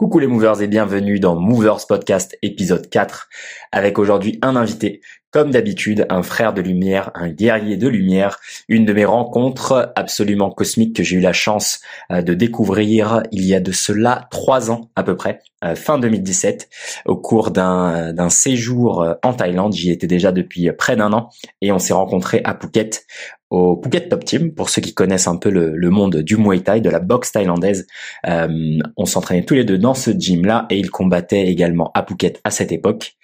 Coucou les movers et bienvenue dans Movers Podcast épisode 4 avec aujourd'hui un invité, comme d'habitude, un frère de lumière, un guerrier de lumière, une de mes rencontres absolument cosmiques que j'ai eu la chance euh, de découvrir il y a de cela trois ans à peu près, euh, fin 2017, au cours d'un séjour euh, en Thaïlande. J'y étais déjà depuis près d'un an et on s'est rencontrés à Phuket au Phuket Top Team, pour ceux qui connaissent un peu le, monde du Muay Thai, de la boxe thaïlandaise. Euh, on s'entraînait tous les deux dans ce gym-là et il combattait également à Phuket à cette époque.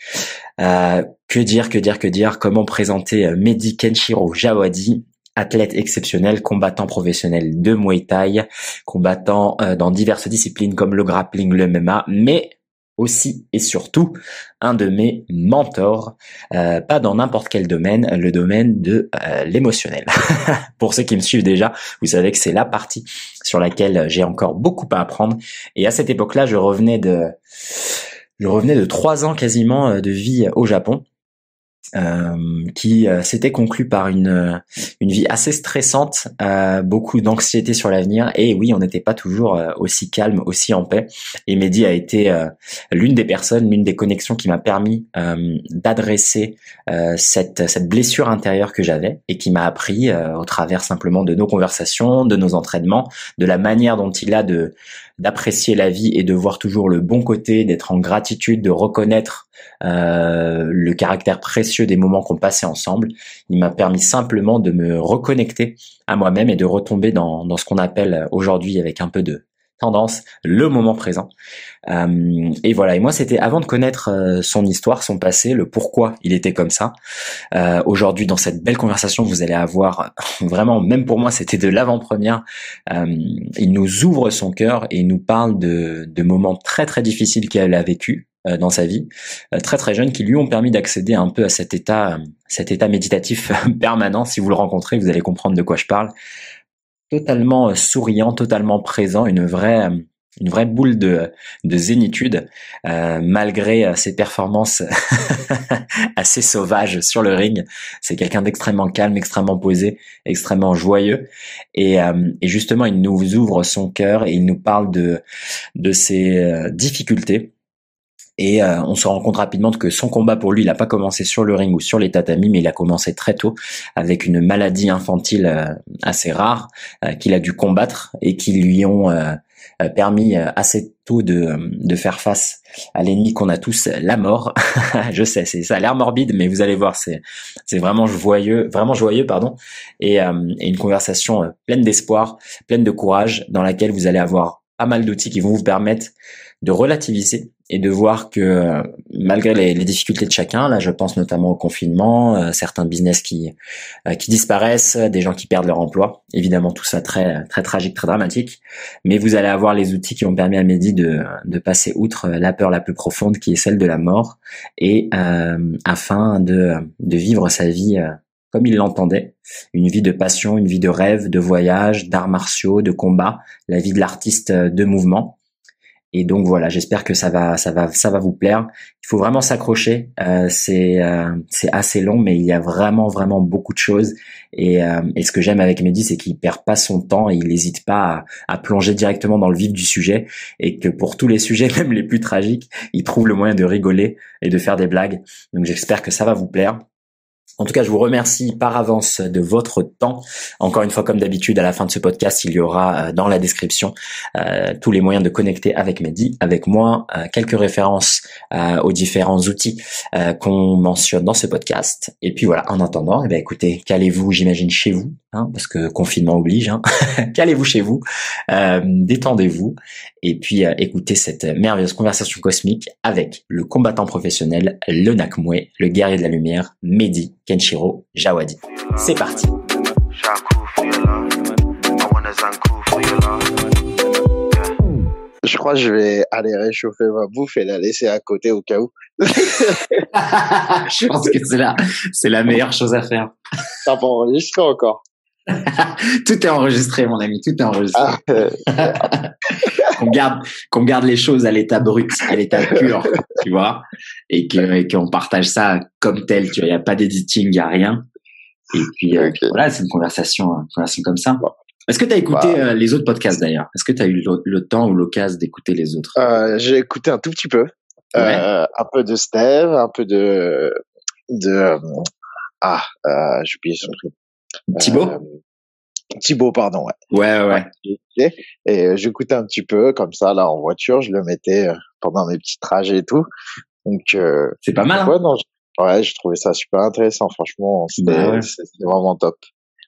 Euh, que dire, que dire, que dire? Comment présenter euh, Mehdi Kenshiro Jawadi athlète exceptionnel, combattant professionnel de Muay Thai, combattant dans diverses disciplines comme le grappling, le MMA, mais aussi et surtout un de mes mentors, euh, pas dans n'importe quel domaine, le domaine de euh, l'émotionnel. Pour ceux qui me suivent déjà, vous savez que c'est la partie sur laquelle j'ai encore beaucoup à apprendre. Et à cette époque-là, je revenais de, je revenais de trois ans quasiment euh, de vie au Japon. Euh, qui euh, s'était conclu par une euh, une vie assez stressante, beaucoup d'anxiété sur l'avenir et oui, on n'était pas toujours aussi calme, aussi en paix. Et Mehdi a été l'une des personnes, l'une des connexions qui m'a permis d'adresser cette cette blessure intérieure que j'avais et qui m'a appris au travers simplement de nos conversations, de nos entraînements, de la manière dont il a de d'apprécier la vie et de voir toujours le bon côté, d'être en gratitude, de reconnaître euh, le caractère précieux des moments qu'on passait ensemble. Il m'a permis simplement de me reconnecter à moi-même et de retomber dans, dans ce qu'on appelle aujourd'hui avec un peu de tendance, le moment présent. Euh, et voilà, et moi c'était avant de connaître euh, son histoire, son passé, le pourquoi il était comme ça. Euh, aujourd'hui dans cette belle conversation vous allez avoir, vraiment, même pour moi c'était de l'avant-première, il nous ouvre son cœur et il nous parle de, de moments très très difficiles qu'elle a vécu dans sa vie, très très jeune, qui lui ont permis d'accéder un peu à cet état, cet état méditatif permanent. Si vous le rencontrez, vous allez comprendre de quoi je parle totalement euh, souriant, totalement présent, une vraie euh, une vraie boule de, de zénitude euh, malgré ses performances assez sauvages sur le ring. C'est quelqu'un d'extrêmement calme, extrêmement posé, extrêmement joyeux et, et justement il nous ouvre son cœur et il nous parle de de ses difficultés et euh, on se rend compte rapidement que son combat pour lui, il n'a pas commencé sur le ring ou sur les tatamis, mais il a commencé très tôt avec une maladie infantile euh, assez rare euh, qu'il a dû combattre et qui lui ont permis assez tôt de, de faire face à l'ennemi qu'on a tous, la mort. je sais, c'est ça a l'air morbide, mais vous allez voir, c'est c'est vraiment joyeux, vraiment joyeux, pardon, et, et une conversation pleine d'espoir, pleine de courage, dans laquelle vous allez avoir pas mal d'outils qui vont vous permettre de relativiser et de voir que euh, malgré les, les, difficultés de chacun, là je pense notamment au confinement, euh, certains business qui euh, qui disparaissent, des gens qui perdent leur emploi, évidemment tout ça très très tragique, très dramatique, mais vous allez avoir les outils qui ont permis à Mehdi de de passer outre la peur la plus profonde qui est celle de la mort et afin de de vivre sa vie comme il l'entendait, une vie de passion, une vie de rêve, de voyage, d'arts martiaux, de combat, la vie de l'artiste de mouvement et donc voilà, j'espère que ça va, ça va, ça va vous plaire. Il faut vraiment s'accrocher. Euh, c'est, euh, c'est assez long, mais il y a vraiment, vraiment beaucoup de choses. Et, euh, et ce que j'aime avec Mehdi, c'est qu'il perd pas son temps et il n'hésite pas à, à, plonger directement dans le vif du sujet. Et que pour tous les sujets, même les plus tragiques, il trouve le moyen de rigoler et de faire des blagues. Donc j'espère que ça va vous plaire. En tout cas, je vous remercie par avance de votre temps. Encore une fois, comme d'habitude, à la fin de ce podcast, il y aura euh, dans la description euh, tous les moyens de connecter avec Mehdi, avec moi, euh, quelques références aux différents outils qu'on mentionne dans ce podcast. Et puis voilà, en attendant, eh bien, écoutez, calez-vous, j'imagine, chez vous, hein, parce que confinement oblige. Hein. calez-vous chez vous, détendez-vous, et puis écoutez cette merveilleuse conversation cosmique avec le combattant professionnel, le Nakmwe, le guerrier de la lumière, Mehdi Kenshiro Jawadi. C'est parti. Je crois que je vais aller réchauffer ma bouffe et la laisser à côté au cas où. je pense que c'est la, c'est la meilleure chose à faire. Ça pas enregistrer encore. tout est enregistré, mon ami, tout est enregistré. Ah, euh, qu'on garde, qu'on garde les choses à l'état brut, à l'état pur, tu vois, et que, qu'on partage ça comme tel, tu vois, il n'y a pas d'éditing, il n'y a rien. Et puis, euh, voilà, c'est une conversation, une conversation comme ça. Est-ce que tu as écouté bah. les autres podcasts d'ailleurs? Est-ce que tu as eu le, temps ou l'occasion d'écouter les autres? J'ai écouté un tout petit peu. un peu de Steve, un peu de de ah j'ai oublié son truc. Thibaut? Thibaut, pardon. Ouais, ouais. ouais. Et j'écoutais un petit peu comme ça là en voiture, je le mettais pendant mes petits trajets et tout. Donc c'est pas mal. Hein. ouais, non, ouais, j'ai trouvé ça super intéressant. Franchement, c'était bah vraiment top.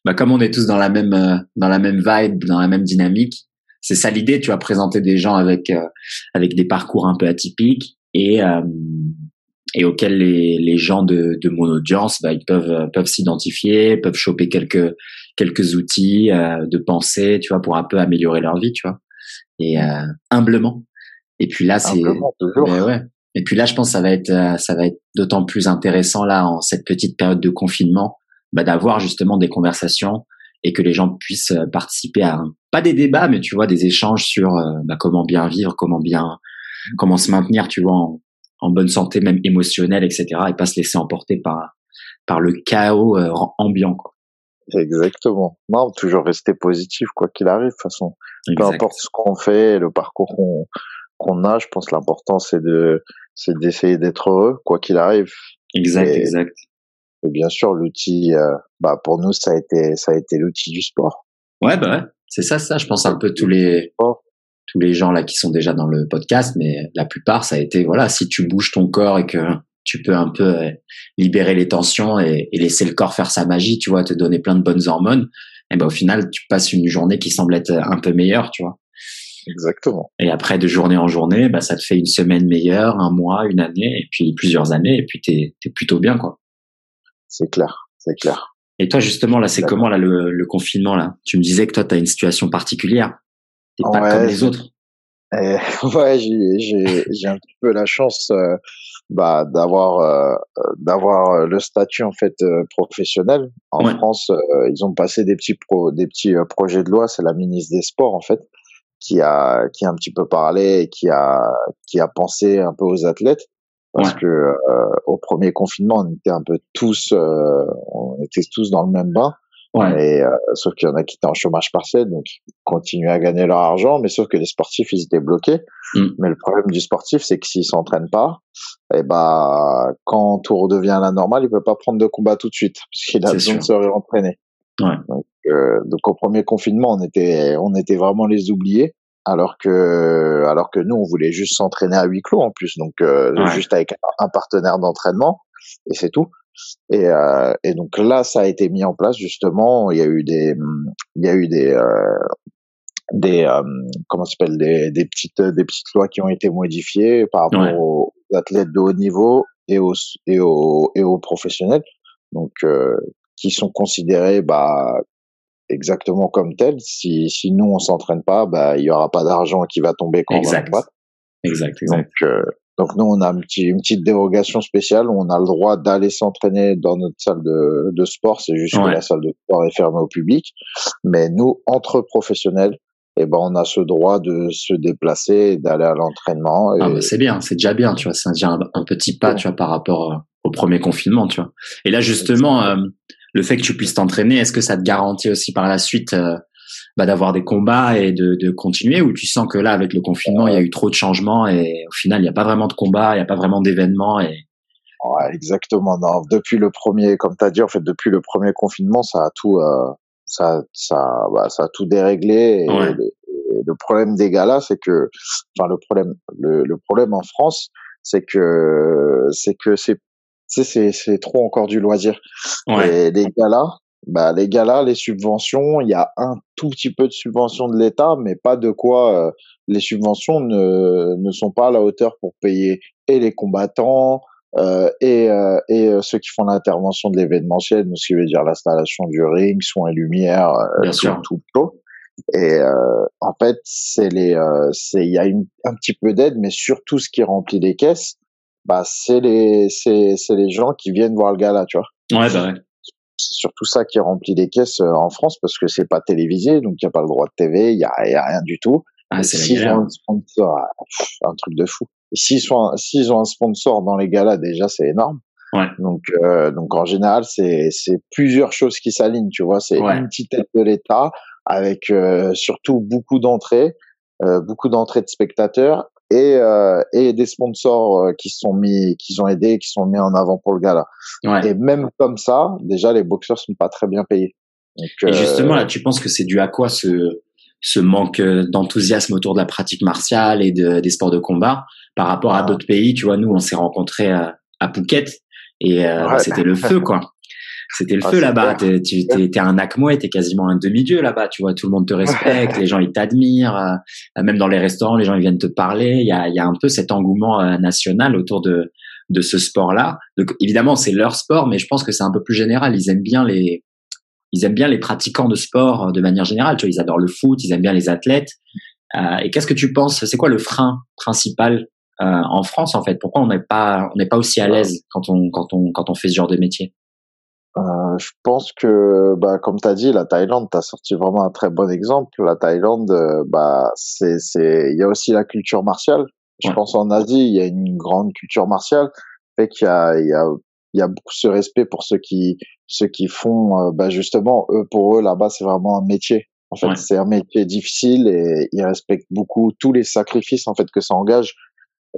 Bah comme on est tous dans la même dans la même vibe, dans la même dynamique, c'est ça l'idée. Tu vas présenter des gens avec avec des parcours un peu atypiques et et auxquels les, les gens de, de mon audience bah, ils peuvent peuvent s'identifier, peuvent choper quelques quelques outils de pensée, tu vois, pour un peu améliorer leur vie, tu vois, et humblement. Et puis là, c'est ouais. Et puis là, je pense que ça va être euh, ça va être d'autant plus intéressant là en cette petite période de confinement, bah, d'avoir justement des conversations et que les gens puissent euh, participer à pas des débats, mais tu vois des échanges sur euh, bah, comment bien vivre, comment bien comment se maintenir, tu vois, en, en, bonne santé même émotionnelle, etc. Et pas se laisser emporter par par le chaos ambiant. Quoi. Exactement. Non, toujours rester positif quoi qu'il arrive. De toute façon, peu importe ce qu'on fait, le parcours qu'on qu'on a, je pense l'important c'est de c'est d'essayer d'être heureux quoi qu'il arrive. Exact, exact. Et bien sûr, l'outil, euh, bah pour nous ça a été ça a été l'outil du sport. Ouais, bah ouais, c'est ça, ça. Je pense un peu tous les tous les gens là qui sont déjà dans le podcast, mais la plupart ça a été voilà, si tu bouges ton corps et que tu peux un peu euh, libérer les tensions et, et, laisser le corps faire sa magie, tu vois, te donner plein de bonnes hormones. Et ben au final, tu passes une journée qui semble être un peu meilleure, tu vois. Exactement. Et après, de journée en journée, bah, ça te fait une semaine meilleure, un mois, une année, et puis plusieurs années, et puis t'es es plutôt bien, quoi. C'est clair, c'est clair. Et toi, justement, là, c'est comment là le, le, confinement là? Tu me disais que toi, tu as une situation particulière. T'es pas comme les autres. Eh, ouais, j'ai un petit peu la chance euh, bah, d'avoir euh, d'avoir le statut en fait euh, professionnel. En France, ils ont passé des petits pro, des petits projets de loi. C'est la ministre des Sports en fait qui a qui a un petit peu parlé et qui a qui a pensé un peu aux athlètes parce que euh, au premier confinement on était un peu tous euh, on était tous dans le même bain ouais. et euh, sauf qu'il y en a qui étaient en chômage partiel donc ils continuaient à gagner leur argent mais sauf que les sportifs ils étaient bloqués mm. mais le problème du sportif c'est que s'il s'entraîne pas et eh bah quand tout redevient à la normale il peut pas prendre de combat tout de suite parce qu'il a besoin de se réentraîner ouais. Euh, donc au premier confinement, on était on était vraiment les oubliés alors que alors que nous on voulait juste s'entraîner à huis clos en plus donc euh, juste avec un partenaire d'entraînement et c'est tout et euh, et donc là ça a été mis en place justement il y a eu des il y a eu des euh, des euh, comment s'appelle des des petites des petites lois qui ont été modifiées par rapport aux athlètes de haut niveau et aux et aux et aux professionnels donc qui sont considérés bah exactement comme tel. Si, si nous on s'entraîne pas, bah il y aura pas d'argent qui va tomber quand exact. on va Exact, exact. Donc, donc nous on a un petit, une petite dérogation spéciale où on a le droit d'aller s'entraîner dans notre salle de, de sport. C'est juste que la salle de sport est fermée au public. Mais nous, entre professionnels, eh ben on a ce droit de se déplacer, d'aller à l'entraînement. Ah bah c'est bien, c'est déjà bien, tu vois. C'est déjà un, petit pas, tu vois, par rapport euh, au premier confinement, tu vois. Et là justement, euh, le fait que tu puisses t'entraîner, est-ce que ça te garantit aussi par la suite euh, bah, d'avoir des combats et de, de, continuer ou tu sens que là avec le confinement il y a eu trop de changements et au final il n'y a pas vraiment de combat, il n'y a pas vraiment d'événements et ouais, exactement non depuis le premier comme tu as dit en fait depuis le premier confinement ça a tout euh, ça ça bah, ça a tout déréglé et, ouais. le, le, problème des galas c'est que enfin le problème le, le problème en France c'est que c'est que c'est c'est c'est trop encore du loisir. Ouais. Et les galas, bah les galas, les subventions, il y a un tout petit peu de subventions de l'État, mais pas de quoi. Euh, les subventions ne ne sont pas à la hauteur pour payer et les combattants. Euh, et, euh, et euh, ceux qui font l'intervention de l'événementiel, ce qui veut dire l'installation du ring, soins et lumière, Bien sûr. tout, tout Et en fait, c'est les, c'est il y a une, un petit peu d'aide, mais surtout ce qui remplit les caisses, bah c'est les c'est c'est les gens qui viennent voir le gala, tu vois. Ouais, bah ouais. C'est surtout ça qui remplit les caisses euh, en France parce que c'est pas télévisé, donc il y a pas le droit de TV, il y a, rien du tout. Ah, c'est s'ils ont un sponsor, un truc de fou. S'ils sont s'ils ont un sponsor dans les galas déjà, c'est énorme. Ouais. Donc euh, donc en général, c'est c'est plusieurs choses qui s'alignent, tu vois, c'est Ouais. une petite aide de l'État avec surtout beaucoup d'entrées, beaucoup d'entrées de spectateurs et euh, et des sponsors euh, qui sont mis qui ont aidé qui sont mis en avant pour le gala ouais. et même comme ça déjà les boxeurs sont pas très bien payés. Donc, et justement là tu penses que c'est dû à quoi ce ce manque d'enthousiasme autour de la pratique martiale et de, des sports de combat par rapport à d'autres pays? Tu vois nous on s'est rencontrés à, à Phuket et euh, ouais. c'était le feu quoi c'était le ah, feu là-bas. T'es, tu t'es, un Akmoué, t'es quasiment un demi-dieu là-bas. Tu vois, tout le monde te respecte, les gens ils t'admirent. Euh, même dans les restaurants, les gens ils viennent te parler. Il y a, y a un peu cet engouement euh, national autour de de ce sport-là. Donc évidemment, c'est leur sport, mais je pense que c'est un peu plus général. Ils aiment bien les ils aiment bien les pratiquants de sport euh, de manière générale. Tu vois, ils adorent le foot, ils aiment bien les athlètes. Euh, et qu'est-ce que tu penses? C'est quoi le frein principal euh, en France en fait? Pourquoi on n'est pas on n'est pas aussi à l'aise quand on quand on quand on fait ce genre de métier? Euh, je pense que, bah, comme tu as dit, la Thaïlande, tu as sorti vraiment un très bon exemple. La Thaïlande, euh, bah, c'est, il y a aussi la culture martiale. Je pense en Asie, il y a une grande culture martiale. Fait qu'il y a, il y a, il y a beaucoup ce respect pour ceux qui, ceux qui font, euh, bah, justement, eux, pour eux, là-bas, c'est vraiment un métier. En fait, c'est un métier difficile et ils respectent beaucoup tous les sacrifices, en fait, que ça engage.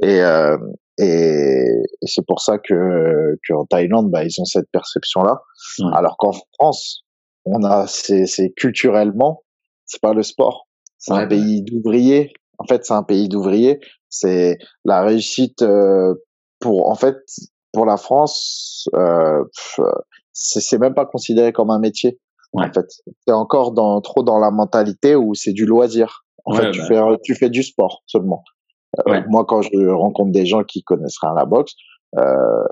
Et, euh, et, et c'est pour ça que qu'en Thaïlande, bah, ils ont cette perception-là. Alors qu'en France, on a, c'est, c'est culturellement, c'est pas le sport. C'est un pays d'ouvriers. En fait, c'est un pays d'ouvriers. C'est la réussite euh, pour, en fait, pour la France, euh, c'est, c'est même pas considéré comme un métier. Ouais. En fait, c'est encore dans trop dans la mentalité où c'est du loisir. En fait, tu bah fais tu fais du sport seulement. Euh, moi, quand je rencontre des gens qui connaissent rien à la boxe, euh,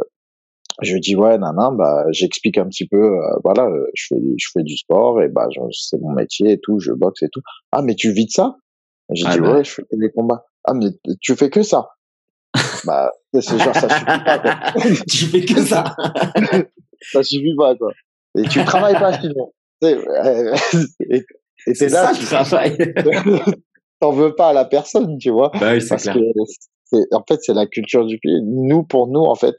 je dis ouais, nanan, bah j'explique un petit peu, euh, voilà, euh, je fais je fais du sport et bah c'est mon métier et tout, je boxe et tout. Ah mais tu vis de ça? J'ai ah dit bah. ouais, je fais des combats. Ah mais tu fais que ça? Bah c'est genre ça suffit pas quoi. tu fais que ça Ça suffit pas quoi. Et tu travailles pas sinon. et, et c'est là ça, tu travailles t'en veux pas à la personne, tu vois. Bah oui, c'est clair. Que en fait, c'est la culture du pays. Nous, pour nous, en fait,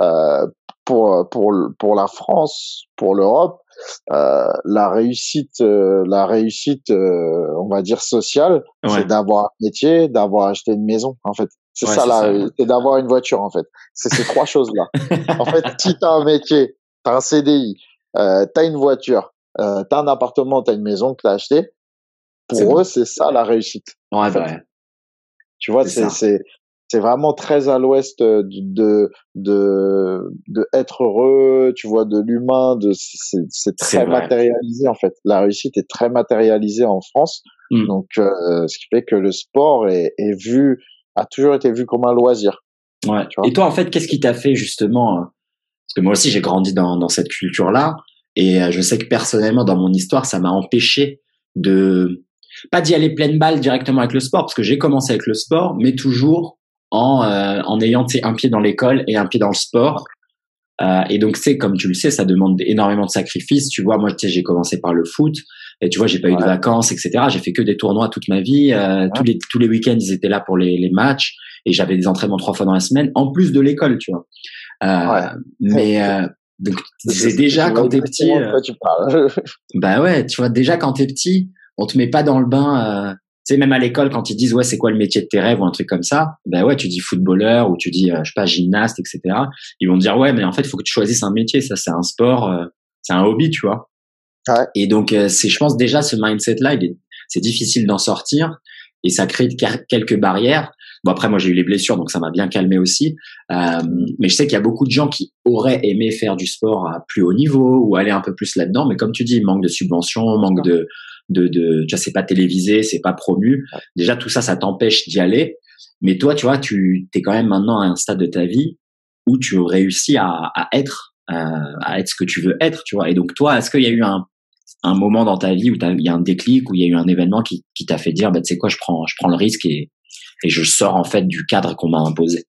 euh, pour pour pour la France, pour l'Europe, euh, la réussite, euh, la réussite, euh, on va dire sociale, c'est d'avoir un métier, d'avoir acheté une maison. En fait, c'est ça là, c'est d'avoir une voiture. En fait, c'est ces trois choses là. en fait, si t'as un métier, t'as un CDI, euh, t'as une voiture, euh, t'as un appartement, t'as une maison que t'as acheté, pour eux, c'est ça la réussite. Ouais, bah ouais. Tu vois, c'est c'est c'est vraiment très à l'ouest de de de être heureux, tu vois, de l'humain, de c'est très matérialisé en fait. La réussite est très matérialisée en France, mmh. donc euh, ce qui fait que le sport est, est vu a toujours été vu comme un loisir. Ouais. et toi, en fait, qu'est-ce qui t'a fait justement euh, Parce que moi aussi, j'ai grandi dans dans cette culture-là, et euh, je sais que personnellement, dans mon histoire, ça m'a empêché de pas d'y aller pleine balle directement avec le sport, parce que j'ai commencé avec le sport, mais toujours en, euh, en ayant un pied dans l'école et un pied dans le sport. Euh, et donc, c'est comme tu le sais, ça demande énormément de sacrifices. Tu vois, moi, j'ai commencé par le foot, et tu vois, j'ai pas eu de vacances, etc. J'ai fait que des tournois toute ma vie. Euh, tous les tous les week-ends, ils étaient là pour les, les matchs, et j'avais des entraînements trois fois dans la semaine, en plus de l'école, tu vois. Euh, mais euh, donc, c'est déjà quand t'es petit. Tu bah ouais, tu vois, déjà quand t'es petit, on te met pas dans le bain. Euh, tu sais, même à l'école, quand ils disent ouais, c'est quoi le métier de tes rêves ou un truc comme ça, ben ouais, tu dis footballeur ou tu dis euh, je sais pas gymnaste, etc. Ils vont dire ouais, mais en fait, il faut que tu choisisses un métier. Ça, c'est un sport, euh, c'est un hobby, tu vois. Ouais. Et donc, euh, c'est, je pense déjà ce mindset-là, c'est difficile d'en sortir et ça crée quelques barrières. Bon après moi j'ai eu les blessures donc ça m'a bien calmé aussi. Euh, mais je sais qu'il y a beaucoup de gens qui auraient aimé faire du sport à plus haut niveau ou aller un peu plus là-dedans. Mais comme tu dis, manque de subventions, manque de de, de tu vois, c'est pas télévisé, c'est pas promu. Déjà, tout ça, ça t'empêche d'y aller. Mais toi, tu vois, tu es quand même maintenant à un stade de ta vie où tu réussis à, à être, euh, à être ce que tu veux être, tu vois. Et donc, toi, est-ce qu'il y a eu un, un moment dans ta vie où il y a un déclic, où il y a eu un événement qui, qui t'a fait dire, bah, tu sais quoi, je prends, je prends le risque et, et je sors en fait du cadre qu'on m'a imposé?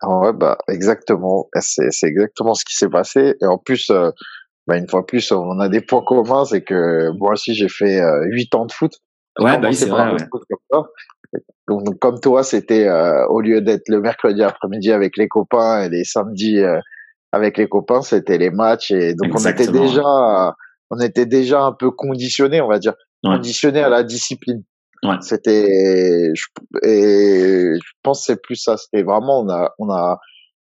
Ah ouais, bah exactement. C'est, c'est exactement ce qui s'est passé. Et en plus, euh, bah, une fois plus, on a des points communs, c'est que moi aussi j'ai fait euh, 8 ans de foot. Ouais, bah c'est vrai. Comme, Donc, comme toi, c'était euh, au lieu d'être le mercredi après-midi avec les copains et les samedis euh, avec les copains, c'était les matchs et donc on était déjà on était déjà un peu conditionné, on va dire, conditionné à la discipline. Ouais. C'était, et je pense que c'est plus ça. C'était vraiment, on a, on a,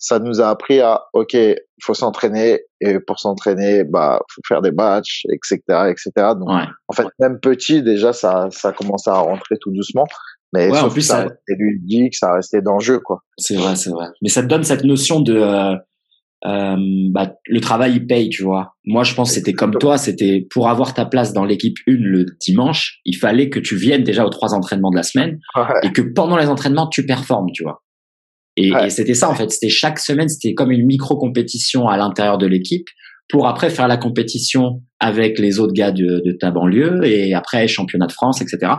ça nous a appris à, ok, il faut s'entraîner et pour s'entraîner, bah, faut faire des matchs, etc., etc. Donc, en fait, même petit, déjà, ça, ça commence à rentrer tout doucement. Mais en plus, ça, restait ludique, ça restait d'enjeu, quoi. C'est vrai, c'est vrai. Mais ça te donne cette notion de, euh, euh, bah, le travail il paye, tu vois. Moi, je pense que c'était comme toi, c'était pour avoir ta place dans l'équipe 1 le dimanche, il fallait que tu viennes déjà aux trois entraînements de la semaine et que pendant les entraînements, tu performes, tu vois. Et, et c'était ça, en fait. C'était chaque semaine, c'était comme une micro-compétition à l'intérieur de l'équipe pour après faire la compétition avec les autres gars de, de ta banlieue et après championnat de France, etc.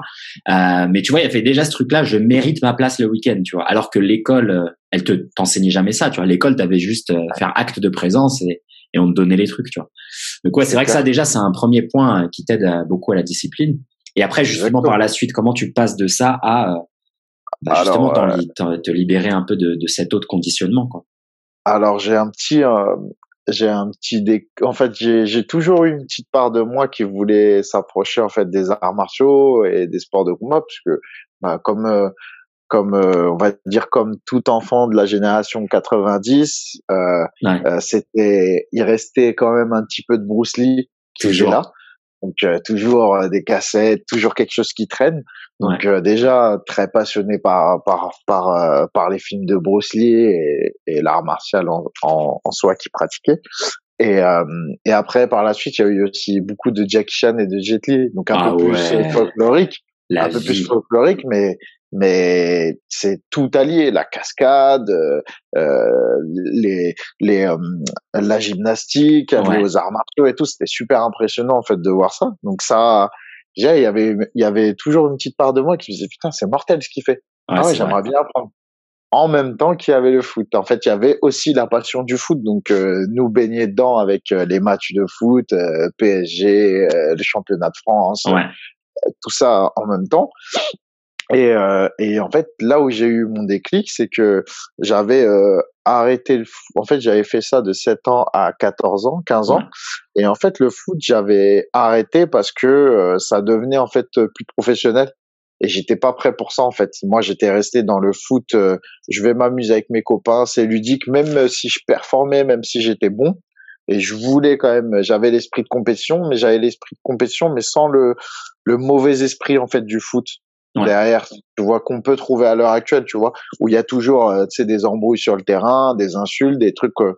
Euh, mais tu vois, il y avait déjà ce truc-là, je mérite ma place le week-end, tu vois. Alors que l'école, euh, elle te t'enseignait jamais ça, tu vois. L'école, t'avais juste euh, faire acte de présence et, et on te donnait les trucs, tu vois. Donc ouais, c'est vrai que ça déjà, c'est un premier point euh, qui t'aide beaucoup à la discipline. Et après, justement, par la suite, comment tu passes de ça à bah, justement te libérer un peu de, de cet autre conditionnement, quoi. Alors j'ai un petit, j'ai un petit dé... en fait j'ai j'ai toujours eu une petite part de moi qui voulait s'approcher en fait des arts martiaux et des sports de combat parce que bah, comme euh, comme euh, on va dire comme tout enfant de la génération 90 euh, euh, c'était il restait quand même un petit peu de Bruce Lee qui là donc euh, toujours des cassettes toujours quelque chose qui traîne. Donc déjà très passionné par par par par les films de Bruce Lee et, et l'art martial en, en, en, soi qu'il pratiquait. Et et après par la suite il y a eu aussi beaucoup de Jackie Chan et de Jet Li. Donc un ah peu plus folklorique. Un peu plus folklorique mais mais c'est tout allié la cascade euh, les les euh, la gymnastique ouais. aux arts martiaux et tout c'était super impressionnant en fait de voir ça. Donc ça déjà il y avait il y avait toujours une petite part de moi qui me disait putain c'est mortel ce qu'il fait. Ouais, ah ouais j'aimerais bien apprendre. En même temps qu'il y avait le foot. En fait il y avait aussi la passion du foot. Donc euh, nous baigner dedans avec euh, les matchs de foot euh, PSG le championnat de France tout ça en même temps et, euh, et en fait, là où j'ai eu mon déclic, c'est que j'avais euh, arrêté le foot. En fait, j'avais fait ça de 7 ans à 14 ans, 15 ans. Et en fait, le foot, j'avais arrêté parce que euh, ça devenait en fait plus professionnel. Et j'étais pas prêt pour ça en fait. Moi, j'étais resté dans le foot. Euh, je vais m'amuser avec mes copains, c'est ludique. Même si je performais, même si j'étais bon, et je voulais quand même. J'avais l'esprit de compétition, mais j'avais l'esprit de compétition, mais sans le le mauvais esprit en fait du foot derrière, tu vois qu'on peut trouver à l'heure actuelle, tu vois, où il y a toujours, euh, tu sais, des embrouilles sur le terrain, des insultes, des trucs euh,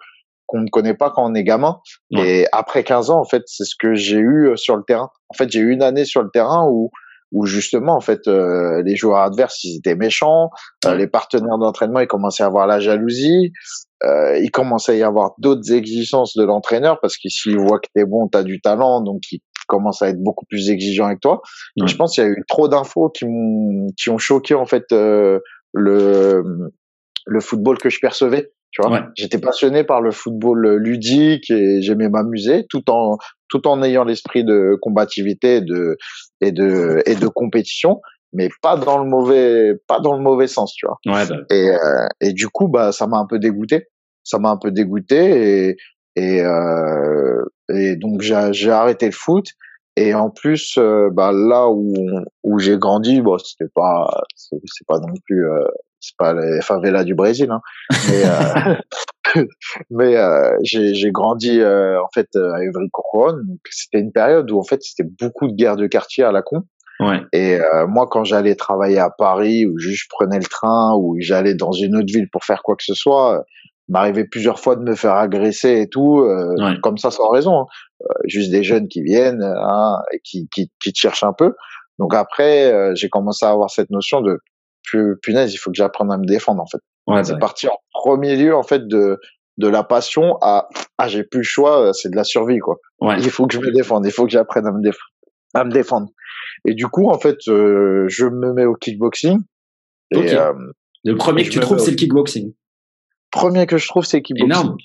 qu'on ne connaît pas quand on est gamin. Et après 15 ans, en fait, c'est ce que j'ai eu euh, sur le terrain. En fait, j'ai eu une année sur le terrain où où justement, en fait, les joueurs adverses, ils étaient méchants, les partenaires d'entraînement, ils commençaient à avoir la jalousie, euh, il commençait à y avoir d'autres exigences de l'entraîneur parce que s'il voit que t'es bon, t'as du talent, donc il commence à être beaucoup plus exigeant avec toi. Je pense qu'il y a eu trop d'infos qui m'ont qui ont choqué en fait euh, le le football que je percevais. Tu vois, ouais. j'étais passionné par le football ludique et j'aimais m'amuser tout en tout en ayant l'esprit de combativité et de et de et de compétition mais pas dans le mauvais pas dans le mauvais sens tu vois ouais, bah. et euh, et du coup bah ça m'a un peu dégoûté ça m'a un peu dégoûté et et euh, et donc j'ai arrêté le foot. Et en plus euh, bah là où où j'ai grandi bon c'était pas c'est pas non plus euh, c'est pas les favelas du Brésil hein, mais euh, mais j'ai grandi en fait à Ivry-Courcouronnes. Donc c'était une période où en fait c'était beaucoup de guerres de quartier à la con. Ouais. Et moi, quand j'allais travailler à Paris, ou juste je prenais le train, ou j'allais dans une autre ville pour faire quoi que ce soit, m'arrivait plusieurs fois de me faire agresser et tout, euh, ouais. comme ça sans raison. Hein. Euh, juste des jeunes qui viennent hein, et qui, qui, qui te cherchent un peu. Donc après, euh, j'ai commencé à avoir cette notion de punaise, il faut que j'apprenne à me défendre en fait. Ouais, c'est bah. parti en premier lieu en fait de de la passion à ah j'ai plus le choix, c'est de la survie quoi. Ouais. Il faut que je me défende, il faut que j'apprenne à me défendre à me défendre. Et du coup, en fait, euh, je me mets au kickboxing. Et, okay. euh, le premier que tu trouves, c'est le kickboxing. Premier que je trouve, c'est kickboxing. Énorme.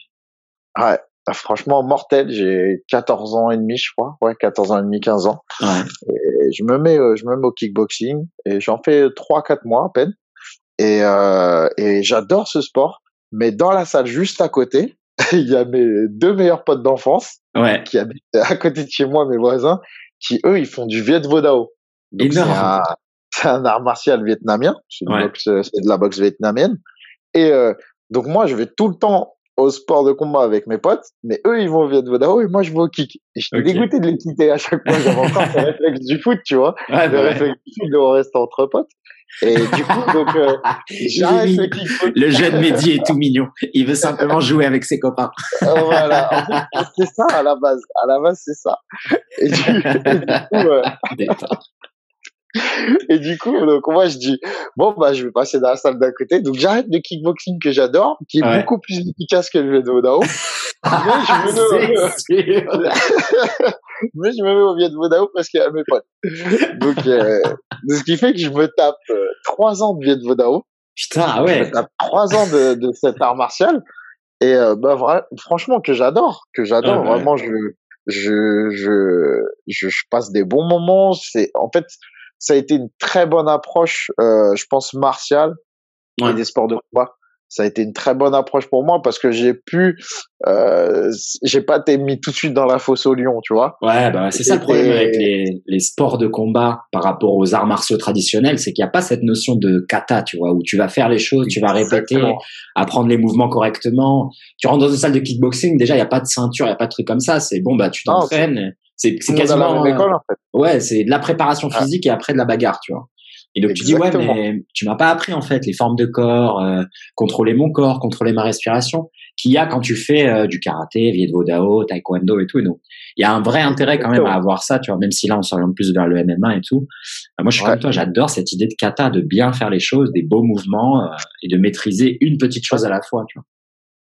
Ouais, franchement mortel. J'ai 14 ans et demi, je crois. Ouais, 14 ans et demi, 15 ans. Ouais. Et je me mets, euh, je me mets au kickboxing et j'en fais 3-4 mois à peine. Et, euh, et j'adore ce sport. Mais dans la salle juste à côté, il y a mes deux meilleurs potes d'enfance ouais. qui habitent à côté de chez moi, mes voisins, qui eux, ils font du Viet Vodao. C'est un, un, art martial vietnamien, c'est de la boxe vietnamienne. Et euh, donc moi, je vais tout le temps au sport de combat avec mes potes, mais eux, ils vont au Viet Vodao et moi, je vais au kick. Et je suis dégoûté de les quitter à chaque fois. J'avais encore le réflexe du foot, tu vois. Ouais, le bah réflexe du foot de rester entre potes. Et du coup, donc, euh, j'arrête le kickboxing. Le jeune Mehdi est tout mignon. Il veut simplement jouer avec ses copains. Euh, voilà. En fait, c'est ça à la base. À la base, c'est ça. Et du, et du coup, euh, et du coup, donc moi je dis bon bah je vais passer dans la salle d'à côté. Donc j'arrête le kickboxing que j'adore, qui est Ouais. beaucoup plus efficace que le Vodao. mais, je me mets, sûr. mais je me mets au Viet Vodao parce qu'il y a mes potes. Donc euh, ce qui fait que je me tape euh, trois ans de Viet Vodao. Putain, ah Je ouais. me tape trois ans de, de cet art martial. Et euh, bah vra- franchement que j'adore, que j'adore. Ah ouais. Vraiment, je, je, je, je, je passe des bons moments. C'est en fait, ça a été une très bonne approche, euh, je pense martiale Ouais. et des sports de combat. Ça a été une très bonne approche pour moi parce que j'ai pu, euh, j'ai pas été mis tout de suite dans la fosse au lion, tu vois. Ouais, bah, c'est ça le problème avec les, les sports de combat par rapport aux arts martiaux traditionnels, c'est qu'il n'y a pas cette notion de kata, tu vois, où tu vas faire les choses, tu vas répéter, Exactement. apprendre les mouvements correctement. Tu rentres dans une salle de kickboxing, déjà, il n'y a pas de ceinture, il n'y a pas de truc comme ça. C'est bon, bah, tu t'entraînes. C'est quasiment, école, en fait. ouais, c'est de la préparation Ah. physique et après de la bagarre, tu vois. Et donc tu dis ouais, mais tu m'as pas appris en fait les formes de corps, euh, contrôler mon corps, contrôler ma respiration, qu'il y a quand tu fais euh, du karaté, Viet Vo Dao, taekwondo et tout. Et donc il y a un vrai intérêt quand même à avoir ça, tu vois. Même si là on s'oriente plus vers le MMA et tout. Euh, moi je suis Ouais. comme toi, j'adore cette idée de kata, de bien faire les choses, des beaux mouvements euh, et de maîtriser une petite chose à la fois, tu vois.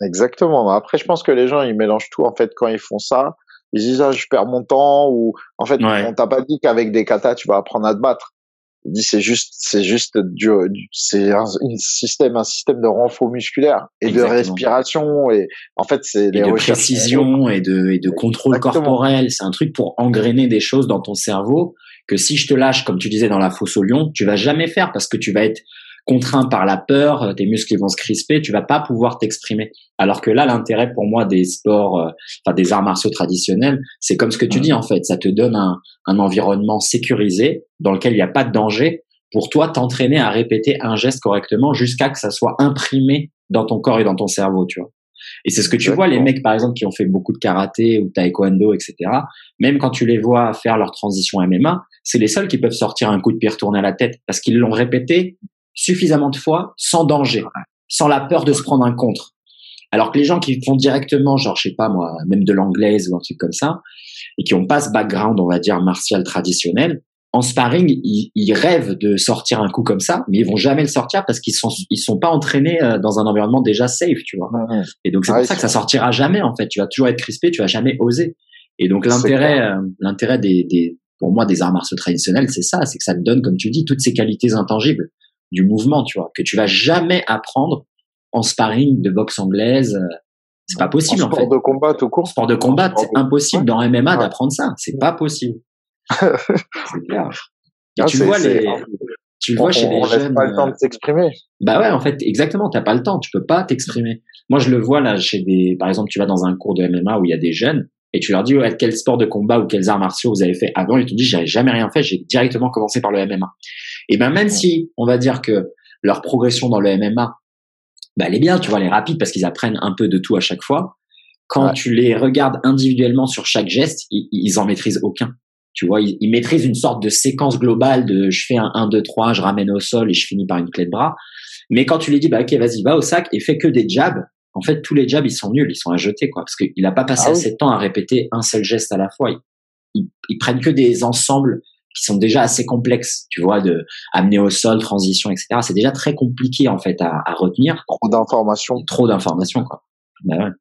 Exactement. Après, je pense que les gens, ils mélangent tout, en fait, quand ils font ça. Ils disent, ah, je perds mon temps, ou, en fait, Ouais. on t'a pas dit qu'avec des katas, tu vas apprendre à te battre. Il dit, c'est juste, c'est juste du, du- c'est un, un système, un système de renfort musculaire et Exactement. de respiration, et, en fait, c'est les de précision et de, et de contrôle Exactement. corporel. C'est un truc pour engrainer des choses dans ton cerveau que si je te lâche, comme tu disais dans la fosse au lion, tu vas jamais faire parce que tu vas être contraint par la peur, euh, tes muscles vont se crisper, tu vas pas pouvoir t'exprimer. Alors que là, l'intérêt pour moi des sports, euh, enfin des arts martiaux traditionnels, c'est comme ce que tu dis en fait, ça te donne un, un environnement sécurisé dans lequel il n'y a pas de danger pour toi t'entraîner à répéter un geste correctement jusqu'à que ça soit imprimé dans ton corps et dans ton cerveau, tu vois. Et c'est ce que tu vois, les mecs, par exemple, qui ont fait beaucoup de karaté ou taekwondo, etc. Même quand tu les vois faire leur transition MMA, c'est les seuls qui peuvent sortir un coup de pied retourné à la tête parce qu'ils l'ont répété suffisamment de fois sans danger, sans la peur de se prendre un contre. Alors que les gens qui font directement, genre, je sais pas moi, même de l'anglaise ou un truc comme ça, et qui ont pas ce background, on va dire, martial traditionnel, en sparring, ils, ils rêvent de sortir un coup comme ça, mais ils vont jamais le sortir parce qu'ils sont, ils sont pas entraînés euh, dans un environnement déjà safe, tu vois. Et donc c'est Ouais, pour ça que ça sortira jamais en fait. Tu vas toujours être crispé, tu vas jamais oser. Et donc l'intérêt, euh, l'intérêt des, des, pour moi des arts martiaux traditionnels, c'est ça, c'est que ça te donne, comme tu dis, toutes ces qualités intangibles du mouvement, tu vois, que tu vas jamais apprendre en sparring de boxe anglaise. euh, C'est pas possible en en, sport fait. de combat tout court. Sport de combat, c'est impossible dans MMA Ouais. d'apprendre ça. C'est pas possible. c'est clair. Et Ah, tu vois les, tu on, vois chez on les jeunes. pas le temps euh, de s'exprimer. bah ouais, en fait, exactement, t'as pas le temps, tu peux pas t'exprimer. Moi, je le vois là chez des, par exemple, tu vas dans un cours de MMA où il y a des jeunes et tu leur dis ouais, quel sport de combat ou quels arts martiaux vous avez fait avant, ils te disent j'avais jamais rien fait, j'ai directement commencé par le MMA. Et ben même si on va dire que leur progression dans le MMA, bah elle est bien, tu vois, elle est rapide parce qu'ils apprennent un peu de tout à chaque fois. Quand Ouais. tu les regardes individuellement sur chaque geste, ils, ils en maîtrisent aucun. Tu vois, ils, ils maîtrisent une sorte de séquence globale de je fais un 1, 2, 3, je ramène au sol et je finis par une clé de bras. Mais quand tu lui dis, bah, ok, vas-y, va au sac et fais que des jabs, en fait, tous les jabs, ils sont nuls, ils sont à jeter, quoi. Parce qu'il n'a pas passé Ah oui. assez de temps à répéter un seul geste à la fois. Ils, ils, ils prennent que des ensembles qui sont déjà assez complexes, tu vois, de amener au sol, transition, etc. C'est déjà très compliqué, en fait, à, à retenir. Trop d'informations. Trop d'informations, quoi. Bah ouais.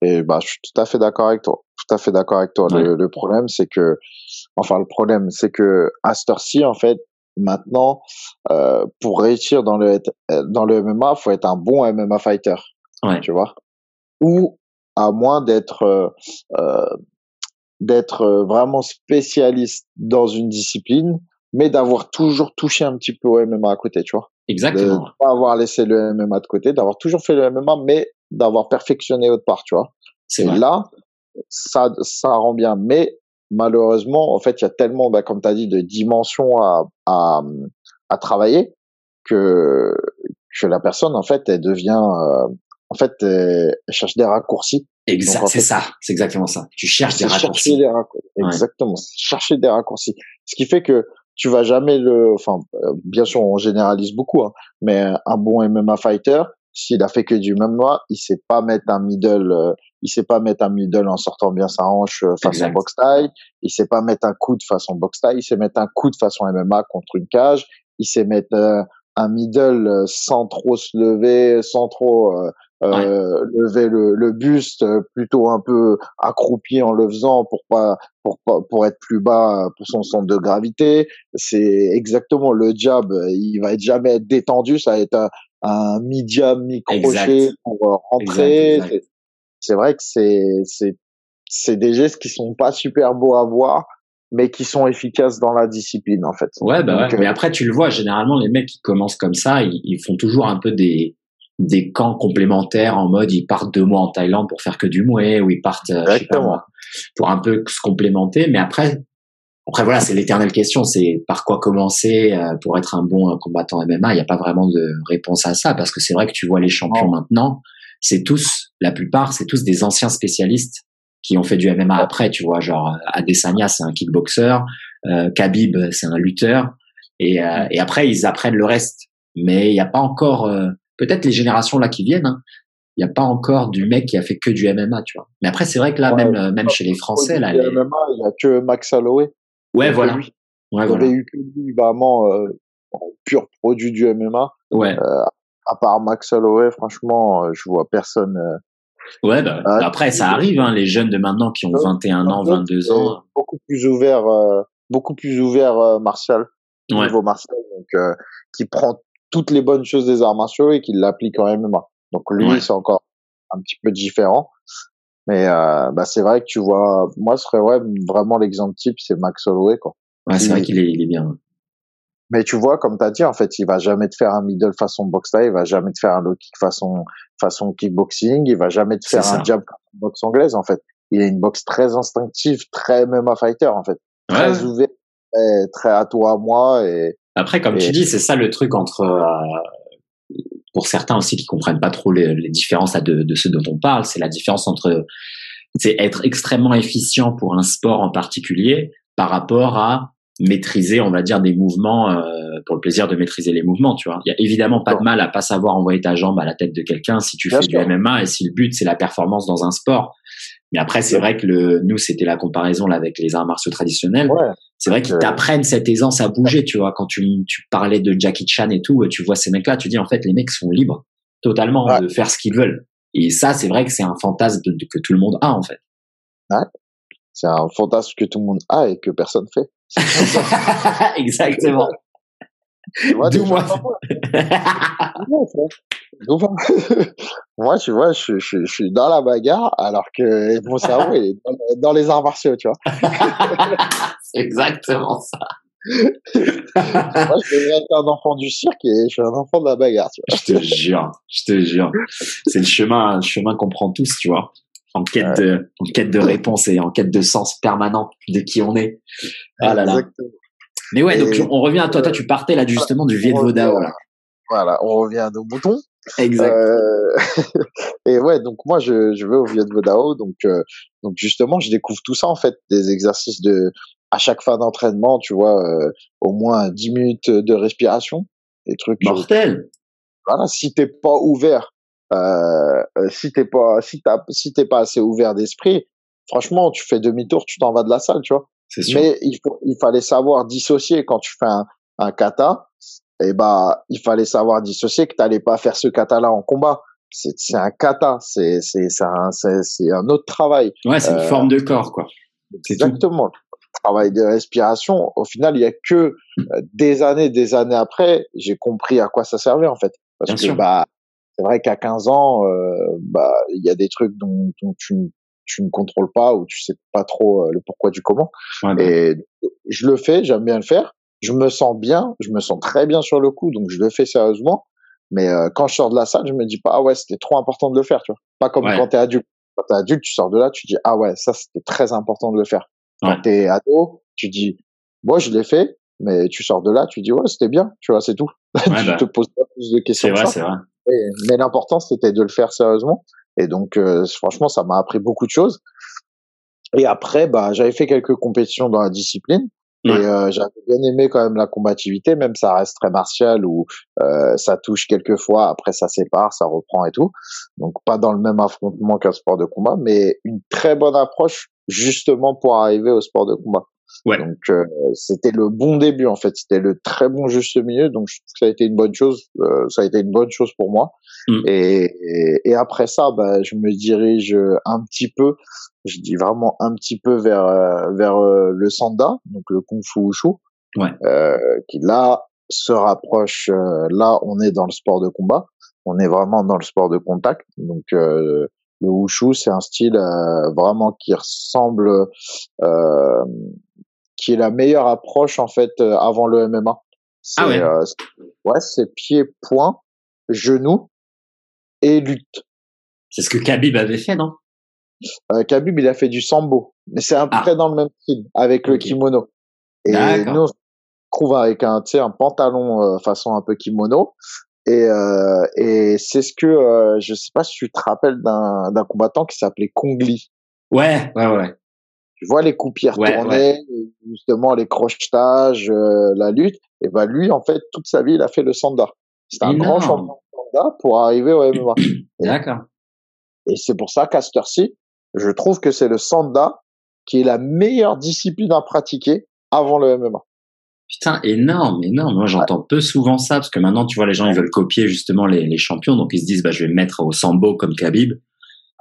Et bah, je suis tout à fait d'accord avec toi. Tout à fait d'accord avec toi. Le, le problème, c'est que, enfin, le problème, c'est que à cette heure-ci, en fait, maintenant, euh, pour réussir dans le dans le MMA, faut être un bon MMA fighter. Ouais. Tu vois? Ou à moins d'être euh, euh, d'être euh, vraiment spécialiste dans une discipline, mais d'avoir toujours touché un petit peu au MMA à côté, tu vois. De Exactement. pas avoir laissé le MMA de côté, d'avoir toujours fait le MMA, mais d'avoir perfectionné autre part, tu vois. Et là, ça, ça rend bien. Mais malheureusement, en fait, il y a tellement, bah, comme tu as dit, de dimensions à, à, à travailler que, que la personne, en fait, elle devient, euh, en fait, elle, cherche des raccourcis. Exact, c'est ça, c'est exactement ça. Tu cherches des raccourcis. Des raccourcis. Exactement, chercher des raccourcis. Ce qui fait que tu vas jamais le, enfin, euh, bien sûr, on généralise beaucoup, hein, mais un bon MMA fighter, s'il a fait que du MMA, il sait pas mettre un middle, euh, il sait pas mettre un middle en sortant bien sa hanche euh, façon box style, il sait pas mettre un coup de façon box style, il sait mettre un coup de façon MMA contre une cage, il sait mettre un middle sans trop se lever, sans trop euh, lever le, le, buste plutôt un peu accroupi en le faisant pour pas pour pour être plus bas pour son centre de gravité. C'est exactement le jab. Il va être jamais être détendu. Ça va être un, un medium mi crochet pour euh, rentrer. C'est vrai que c'est c'est c'est des gestes qui sont pas super beaux à voir mais qui sont efficaces dans la discipline en fait. Ouais, bah ouais. mais euh, après tu le vois, généralement les mecs qui commencent comme ça, ils, ils, font toujours un peu des des camps complémentaires en mode ils partent deux mois en Thaïlande pour faire que du mouet ou ils partent euh, je sais pas moi, pour un peu se complémenter. Mais après après voilà c'est l'éternelle question. C'est par quoi commencer euh, pour être un bon combattant MMA il n'y a pas vraiment de réponse à ça parce que c'est vrai que tu vois les champions maintenant c'est tous la plupart c'est tous des anciens spécialistes qui ont fait du MMA après tu vois genre Adesanya c'est un kickboxer euh, Khabib c'est un lutteur et, euh, et après ils apprennent le reste. Mais il n'y a pas encore peut-être les générations là qui viennent, hein, il n'y a pas encore du mec qui a fait que du MMA, tu vois. Mais après, c'est vrai que là, même, euh, même chez les Français, là. Les... MMA, il n'y a que Max Holloway. Ouais, voilà. Ouais, il y avait eu que lui, vraiment, euh, pur produit du MMA. Ouais. Euh, à part Max Holloway, franchement, euh, je vois personne. Euh, ouais, bah, après, ça arrive, hein, les jeunes de maintenant qui ont 21 ans, 22 ans. Beaucoup plus ouvert, beaucoup plus ouvert, Martial. Ouais. Niveau Martial, donc, qui prend toutes les bonnes choses des arts martiaux et qu'il l'applique en MMA. Donc lui, c'est encore un petit peu différent. Mais euh, bah, c'est vrai que tu vois, moi, ce serait ouais, vraiment l'exemple type, c'est Max Holloway. Quoi. Ouais, c'est vrai qu'il est, il est bien. Mais tu vois, comme tu as dit, en fait, il va jamais te faire un middle façon box style, il va jamais te faire un low kick façon, façon kickboxing, il va jamais te faire un jab boxe anglaise, en fait. Il a une boxe très instinctive, très MMA fighter, en fait. Très ouvert, très à toi, à moi, et, après, comme tu dis, c'est ça le truc entre euh, pour certains aussi qui comprennent pas trop les, les différences de, de ce dont on parle, c'est la différence entre c'est être extrêmement efficient pour un sport en particulier par rapport à maîtriser, on va dire, des mouvements euh, pour le plaisir de maîtriser les mouvements. Tu vois, il y a évidemment pas de mal à pas savoir envoyer ta jambe à la tête de quelqu'un si tu fais du MMA et si le but c'est la performance dans un sport. Mais après, c'est vrai que le, nous, c'était la comparaison là avec les arts martiaux traditionnels. C'est vrai qu'ils t'apprennent cette aisance à bouger, tu vois. Quand tu, tu parlais de Jackie Chan et tout, tu vois ces mecs-là, tu dis en fait, les mecs sont libres totalement de faire ce qu'ils veulent. Et ça, c'est vrai que c'est un fantasme que tout le monde a en fait. Ouais. C'est un fantasme que tout le monde a et que personne fait. Exactement. Moi. moi, tu vois, je, je, je, suis dans la bagarre alors que mon cerveau est dans, les arts martiaux, tu vois. C'est exactement ça. moi, je devrais être un enfant du cirque et je suis un enfant de la bagarre, tu vois. Je te jure, je te jure. C'est le chemin, le chemin qu'on prend tous, tu vois. En quête de, en quête de réponse et en quête de sens permanent de qui on est. Ah là là. Mais ouais, donc on revient à toi. Toi, tu partais là justement du Viet Vodao là. Voilà, on revient à nos boutons. Exact. Euh... et ouais, donc moi je, je vais au Viet Vodao, donc euh, donc justement je découvre tout ça en fait, des exercices de à chaque fin d'entraînement, tu vois, euh, au moins 10 minutes de respiration, des trucs. Mortel. Voilà, si t'es pas ouvert, euh, si t'es pas si t'as si t'es pas assez ouvert d'esprit, franchement, tu fais demi-tour, tu t'en vas de la salle, tu vois. Mais il, faut, il fallait savoir dissocier quand tu fais un, un kata. Et eh bah, il fallait savoir dissocier que t'allais pas faire ce kata-là en combat. C'est, un kata, c'est, un, un autre travail. Ouais, c'est une euh, forme de corps, quoi. Exactement. Travail de respiration. Au final, il y a que euh, des années, des années après, j'ai compris à quoi ça servait en fait. Parce que bah, c'est vrai qu'à 15 ans, euh, bah, il y a des trucs dont, dont tu tu ne contrôles pas ou tu sais pas trop euh, le pourquoi du comment. Et je le fais, j'aime bien le faire. Je me sens bien, je me sens très bien sur le coup, donc je le fais sérieusement. Mais euh, quand je sors de la salle, je me dis pas ah ouais, c'était trop important de le faire, tu vois. Pas comme quand t'es adulte. Quand t'es adulte, tu sors de là, tu dis ah ouais, ça c'était très important de le faire. Quand tu t'es ado, tu dis moi je l'ai fait, mais tu sors de là, tu dis ouais c'était bien, tu vois, c'est tout. tu bah, te poses pas plus de questions. C'est vrai, c'est vrai. mais l'important c'était de le faire sérieusement. Et donc euh, franchement, ça m'a appris beaucoup de choses. Et après, bah j'avais fait quelques compétitions dans la discipline. Et euh, j'avais bien aimé quand même la combativité, même ça reste très martial où euh, ça touche quelques fois, après ça sépare, ça reprend et tout. Donc pas dans le même affrontement qu'un sport de combat, mais une très bonne approche justement pour arriver au sport de combat. Ouais. Donc euh, c'était le bon début en fait, c'était le très bon juste milieu. Donc je trouve que ça a été une bonne chose, euh, ça a été une bonne chose pour moi. Mm. Et, et, après ça, bah, je me dirige un petit peu, je dis vraiment un petit peu vers euh, vers le sanda, donc le kung fu wushu, ouais. qui là se rapproche. là, on est dans le sport de combat, on est vraiment dans le sport de contact. Donc le wushu, c'est un style vraiment qui ressemble euh, qui est la meilleure approche en fait euh, avant le MMA. Ah ouais. Euh, ouais, c'est pied, point, genou et lutte. C'est ce que Khabib avait fait, non? Euh, Khabib, il a fait du sambo, mais c'est un peu ah. dans le même style avec le kimono. Et nous, on se trouve avec un, tu sais, un pantalon euh, façon un peu kimono. Et, euh, et c'est ce que euh, je sais pas si tu te rappelles d'un d'un combattant qui s'appelait Kongli. Ouais, ouais, ouais tu vois les coupières tournées, justement les crochetages, euh, la lutte. Et ben lui, en fait, toute sa vie, il a fait le sanda. C'est un grand champion de sanda pour arriver au MMA. D'accord. Et c'est pour ça qu'à cette je trouve que c'est le sanda qui est la meilleure discipline à pratiquer avant le MMA. Putain, énorme, énorme. Moi, j'entends peu souvent ça parce que maintenant, tu vois, les gens, ils veulent copier justement les, les champions. Donc, ils se disent, bah, je vais me mettre au sambo comme Khabib.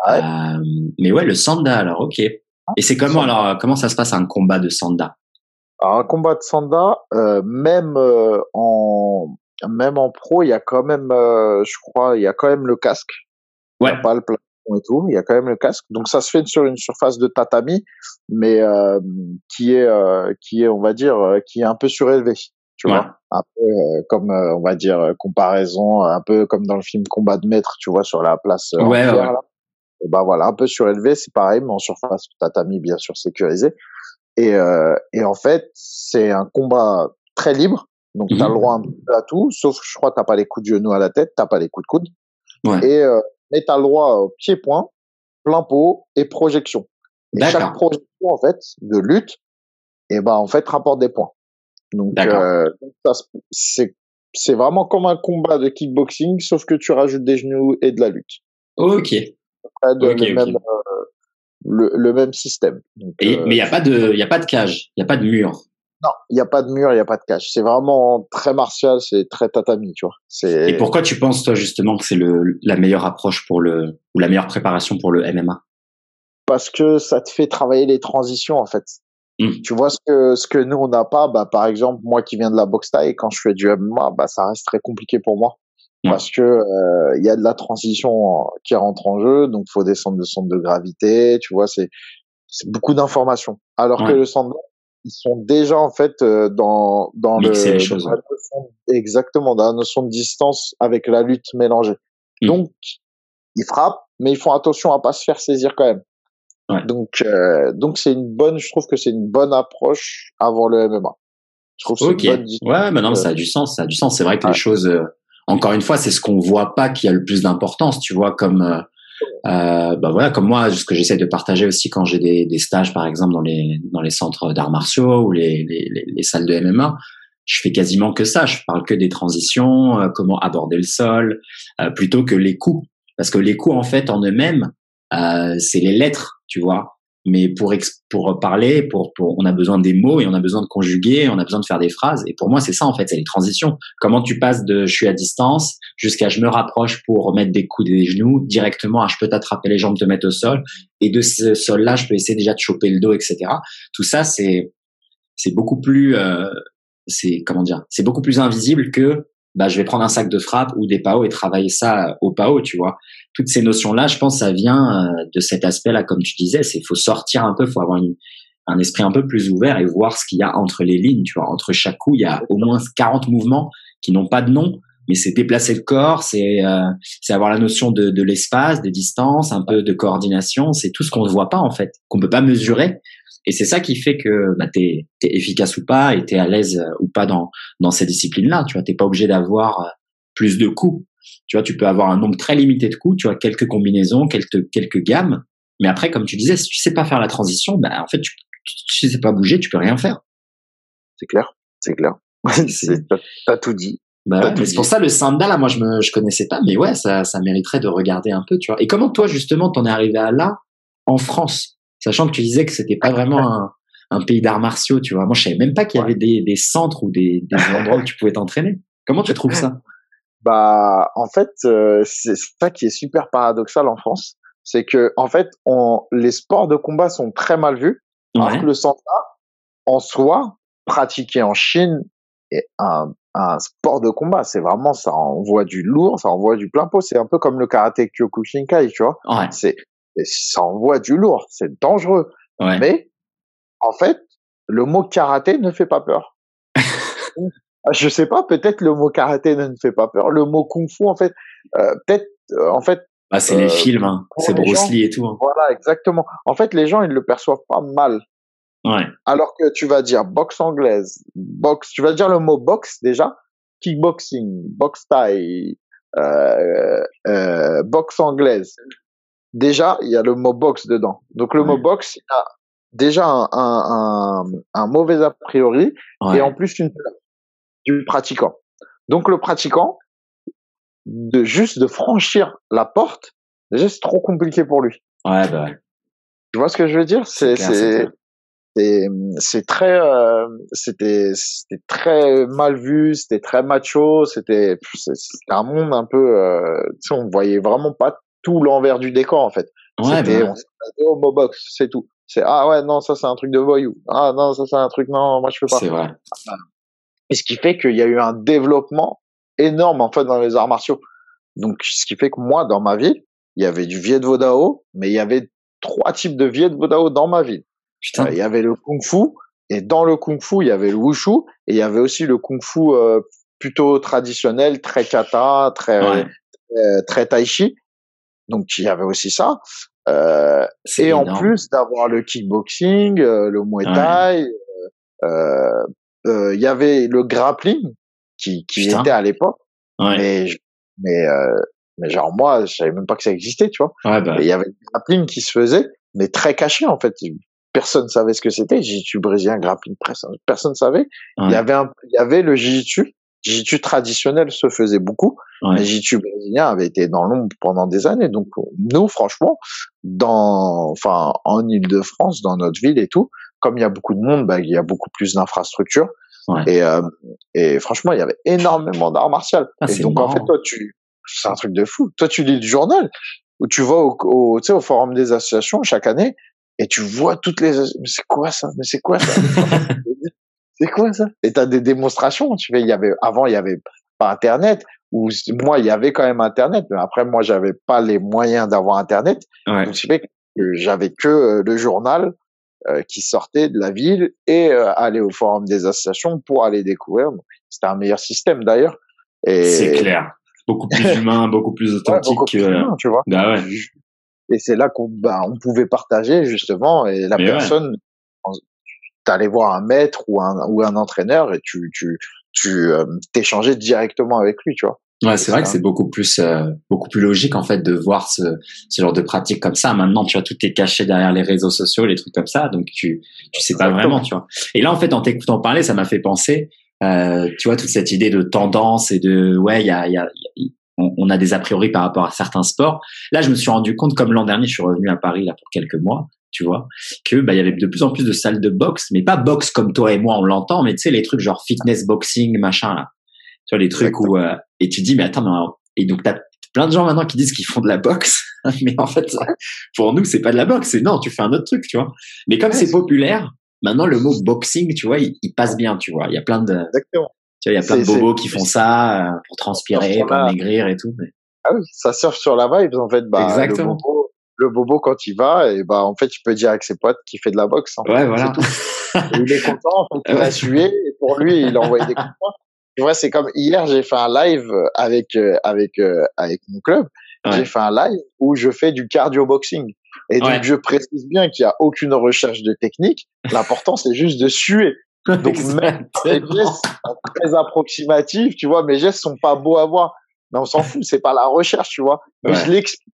Ouais. Euh, mais ouais, le sanda, alors, ok. Et c'est comment alors comment ça se passe un combat de Sanda? Alors, un combat de Sanda, euh, même euh, en même en pro, il y a quand même, euh, je crois, il y a quand même le casque. Ouais. Il y a pas le plafond et tout, il y a quand même le casque. Donc ça se fait sur une surface de tatami, mais euh, qui est qui est, on va dire, qui est un peu surélevé. Tu vois, un peu comme on va dire comparaison, un peu comme dans le film Combat de maître, tu vois, sur la place. ouais, ouais bah voilà, un peu surélevé, c'est pareil, mais en surface tatami bien sûr sécurisé. Et, euh, et en fait, c'est un combat très libre, donc tu as le mhm. droit un peu à tout, sauf je crois que t'as pas les coups de genoux à la tête, t'as pas les coups de coude. Ouais. Et euh, mais t'as le droit au pied-point, plein pot et projection. Et chaque projection en fait de lutte, et ben en fait rapporte des points. Donc euh, c'est c'est vraiment comme un combat de kickboxing, sauf que tu rajoutes des genoux et de la lutte. Ok le, Même, euh, le, même système. Et, euh, mais il n'y a pas de, il a pas de cage, il n'y a pas de mur. Non, il n'y a pas de mur, il n'y a pas de cage. C'est vraiment très martial, c'est très tatami, tu vois. C'est. Et pourquoi tu penses toi justement que c'est le la meilleure approche pour le ou la meilleure préparation pour le MMA Parce que ça te fait travailler les transitions en fait. Mmh. Tu vois ce que ce que nous on n'a pas, bah par exemple moi qui viens de la boxe taille, quand je fais du MMA, bah ça reste très compliqué pour moi parce que il euh, y a de la transition qui rentre en jeu, donc faut descendre de centre de gravité, tu vois, c'est c'est beaucoup d'informations. Alors que le centre ils sont déjà en fait euh, dans dans le les choses, notion, exactement dans la notion de distance avec la lutte mélangée. Mmh. Donc ils frappent, mais ils font attention à pas se faire saisir quand même. Ouais. Donc euh, donc c'est une bonne, je trouve que c'est une bonne approche avant le MMA. Je trouve que okay. ouais, mais non, ça a du sens, ça a du sens. C'est vrai que les choses encore une fois, c'est ce qu'on voit pas qui a le plus d'importance, tu vois, comme euh, bah voilà, comme moi, ce que j'essaie de partager aussi quand j'ai des, des, stages, par exemple, dans les dans les centres d'arts martiaux ou les, les, les, salles de MMA, je fais quasiment que ça. Je parle que des transitions, euh, comment aborder le sol, euh, plutôt que les coups, parce que les coups en fait en eux-mêmes, euh, c'est les lettres, tu vois mais pour pour parler, pour, pour on a besoin des mots et on a besoin de conjuguer, on a besoin de faire des phrases. Et pour moi, c'est ça en fait, c'est les transitions. Comment tu passes de je suis à distance jusqu'à je me rapproche pour mettre des coups des genoux directement à je peux t'attraper les jambes, te mettre au sol. Et de ce sol-là, je peux essayer déjà de choper le dos, etc. Tout ça, c'est c'est beaucoup plus euh, c'est comment dire, c'est beaucoup plus invisible que bah, je vais prendre un sac de frappe ou des PAO et travailler ça au PAO, tu vois. Toutes ces notions-là, je pense, ça vient euh, de cet aspect-là, comme tu disais, c'est faut sortir un peu, faut avoir un esprit un peu plus ouvert et voir ce qu'il y a entre les lignes, tu vois. Entre chaque coup, il y a au moins 40 mouvements qui n'ont pas de nom, mais c'est déplacer le corps, c'est euh, avoir la notion de, de l'espace, des distances, un peu de coordination, c'est tout ce qu'on ne voit pas en fait, qu'on peut pas mesurer. Et c'est ça qui fait que bah, tu es, efficace ou pas et tu es à l'aise euh, ou pas dans, dans ces disciplines-là. Tu vois, t'es pas obligé d'avoir euh, plus de coups. Tu vois, tu peux avoir un nombre très limité de coups, tu vois, quelques combinaisons, quelques, quelques gammes. Mais après, comme tu disais, si tu sais pas faire la transition, bah, en fait, tu, tu sais pas bouger, tu peux rien faire. C'est clair, c'est clair. T'as tout dit. Bah c'est pour ça le sanda là, moi je me je connaissais pas, mais ouais, ça ça mériterait de regarder un peu, tu vois. Et comment toi justement t'en es arrivé à là en France, sachant que tu disais que c'était pas vraiment un, un pays d'arts martiaux, tu vois. Moi je savais même pas qu'il y avait des, des centres ou des, des endroits où tu pouvais t'entraîner. Comment tu trouves ça? Bah en fait euh, c'est ça qui est super paradoxal en France, c'est que en fait on les sports de combat sont très mal vus, alors que le sanda en soi pratiqué en Chine est un un sport de combat. C'est vraiment, ça envoie du lourd, ça envoie du plein pot. C'est un peu comme le karaté Kyokushinkai, tu vois. Ouais. C'est, ça envoie du lourd. C'est dangereux. Ouais. Mais, en fait, le mot karaté ne fait pas peur. je sais pas, peut-être le mot karaté ne fait pas peur. Le mot kung fu, en fait, euh, peut-être, euh, en fait. Ah, c'est les euh, films, hein. c'est Bruce Lee et tout. Hein. Voilà, exactement. En fait, les gens, ils le perçoivent pas mal. Alors que tu vas dire boxe anglaise, boxe, tu vas dire le mot boxe déjà, kickboxing, boxe thaï, euh, euh, boxe anglaise. Déjà, il y a le mot boxe dedans. Donc le mot boxe, il a déjà un, un, un, mauvais a priori et en plus une du pratiquant. Donc le pratiquant, de juste de franchir la porte, déjà c'est trop compliqué pour lui. Ouais, bah. Tu vois ce que je veux dire? C'est c'est très euh, c'était c'était très mal vu c'était très macho c'était un monde un peu euh, tu sais, on voyait vraiment pas tout l'envers du décor en fait. Ouais, c'était bah on au box c'est tout. C'est ah ouais non ça c'est un truc de voyou. Ah non ça c'est un truc non moi je fais pas. C'est vrai et ce qui fait qu'il y a eu un développement énorme en fait dans les arts martiaux. Donc ce qui fait que moi dans ma ville il y avait du Viet Vodao mais il y avait trois types de Viet Vodao dans ma ville euh, il y avait le kung fu et dans le kung fu il y avait le wushu et il y avait aussi le kung fu euh, plutôt traditionnel, très kata, très euh, très, tai chi. Donc il y avait aussi ça. Euh, et en plus d'avoir le kickboxing, le muay thai, il y avait le grappling qui, qui était à l'époque. Mais mais mais genre moi je savais même pas que ça existait, tu vois. Bah. Il y avait le grappling qui se faisait, mais très caché en fait personne savait ce que c'était. Jiu-jitsu brésilien, grappling press, personne savait. Il y avait un, il y avait le jiu-jitsu. Jiu-jitsu traditionnel se faisait beaucoup, mais jiu-jitsu brésilien avait été dans l'ombre pendant des années. Donc nous, franchement, dans, enfin, en Île-de-France, dans notre ville et tout, comme il y a beaucoup de monde, bah, il y a beaucoup plus d'infrastructures. Et, euh, et franchement, il y avait énormément d'arts martiaux. Ah, et donc en fait, toi, tu, c'est un truc de fou. Toi, tu lis le journal où tu vas au, au, au forum des associations chaque année et tu vois toutes les mais c'est quoi ça? Mais c'est quoi ça? C'est quoi ça? Et t'as des démonstrations tu fais il y avait avant il y avait pas internet ou moi il y avait quand même internet mais après moi j'avais pas les moyens d'avoir internet ouais. donc c'est que j'avais que euh, le journal qui sortait de la ville et euh, aller au forum des associations pour aller découvrir. C'était un meilleur système d'ailleurs. C'est clair. Beaucoup plus humain beaucoup plus authentique ouais, beaucoup plus humain, tu vois. bah ouais. Et c'est là qu'on bah, on pouvait partager justement et la personne ouais. t'allais voir un maître ou un ou un entraîneur et tu tu tu euh, t'échangeais directement avec lui tu vois Ouais, c'est vrai que c'est beaucoup plus euh, beaucoup plus logique en fait de voir ce, ce genre de pratique comme ça. Maintenant, tu vois, tout est caché derrière les réseaux sociaux, les trucs comme ça, donc tu tu sais pas vraiment, tu vois. Et là, en fait, en t'écoutant parler, ça m'a fait penser, euh, tu vois, toute cette idée de tendance et de ouais, il y a, y a on, a des a priori par rapport à certains sports. Là, je me suis rendu compte, comme l'an dernier, je suis revenu à Paris là pour quelques mois, tu vois, que bah il y avait de plus en plus de salles de boxe, mais pas boxe comme toi et moi on l'entend, mais tu sais les trucs genre fitness boxing machin là, tu vois les trucs où euh, et tu dis mais attends mais, et donc t'as plein de gens maintenant qui disent qu'ils font de la boxe, mais en fait pour nous c'est pas de la boxe, c'est non tu fais un autre truc, tu vois. Mais comme c'est populaire, maintenant le mot boxing, tu vois, il, il, passe bien, tu vois. Il y a plein de Exactement il y a plein de bobos qui font ça euh, pour transpirer, pour maigrir et tout. Mais... Ah oui, ça surfe sur la vibe en fait. Bah, Exactement. Le bobo, le bobo, quand il va, et bah en fait il peut dire avec ses potes qu'il fait de la boxe. En ouais, voilà. il est content, en fait, il a sué et pour lui il a envoyé des coups tu vois, c'est comme hier, j'ai fait un live avec euh, avec euh, avec mon club. J'ai fait un live où je fais du cardio boxing. Et donc je précise bien qu'il n'y a aucune recherche de technique. L'important c'est juste de suer. Donc même les gestes sont très approximatifs, tu vois, mes gestes sont pas beaux à voir. Mais on s'en fout, c'est pas la recherche, tu vois. Mais je l'explique.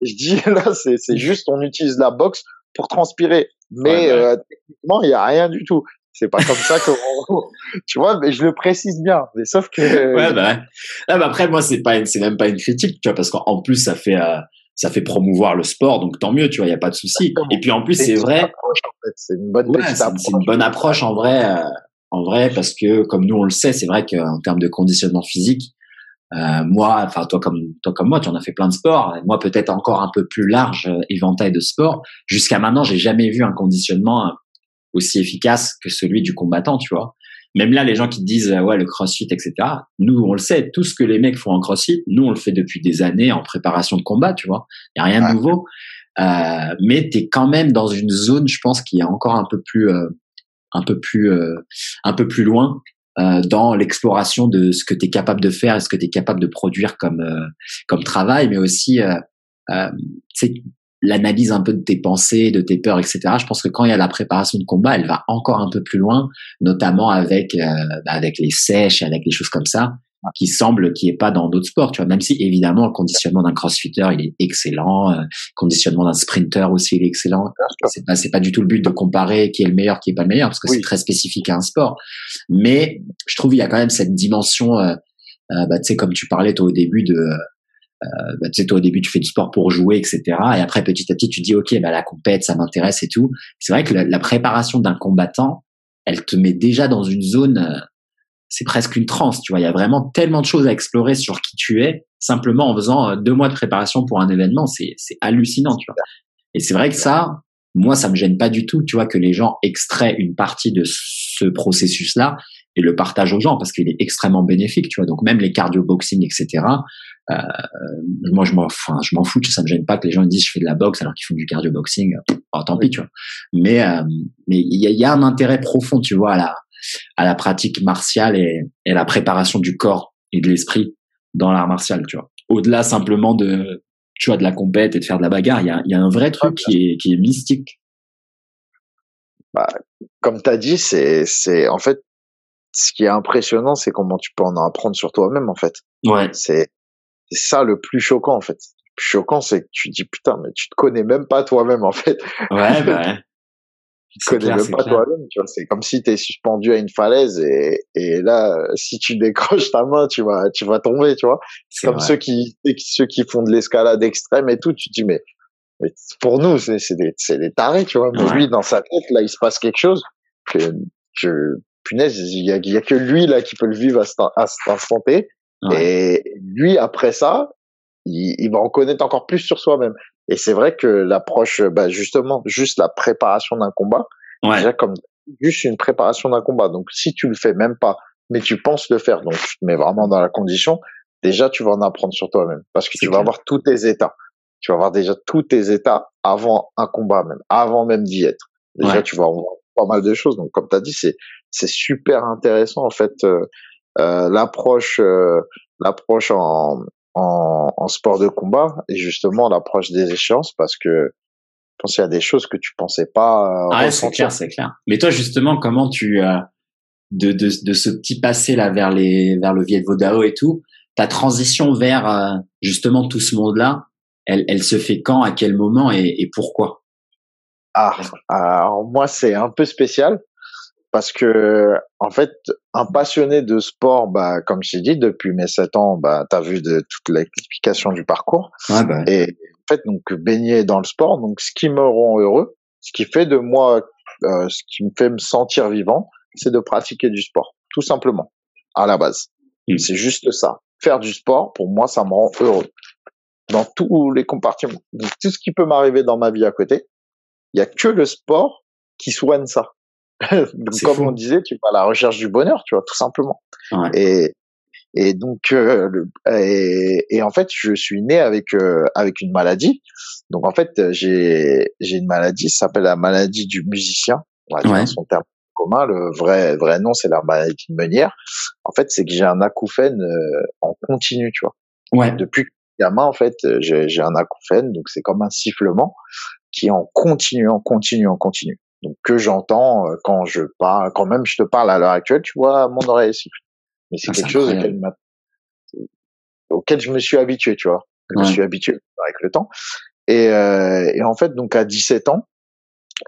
Je dis là, c'est c'est juste on utilise la boxe pour transpirer. Mais euh, techniquement, il y a rien du tout. C'est pas comme ça que tu vois, mais je le précise bien. Mais sauf que ouais, bah, ah, bah après moi c'est pas c'est même pas une critique, tu vois, parce qu'en plus ça fait euh, ça fait promouvoir le sport, donc tant mieux, tu vois, il y a pas de souci. Et puis en plus c'est vrai, c'est une bonne ouais, c'est une bonne approche en vrai, euh, en vrai parce que comme nous on le sait, c'est vrai qu'en termes de conditionnement physique, euh, moi, enfin toi comme toi comme moi, tu en as fait plein de sports. Moi peut-être encore un peu plus large éventail de sports. Jusqu'à maintenant, j'ai jamais vu un conditionnement aussi efficace que celui du combattant, tu vois. Même là, les gens qui disent ouais le CrossFit, etc. Nous, on le sait, tout ce que les mecs font en CrossFit, nous on le fait depuis des années en préparation de combat, tu vois. Il y a rien de nouveau. Euh, mais t'es quand même dans une zone, je pense, qui est encore un peu plus, un peu plus, un peu plus loin euh, dans l'exploration de ce que tu es capable de faire et ce que tu es capable de produire comme euh, comme travail, mais aussi euh, euh l'analyse un peu de tes pensées, de tes peurs, etc. Je pense que quand il y a la préparation de combat, elle va encore un peu plus loin, notamment avec bah, avec les sèches, avec les choses comme ça, qui semble qu'il n'y ait pas dans d'autres sports. Tu vois, même si évidemment le conditionnement d'un crossfitter il est excellent, euh, conditionnement d'un sprinter aussi il est excellent. C'est pas c'est pas du tout le but de comparer qui est le meilleur, qui est pas le meilleur, parce que c'est très spécifique à un sport. Mais je trouve il y a quand même cette dimension, euh, euh, bah, tu sais comme tu parlais toi au début de euh, bah, tu sais, toi au début tu fais du sport pour jouer, etc. Et après petit à petit tu dis ok, bah la compète ça m'intéresse et tout. C'est vrai que la, préparation d'un combattant, elle te met déjà dans une zone euh, c'est presque une transe, tu vois. Il y a vraiment tellement de choses à explorer sur qui tu es, simplement en faisant euh, deux mois de préparation pour un événement. C'est, c'est hallucinant, tu vois. Et c'est vrai que ça, moi, ça me gêne pas du tout, tu vois, que les gens extraient une partie de ce processus-là et le partagent aux gens parce qu'il est extrêmement bénéfique, tu vois. Donc même les cardio boxing, etc. Euh, moi, je m'en, enfin, je m'en fous, ça me gêne pas que les gens disent je fais de la boxe alors qu'ils font du cardio boxing. Oh, tant pis, tu vois. Mais euh, mais il y a, y a, un intérêt profond, tu vois, à la à la pratique martiale et, et la préparation du corps et de l'esprit dans l'art martial, tu vois. Au-delà simplement de, tu vois, de la compète et de faire de la bagarre, il y a, y a un vrai truc qui est, qui est mystique. Bah, comme tu as dit, c'est, c'est, en fait, ce qui est impressionnant, c'est comment tu peux en apprendre sur toi-même, en fait. Ouais. C'est, c'est ça le plus choquant, en fait. Le plus choquant, c'est que tu dis, putain, mais tu te connais même pas toi-même, en fait. Ouais, bah ouais. tu connais même pas toi-même, tu vois. C'est comme si tu es suspendu à une falaise et, et là, si tu décroches ta main, tu vas, tu vas tomber, tu vois. C'est comme ceux qui, ceux qui font de l'escalade extrême et tout. Tu te dis, mais, pour nous, c'est, c'est des, c'est des tarés, tu vois. Mais lui, dans sa tête, là, il se passe quelque chose que, que punaise, il y a, y a que lui, là, qui peut le vivre à cet, à cet instant T. Et lui, après ça, il, il, va en connaître encore plus sur soi-même. Et c'est vrai que l'approche, bah, justement, juste la préparation d'un combat, ouais. déjà comme juste une préparation d'un combat. Donc, si tu le fais même pas, mais tu penses le faire, donc tu te mets vraiment dans la condition, déjà, tu vas en apprendre sur toi-même. Parce que tu vas avoir tous tes états. Tu vas avoir déjà tous tes états avant un combat même, avant même d'y être. Déjà, ouais. tu vas avoir pas mal de choses. Donc, comme tu as dit, c'est, c'est super intéressant, en fait, euh, l'approche, euh, l'approche en, en, en, sport de combat et justement l'approche des échéances parce que je pense qu'il y a des choses que tu pensais pas euh, ah c'est clair c'est clair. Mais toi justement comment tu euh, de, de, de ce petit passé là vers les vers le Viet Vodao et tout ta transition vers euh, justement tout ce monde là elle, elle se fait quand à quel moment et, et pourquoi? Ah alors moi c'est un peu spécial parce que en fait un passionné de sport bah comme j'ai dit depuis mes 7 ans bah tu as vu de toute l'explication du parcours. Ouais, bah. et en fait donc baigner dans le sport donc ce qui me rend heureux ce qui fait de moi euh, ce qui me fait me sentir vivant c'est de pratiquer du sport tout simplement à la base. Mmh. c'est juste ça. Faire du sport pour moi ça me rend heureux. Dans tous les compartiments. Donc tout ce qui peut m'arriver dans ma vie à côté il y a que le sport qui soigne ça donc, comme fou. on disait, tu vas à la recherche du bonheur, tu vois, tout simplement. Ouais. Et et donc euh, le, et, et, en fait, je suis né avec euh, avec une maladie. Donc en fait, j'ai j'ai une maladie, ça s'appelle la maladie du musicien. Ouais. son terme commun. Le vrai vrai nom, c'est la maladie de Meunière. En fait, c'est que j'ai un acouphène en continu, tu vois. Ouais. Depuis gamin, en fait, j'ai un acouphène, donc c'est comme un sifflement qui est en continu, en continu, en continu. Donc que j'entends quand je parle, quand même je te parle à l'heure actuelle, tu vois, mon oreille siffle. Mais c'est ah, quelque chose auquel, auquel, je me suis habitué, tu vois. Je me suis habitué avec le temps. Et, euh, et en fait, donc à 17 ans,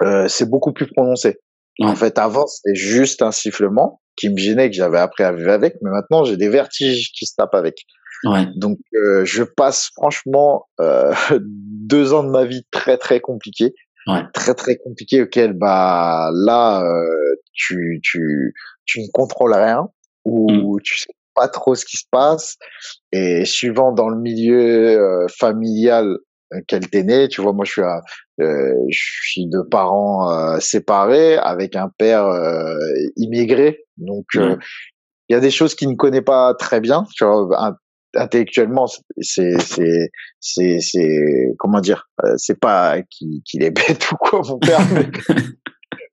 euh, c'est beaucoup plus prononcé. En fait, avant, c'était juste un sifflement qui me gênait, que j'avais appris à vivre avec, mais maintenant, j'ai des vertiges qui se tapent avec. Ouais. Donc, euh, je passe franchement euh, deux ans de ma vie très très compliqués, ouais. très très compliqués auxquels bah là, euh, tu tu tu ne contrôles rien ou mm. tu sais pas trop ce qui se passe et suivant dans le milieu euh, familial quel t'es né, tu vois, moi je suis euh, je suis de parents euh, séparés avec un père euh, immigré, donc il y a des choses qu'il ne connaît pas très bien, tu vois, intellectuellement c'est c'est c'est c'est comment dire c'est pas qu'il est bête ou quoi mon père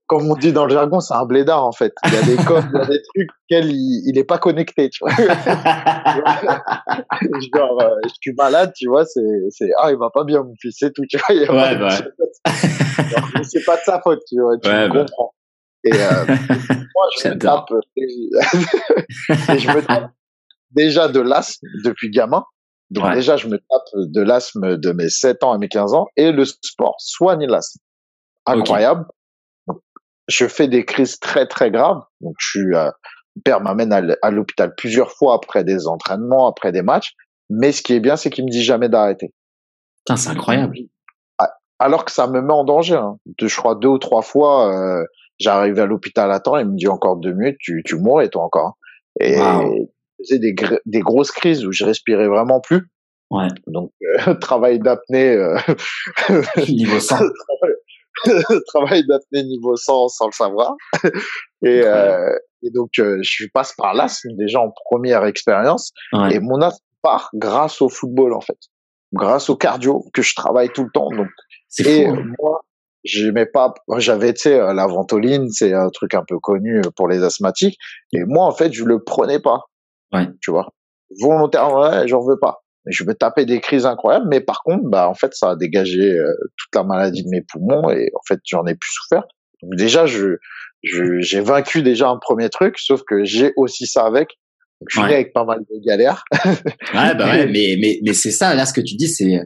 comme on dit dans le jargon, c'est un blédard en fait. Il y a des codes, il y a des trucs auxquels il, il est pas connecté, tu vois. Genre, euh, je suis malade, tu vois, c'est, c'est, ah, il va pas bien mon fils, c'est tout, tu vois. Ouais, bah. c'est pas de sa faute, tu vois, tu ouais, bah. comprends. Et euh, moi, je me tape, et je me tape déjà de l'asthme depuis gamin. Donc déjà, je me tape de l'asthme de mes 7 ans à mes 15 ans et le sport soigne l'asthme. Incroyable je fais des crises très très graves. Donc je suis, euh, père m'amène à l'hôpital plusieurs fois après des entraînements, après des matchs. Mais ce qui est bien, c'est qu'il me dit jamais d'arrêter. C'est incroyable. Ah, alors que ça me met en danger. Hein. je crois deux ou trois fois, euh, j'arrive à l'hôpital à temps, il me dit encore deux minutes, tu, tu et toi encore. Et c'est des, des grosses crises où je respirais vraiment plus. Ouais. Donc euh, travail d'apnée. Euh, Niveau 100. travail d'apnée niveau 100 sans le savoir. et, euh, et donc, euh, je passe par là, c'est déjà en première expérience. Et mon asthme part grâce au football, en fait. Grâce au cardio que je travaille tout le temps. Donc, et fou, hein. moi, j'aimais pas, j'avais, tu sais, la ventoline, c'est un truc un peu connu pour les asthmatiques. Et moi, en fait, je le prenais pas. Ouais. Tu vois? Volontairement, ouais, j'en veux pas je me tapais des crises incroyables, mais par contre, bah en fait, ça a dégagé euh, toute la maladie de mes poumons et en fait, j'en ai plus souffert. Donc déjà, je j'ai vaincu déjà un premier truc, sauf que j'ai aussi ça avec. Donc, je suis avec pas mal de galères. ouais, bah ouais, mais mais mais c'est ça. Là, ce que tu dis, c'est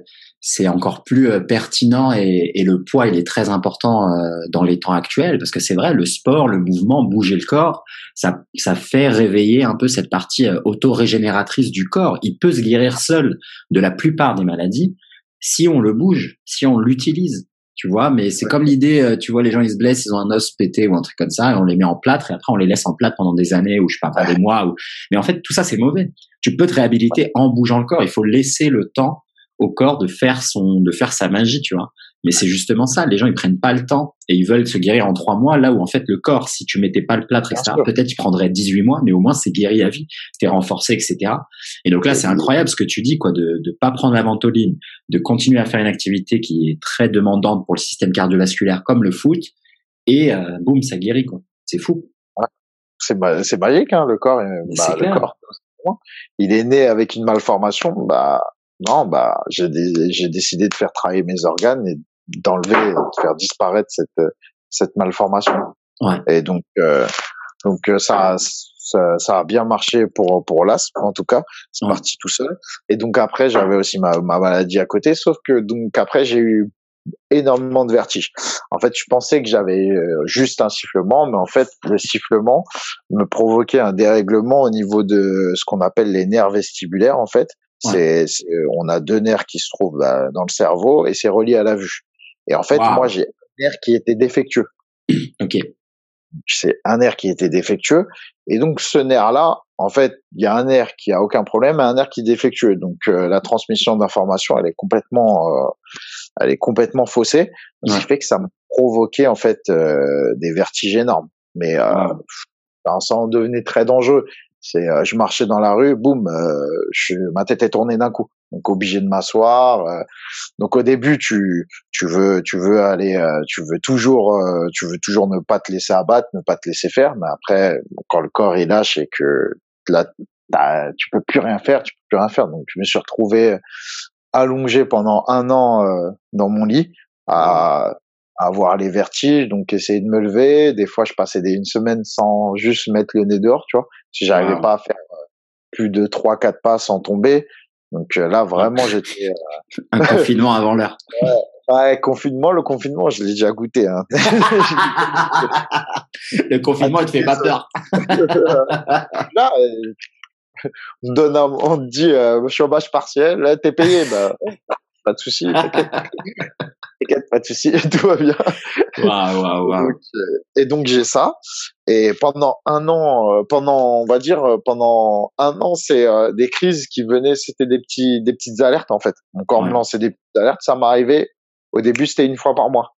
c'est encore plus euh, pertinent et, et, le poids il est très important euh, dans les temps actuels parce que c'est vrai le sport le mouvement bouger le corps ça ça fait réveiller un peu cette partie euh, auto-régénératrice du corps. Il peut se guérir seul de la plupart des maladies si on le bouge si on l'utilise tu vois mais c'est comme l'idée tu vois les gens ils se blessent ils ont un os pété ou un truc comme ça et on les met en plâtre et après on les laisse en plâtre pendant des années ou je sais pas des mois ou mais en fait tout ça c'est mauvais. Tu peux te réhabiliter en bougeant le corps. Il faut laisser le temps au corps de faire son, de faire sa magie, tu vois. Mais c'est justement ça. Les gens, ils prennent pas le temps et ils veulent se guérir en trois mois. Là où, en fait, le corps, si tu mettais pas le plâtre, etc., peut-être il prendrait 18 mois, mais au moins c'est guéri à vie. T'es renforcé, etc. Et donc là, c'est incroyable ce que tu dis, quoi, de, de pas prendre la ventoline, de continuer à faire une activité qui est très demandante pour le système cardiovasculaire comme le foot. Et, euh, boum, ça guérit, quoi. C'est fou. C'est, c'est magique, hein, le corps. Bah, le corps, il est né avec une malformation, bah, non, bah, j'ai j'ai décidé de faire travailler mes organes et d'enlever, de faire disparaître cette cette malformation. Ouais. Et donc euh, donc euh, ça, ça, ça a bien marché pour pour l'asthme en tout cas, c'est parti tout seul. Et donc après j'avais aussi ma ma maladie à côté, sauf que donc après j'ai eu énormément de vertige. En fait, je pensais que j'avais euh, juste un sifflement, mais en fait, le sifflement me provoquait un dérèglement au niveau de ce qu'on appelle les nerfs vestibulaires, en fait, c'est, on a deux nerfs qui se trouvent bah, dans le cerveau et c'est relié à la vue. Et en fait, moi, j'ai un nerf qui était défectueux. ok. C'est un nerf qui était défectueux. Et donc, ce nerf-là, en fait, il y a un nerf qui a aucun problème et un nerf qui est défectueux. Donc, euh, la transmission d'informations, elle est complètement, euh, elle est complètement faussée. Ce qui fait que ça m'a provoqué, en fait, euh, des vertiges énormes. Mais ça en devenait très dangereux. C'est, euh, je marchais dans la rue, boum, euh, ma tête est tournée d'un coup. donc obligé de m'asseoir. Euh. donc au début, tu tu veux tu veux aller, euh, tu veux toujours tu veux toujours ne pas te laisser abattre, ne pas te laisser faire, mais après quand le corps il lâche et que là bah, tu peux plus rien faire, tu peux plus rien faire. Donc je me suis retrouvé allongé pendant un an dans mon lit à avoir les vertiges, donc essayer de me lever. Des fois, je passais des, une semaine sans juste mettre le nez dehors, tu vois. Si j'arrivais pas à faire plus de trois, quatre pas sans tomber. Donc là, vraiment, j'étais un confinement avant l'heure. Ouais, confinement, le confinement, je l'ai déjà goûté. Hein. le confinement, il te fait pas peur. là, on, donne on te dit euh, chômage partiel, là, t'es payé. Bah, pas de souci. T'inquiète, pas de souci, tout va bien. Euh, et donc j'ai ça. Et pendant un an, euh, pendant on va dire euh, pendant un an, c'est des crises qui venaient, c'était des petits, des petites alertes en fait. Mon corps me lançait des petites alertes. Ça m'arrivait. Au début, c'était une fois par mois.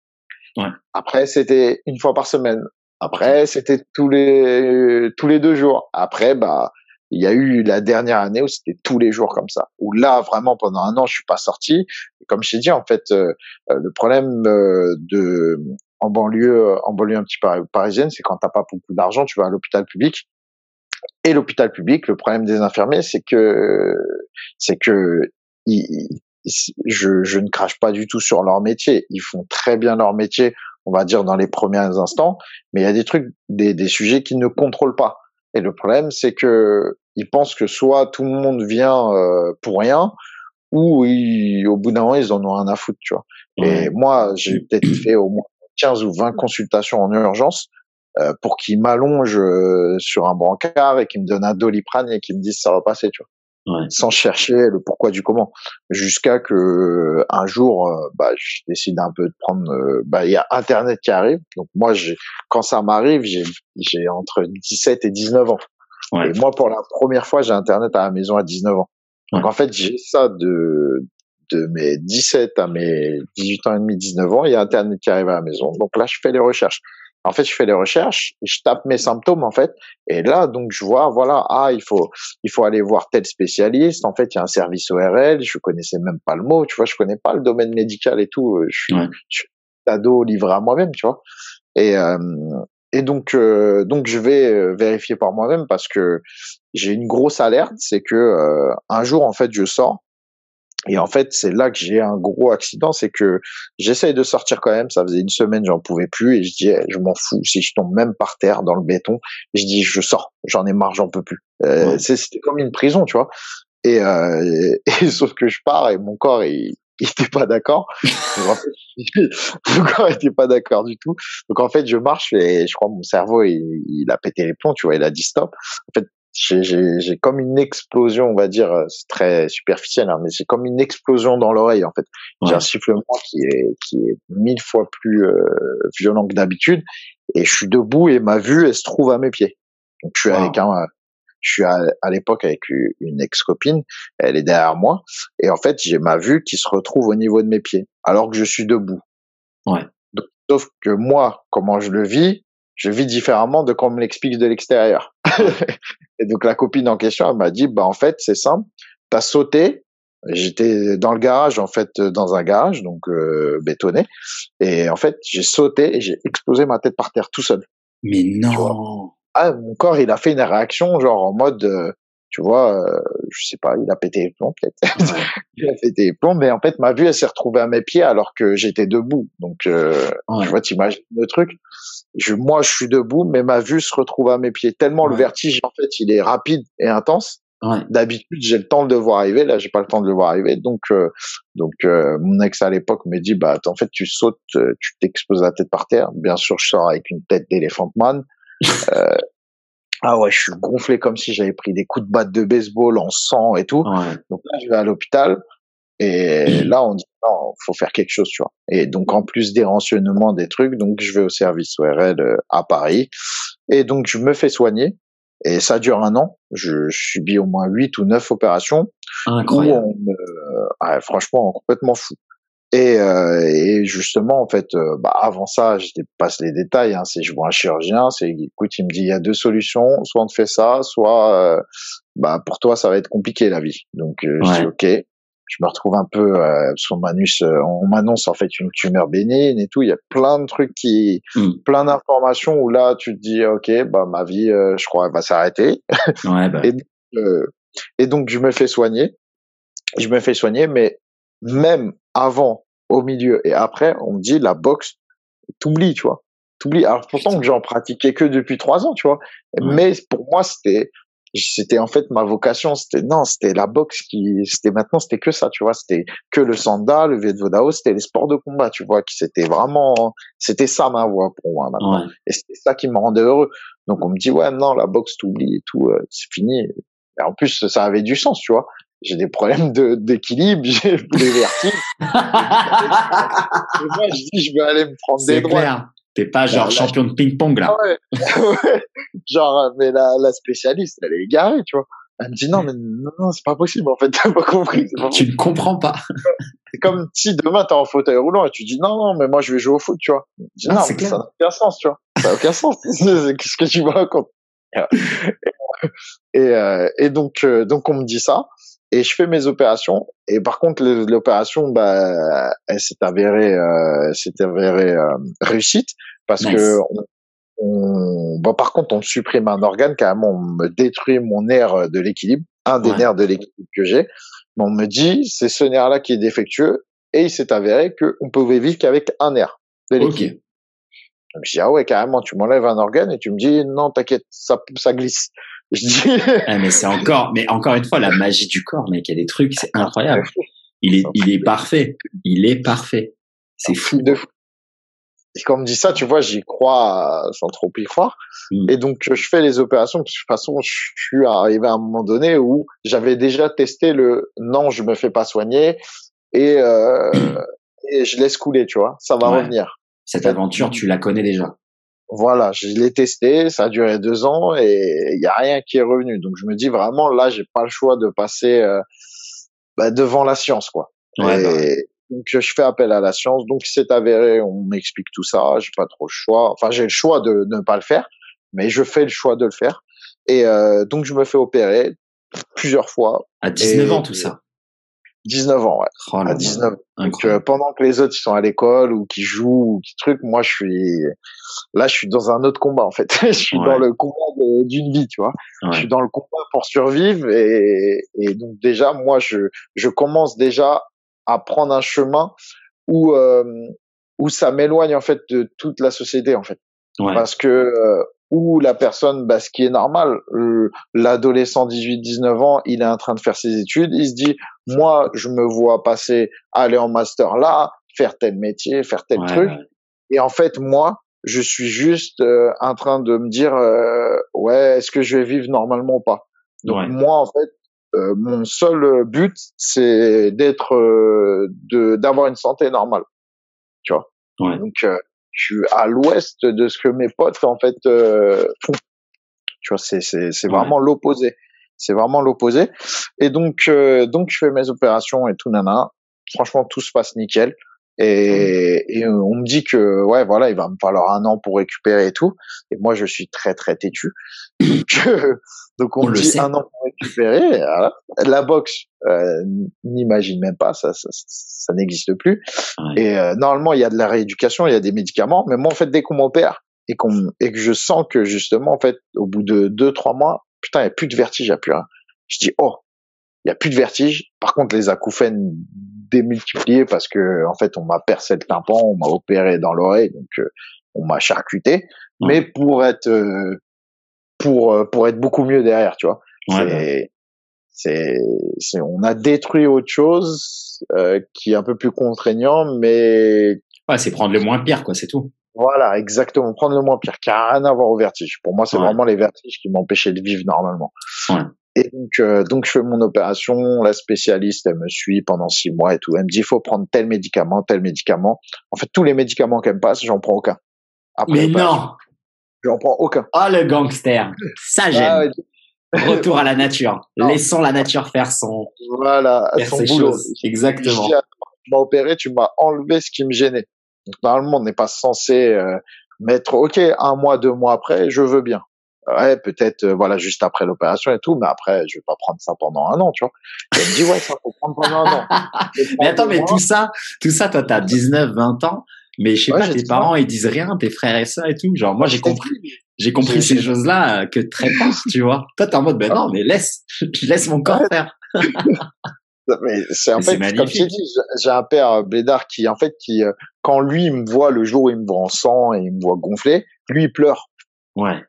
Ouais. Après, c'était une fois par semaine. Après, c'était tous les tous les deux jours. Après, bah il y a eu la dernière année où c'était tous les jours comme ça. Où là, vraiment, pendant un an, je suis pas sorti. Comme je t'ai dit, en fait, euh, euh, le problème euh, de en banlieue, en banlieue un petit peu parisienne, c'est quand t'as pas beaucoup d'argent, tu vas à l'hôpital public. Et l'hôpital public, le problème des infirmiers, c'est que c'est que je, je ne crache pas du tout sur leur métier. Ils font très bien leur métier, on va dire dans les premiers instants, mais il y a des trucs, des, des sujets qu'ils ne contrôlent pas. Et le problème, c'est que ils pensent que soit tout le monde vient euh, pour rien, ou au bout d'un moment, ils en ont rien à foutre, tu vois. Et moi, j'ai peut-être fait au moins 15 ou 20 consultations en urgence euh, pour qu'ils m'allongent euh, sur un brancard et qu'ils me donnent un doliprane et qu'ils me disent ça va passer, tu vois. Ouais. sans chercher le pourquoi du comment jusqu'à que un jour bah je décide un peu de prendre bah il y a internet qui arrive donc moi j'ai quand ça m'arrive j'ai j'ai entre 17 et 19 ans et moi, pour la première fois, j'ai Internet à la maison à 19 ans. Donc, en fait, j'ai ça de, de mes 17 à mes 18 ans et demi, 19 ans. Il y a Internet qui arrive à la maison. Donc là, je fais les recherches. En fait, je fais les recherches, je tape mes symptômes, en fait. Et là, donc, je vois, voilà, ah, il faut, il faut aller voir tel spécialiste. En fait, il y a un service ORL. Je connaissais même pas le mot. Tu vois, je connais pas le domaine médical et tout. Je suis, je suis ado livré à moi-même, tu vois. Et, euh, et donc, euh, donc je vais euh, vérifier par moi-même parce que j'ai une grosse alerte, c'est que euh, un jour en fait je sors et en fait c'est là que j'ai un gros accident, c'est que j'essaye de sortir quand même. Ça faisait une semaine, j'en pouvais plus et je dis eh, je m'en fous si je tombe même par terre dans le béton. je dis je sors, j'en ai marre, j'en peux plus. C'était comme une prison, tu vois. Et, et, sauf que je pars et mon corps il, il était pas d'accord. mon corps était pas d'accord du tout. Donc en fait, je marche et je crois que mon cerveau il, il a pété les plombs, tu vois, il a dit stop. En fait, j'ai comme une explosion, on va dire, c'est très superficiel, hein, mais c'est comme une explosion dans l'oreille en fait. J'ai un sifflement qui est qui est mille fois plus euh, violent que d'habitude et je suis debout et ma vue elle se trouve à mes pieds. Donc je suis avec un je suis à, l'époque avec une ex-copine, elle est derrière moi, et en fait, j'ai ma vue qui se retrouve au niveau de mes pieds, alors que je suis debout. Ouais. sauf que moi, comment je le vis, je vis différemment de comme on me l'explique de l'extérieur. et donc la copine en question, elle m'a dit, bah en fait, c'est simple, t'as sauté, J'étais dans le garage, en fait, dans un garage, donc euh, bétonné. Et en fait, j'ai sauté et j'ai explosé ma tête par terre tout seul. Mais non ah, mon corps, il a fait une réaction, genre en mode, euh, tu vois, euh, je sais pas, il a pété les plombs peut-être. il a pété les plombs, mais en fait, ma vue, elle s'est retrouvée à mes pieds alors que j'étais debout. Donc, euh, tu vois, t'imagines le truc. Je, moi, je suis debout, mais ma vue se retrouve à mes pieds. Tellement le vertige, en fait, il est rapide et intense. D'habitude, j'ai le temps de le voir arriver. Là, j'ai pas le temps de le voir arriver. Donc, euh, donc, mon ex à l'époque me dit, bah, en fait, tu sautes, tu t'exposes la tête par terre. Bien sûr, je sors avec une tête d'éléphant man. Euh, ah ouais, je suis gonflé comme si j'avais pris des coups de batte de baseball en sang et tout. Donc là, je vais à l'hôpital et là, on dit non, faut faire quelque chose, tu vois. Et donc en plus des renseignements, des trucs, donc je vais au service ORL euh, à Paris et donc je me fais soigner et ça dure un an. Je, subis au moins huit ou neuf opérations. Incroyable. franchement, complètement fou. Et, euh, et, justement, en fait, euh, bah, avant ça, je passe les détails. Hein, c'est je vois un chirurgien, c'est écoute, il me dit il y a deux solutions, soit on te fait ça, soit euh, bah pour toi ça va être compliqué la vie. Donc je dis ok. je me retrouve un peu euh, parce qu'on m'annonce, euh, on m'annonce en fait une tumeur bénigne et tout. Il y a plein de trucs qui, mm. plein d'informations où là tu te dis ok, bah ma vie, euh, je crois, elle va s'arrêter. Ouais, bah. et, et donc je me fais soigner. Je me fais soigner, mais même avant, au milieu. Et après, on me dit la boxe, t'oublies, tu vois. T'oublies. Alors pourtant que j'en pratiquais que depuis trois ans, tu vois. Mais pour moi, c'était c'était en fait ma vocation. C'était non c'était la boxe qui c'était maintenant c'était que ça tu vois. C'était que le sanda le Vodao c'était les sports de combat tu vois qui c'était vraiment c'était ça ma voix pour moi maintenant. Et c'était ça qui me rendait heureux. Donc on me dit ouais non la boxe t'oublies et tout euh, c'est fini. Et en plus ça avait du sens tu vois j'ai des problèmes de d'équilibre j'ai des vertiges et moi je dis je vais aller me prendre des droits T'es pas genre champion de ping-pong là. Ouais. genre, mais la, la spécialiste, elle est égarée, tu vois. Elle me dit non, mais non, non c'est pas possible en fait, t'as pas compris. Pas tu ne comprends pas. c'est comme si demain t'es en fauteuil roulant et tu dis non, non, mais moi je vais jouer au foot, tu vois. Dis, ah, non, mais ça n'a aucun sens, tu vois. Ça n'a aucun sens. Qu'est-ce que tu me racontes? Et, euh, et donc, euh, donc on me dit ça et je fais mes opérations. Et par contre l'opération bah elle s'est avérée euh, s'est avérée euh, réussite parce que on, bah, par contre on supprime un organe carrément on me détruit mon nerf de l'équilibre un des nerfs de l'équilibre que j'ai. Mais on me dit c'est ce nerf là qui est défectueux et il s'est avéré que on pouvait vivre qu'avec un nerf de l'équilibre. Donc je dis ah ouais carrément tu m'enlèves un organe et tu me dis non t'inquiète ça ça glisse je dis. ah, mais c'est encore, mais encore une fois, la magie du corps, mec. Il y a des trucs, c'est incroyable. Il est, il est parfait. Il est parfait. C'est fou. De fou. Et quand on me dit ça, tu vois, j'y crois sans trop y croire. Hmm. Et donc, je fais les opérations. de toute façon, je suis arrivé à un moment donné où j'avais déjà testé le non, je me fais pas soigner et, euh, et je laisse couler, tu vois. Ça va revenir. Cette aventure, tu la connais déjà. Voilà, je l'ai testé, ça a duré deux ans et il y a rien qui est revenu. Donc je me dis vraiment là, j'ai pas le choix de passer euh, bah, devant la science, quoi. Ouais, et bah Donc je fais appel à la science. Donc c'est avéré, on m'explique tout ça. J'ai pas trop le choix. Enfin j'ai le choix de, ne pas le faire, mais je fais le choix de le faire. Et euh, donc je me fais opérer plusieurs fois. À 19 ans tout ça. 19 ans, ouais. Oh à 19 Donc, euh, pendant que les autres ils sont à l'école ou qui jouent ou qui truc, moi je suis là, je suis dans un autre combat en fait. je suis dans le combat d'une vie, tu vois. Je suis dans le combat pour survivre et, et donc déjà moi je je commence déjà à prendre un chemin où euh, où ça m'éloigne en fait de toute la société en fait. Parce que euh, où la personne, bah, ce qui est normal, l'adolescent 18-19 ans, il est en train de faire ses études, il se dit, moi, je me vois passer, aller en master là, faire tel métier, faire tel truc. Et en fait, moi, je suis juste euh, en train de me dire, euh, ouais, est-ce que je vais vivre normalement ou pas? Donc moi, en fait, euh, mon seul but, c'est d'être, de d'avoir une santé normale. Tu vois? Donc je suis à l'ouest de ce que mes potes en fait euh, font. Tu vois, c'est c'est c'est vraiment l'opposé. C'est vraiment l'opposé. Et donc euh, donc je fais mes opérations et tout nana. Franchement, tout se passe nickel. Et, et, on me dit que ouais voilà il va me falloir un an pour récupérer et tout. Et moi je suis très très têtu. Donc, euh, donc on, me dit un an pour récupérer la boxe euh, n'imagine même pas ça ça, ça n'existe plus. Et euh, normalement il y a de la rééducation il y a des médicaments mais moi en fait dès qu'on m'opère et qu'on et que je sens que justement en fait au bout de deux trois mois putain il y a plus de vertige il y a plus rien. Je dis oh il y a plus de vertige. Par contre, les acouphènes démultipliés parce que en fait, on m'a percé le tympan, on m'a opéré dans l'oreille, donc euh, on m'a charcuté. Mais pour être euh, pour euh, pour être beaucoup mieux derrière, tu vois. c'est c'est on a détruit autre chose qui est un peu plus contraignant, mais ouais, c'est prendre le moins pire, quoi, c'est tout. Voilà, exactement, prendre le moins pire, qui a rien à voir au vertige. Pour moi, c'est vraiment les vertiges qui m'empêchaient de vivre normalement. Ouais. Et donc, euh, donc je fais mon opération. La spécialiste, elle me suit pendant six mois et tout. Elle me dit, il faut prendre tel médicament, tel médicament. En fait, tous les médicaments qu'elle me passe, j'en prends aucun. Mais non J'en prends aucun. Oh, le gangster Ça, j'aime. Ah, Retour à la nature. Laissons la nature faire son, voilà, son boulot. Choses. Exactement. Tu m'as opéré, tu m'as enlevé ce qui me gênait. Donc, normalement, on n'est pas censé euh, mettre, OK, un mois, deux mois après, je veux bien. Ouais, peut-être, euh, voilà, juste après l'opération et tout, mais après, je vais pas prendre ça pendant un an, tu vois. Et elle me dit, ouais, ça faut prendre pendant un an. mais attends, mais tout ça, tout ça, toi, t'as 19, 20 ans, mais je sais pas, tes parents, ils disent rien, tes frères et sœurs et tout. Genre, moi, j'ai compris, j'ai compris ces choses-là euh, que très tard, tu vois. Toi, t'es en mode, ben non, mais laisse, je laisse mon corps faire. mais c'est en fait, comme je dit, j'ai un père euh, blédard qui, en fait, qui, quand lui me voit le jour où il me voit en sang et il me voit gonfler, lui, il pleure. Ouais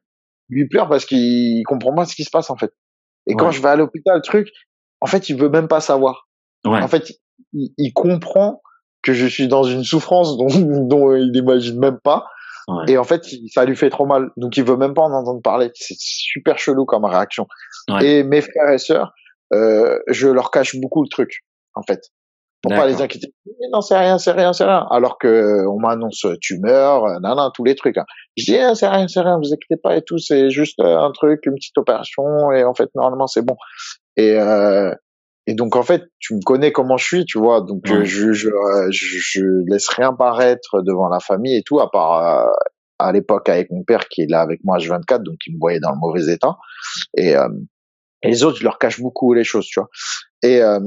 lui pleure parce qu'il comprend pas ce qui se passe en fait. Et quand je vais à l'hôpital, le truc, en fait, il veut même pas savoir. Ouais. En fait, il, comprend que je suis dans une souffrance dont, dont il n'imagine même pas. Ouais. Et en fait, ça lui fait trop mal. Donc, il veut même pas en entendre parler. C'est super chelou comme réaction. Et mes frères et sœurs, euh, je leur cache beaucoup le truc, en fait pour pas les inquiéter. non, c'est rien, c'est rien, c'est rien. Alors que on m'annonce tumeur, euh, nan, nan, tous les trucs. Hein. Je dis, ah, c'est rien, c'est rien, vous inquiétez pas et tout, c'est juste euh, un truc, une petite opération et en fait normalement c'est bon. Et euh, et donc en fait, tu me connais comment je suis, tu vois. Donc je, je, je, je, laisse rien paraître devant la famille et tout, à part à l'époque avec mon père qui est là avec moi H24, donc il me voyait dans le mauvais état. Et et les autres, je leur cache beaucoup les choses, tu vois. Et, euh,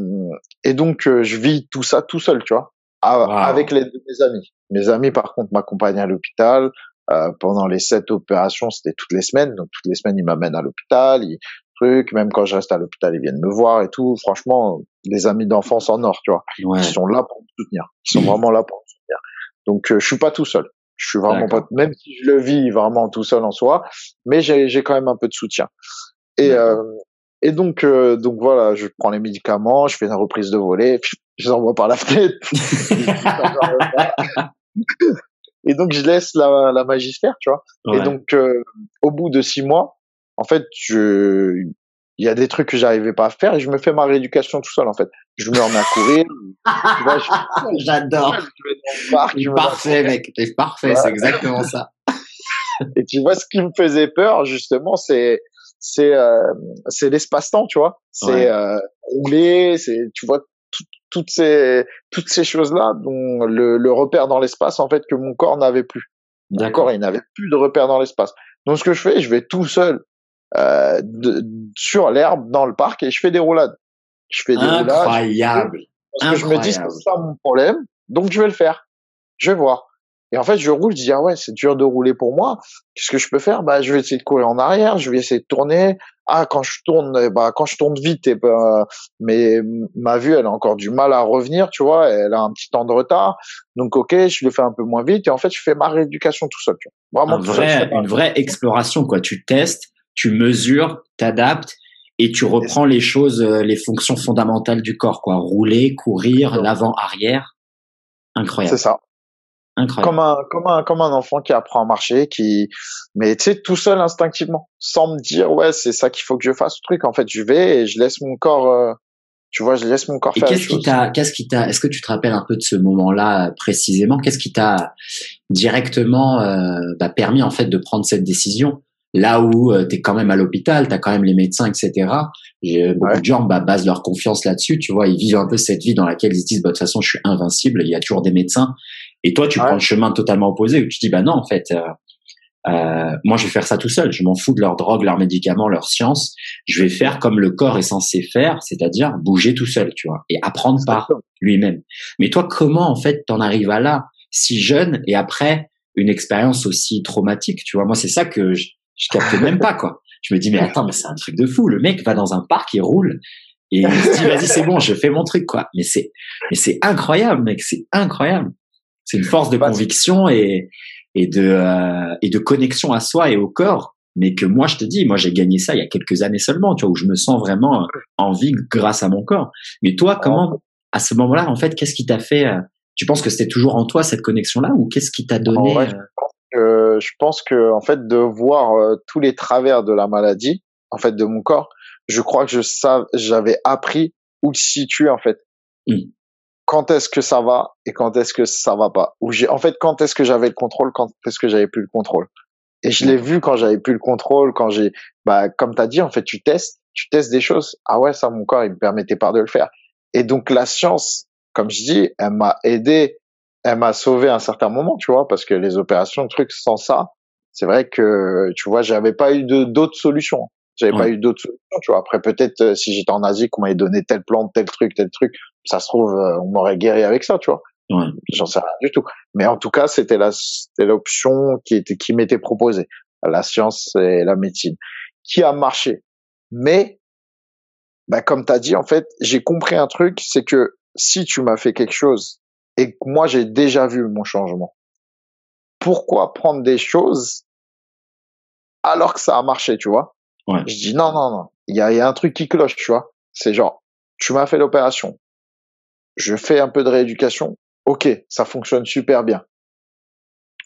et donc, euh, je vis tout ça tout seul, tu vois, avec les, mes amis. Mes amis, par contre, m'accompagnent à l'hôpital. Euh, pendant les sept opérations, c'était toutes les semaines. Donc, toutes les semaines, ils m'amènent à l'hôpital. Ils, truc, même quand je reste à l'hôpital, ils viennent me voir et tout. Franchement, les amis d'enfance en or, tu vois. Ils sont là pour me soutenir. Ils sont vraiment là pour me soutenir. Donc, euh, je suis pas tout seul. Je suis vraiment pas, même si je le vis vraiment tout seul en soi, mais j'ai, j'ai quand même un peu de soutien. Et, euh, et donc, euh, donc voilà, je prends les médicaments, je fais une reprise de volée, je les envoie par la fenêtre. et donc, je laisse la, la magie faire, tu vois. Et donc, euh, au bout de six mois, en fait, je, il y a des trucs que j'arrivais pas à faire et je me fais ma rééducation tout seul, en fait. Je me remets à courir. J'adore. Parfait, mec. C'est parfait, c'est exactement ça. et tu vois, ce qui me faisait peur, justement, c'est c'est euh, c'est l'espace-temps, tu vois. C'est euh, rouler, c'est tu vois toutes ces toutes ces choses-là dont le, le repère dans l'espace en fait que mon corps n'avait plus. Mon corps il n'avait plus de repère dans l'espace. Donc ce que je fais, je vais tout seul euh, de, sur l'herbe dans le parc et je fais des roulades. Je fais des Incroyable. roulades. Incroyable. Parce que je me dis c'est pas mon problème, donc je vais le faire. Je vais voir. Et en fait, je roule, je dis ah ouais, c'est dur de rouler pour moi. Qu'est-ce que je peux faire? Bah, je vais essayer de courir en arrière, je vais essayer de tourner. Ah, quand je tourne, bah quand je tourne vite, et eh ben, mais ma vue, elle a encore du mal à revenir, tu vois. Elle a un petit temps de retard. Donc ok, je le fais un peu moins vite. Et en fait, je fais ma rééducation tout seul. Tu vois. Vraiment, vrai, une vraie exploration quoi. Tu testes, tu mesures, t'adaptes et tu reprends les choses, euh, les fonctions fondamentales du corps quoi. Rouler, courir, l'avant, arrière. Incroyable. C'est ça. Comme un, comme un, comme un enfant qui apprend à marcher, qui, mais tu sais, tout seul instinctivement, sans me dire, ouais, c'est ça qu'il faut que je fasse, ce truc. En fait, je vais et je laisse mon corps, euh, tu vois, je laisse mon corps et faire. Qu'est-ce qui t'a, qu'est-ce qui t'a, est-ce que tu te rappelles un peu de ce moment-là précisément? Qu'est-ce qui t'a directement euh, bah, permis en fait de prendre cette décision? Là où euh, tu es quand même à l'hôpital, tu as quand même les médecins, etc. beaucoup de gens bah, basent leur confiance là-dessus, tu vois, ils vivent un peu cette vie dans laquelle ils se disent, bah, de toute façon, je suis invincible, il y a toujours des médecins. Et toi, tu prends le chemin totalement opposé où tu dis, bah non, en fait, euh, euh, moi, je vais faire ça tout seul. Je m'en fous de leurs drogues, leurs médicaments, leur science. Je vais faire comme le corps est censé faire, c'est-à-dire bouger tout seul, tu vois, et apprendre par lui-même. Mais toi, comment, en fait, t'en arrives à là, si jeune, et après une expérience aussi traumatique, tu vois? Moi, c'est ça que je, je capte même pas, quoi. Je me dis, mais attends, mais c'est un truc de fou. Le mec va dans un parc, il roule, et il se dit, vas-y, c'est bon, je fais mon truc, quoi. Mais c'est, mais c'est incroyable, mec, c'est incroyable. C'est une force de conviction et, et de, euh, et de connexion à soi et au corps. Mais que moi, je te dis, moi, j'ai gagné ça il y a quelques années seulement, tu vois, où je me sens vraiment en vie grâce à mon corps. Mais toi, comment, à ce moment-là, en fait, qu'est-ce qui t'a fait, euh, tu penses que c'était toujours en toi cette connexion-là ou qu'est-ce qui t'a donné? Euh, je pense que, en fait, de voir tous les travers de la maladie, en fait, de mon corps, je crois que je savais, j'avais appris où se situer, en fait. Mmh quand est-ce que ça va et quand est-ce que ça va pas. Ou j'ai, en fait, quand est-ce que j'avais le contrôle, quand est-ce que j'avais plus le contrôle. Et je l'ai vu quand j'avais plus le contrôle, quand j'ai, bah, comme t'as dit, en fait, tu testes, tu testes des choses. Ah ouais, ça, mon corps, il me permettait pas de le faire. Et donc, la science, comme je dis, elle m'a aidé, elle m'a sauvé à un certain moment, tu vois, parce que les opérations, le truc, sans ça, c'est vrai que tu vois, j'avais pas eu d'autres solutions. J'avais pas eu d'autres solutions, tu vois. Après, peut-être euh, si j'étais en Asie, qu'on m'avait donné telle plante, tel truc, tel truc, ça se trouve, euh, on m'aurait guéri avec ça, tu vois. Ouais. J'en sais rien du tout. Mais en tout cas, c'était la, c'était l'option qui était, qui m'était proposée. La science et la médecine. Qui a marché. Mais, bah, comme t'as dit, en fait, j'ai compris un truc, c'est que si tu m'as fait quelque chose et que moi j'ai déjà vu mon changement, pourquoi prendre des choses alors que ça a marché, tu vois? Ouais. Je dis non, non, non. Il y a, y a un truc qui cloche, tu vois. C'est genre, tu m'as fait l'opération. Je fais un peu de rééducation. Ok, ça fonctionne super bien.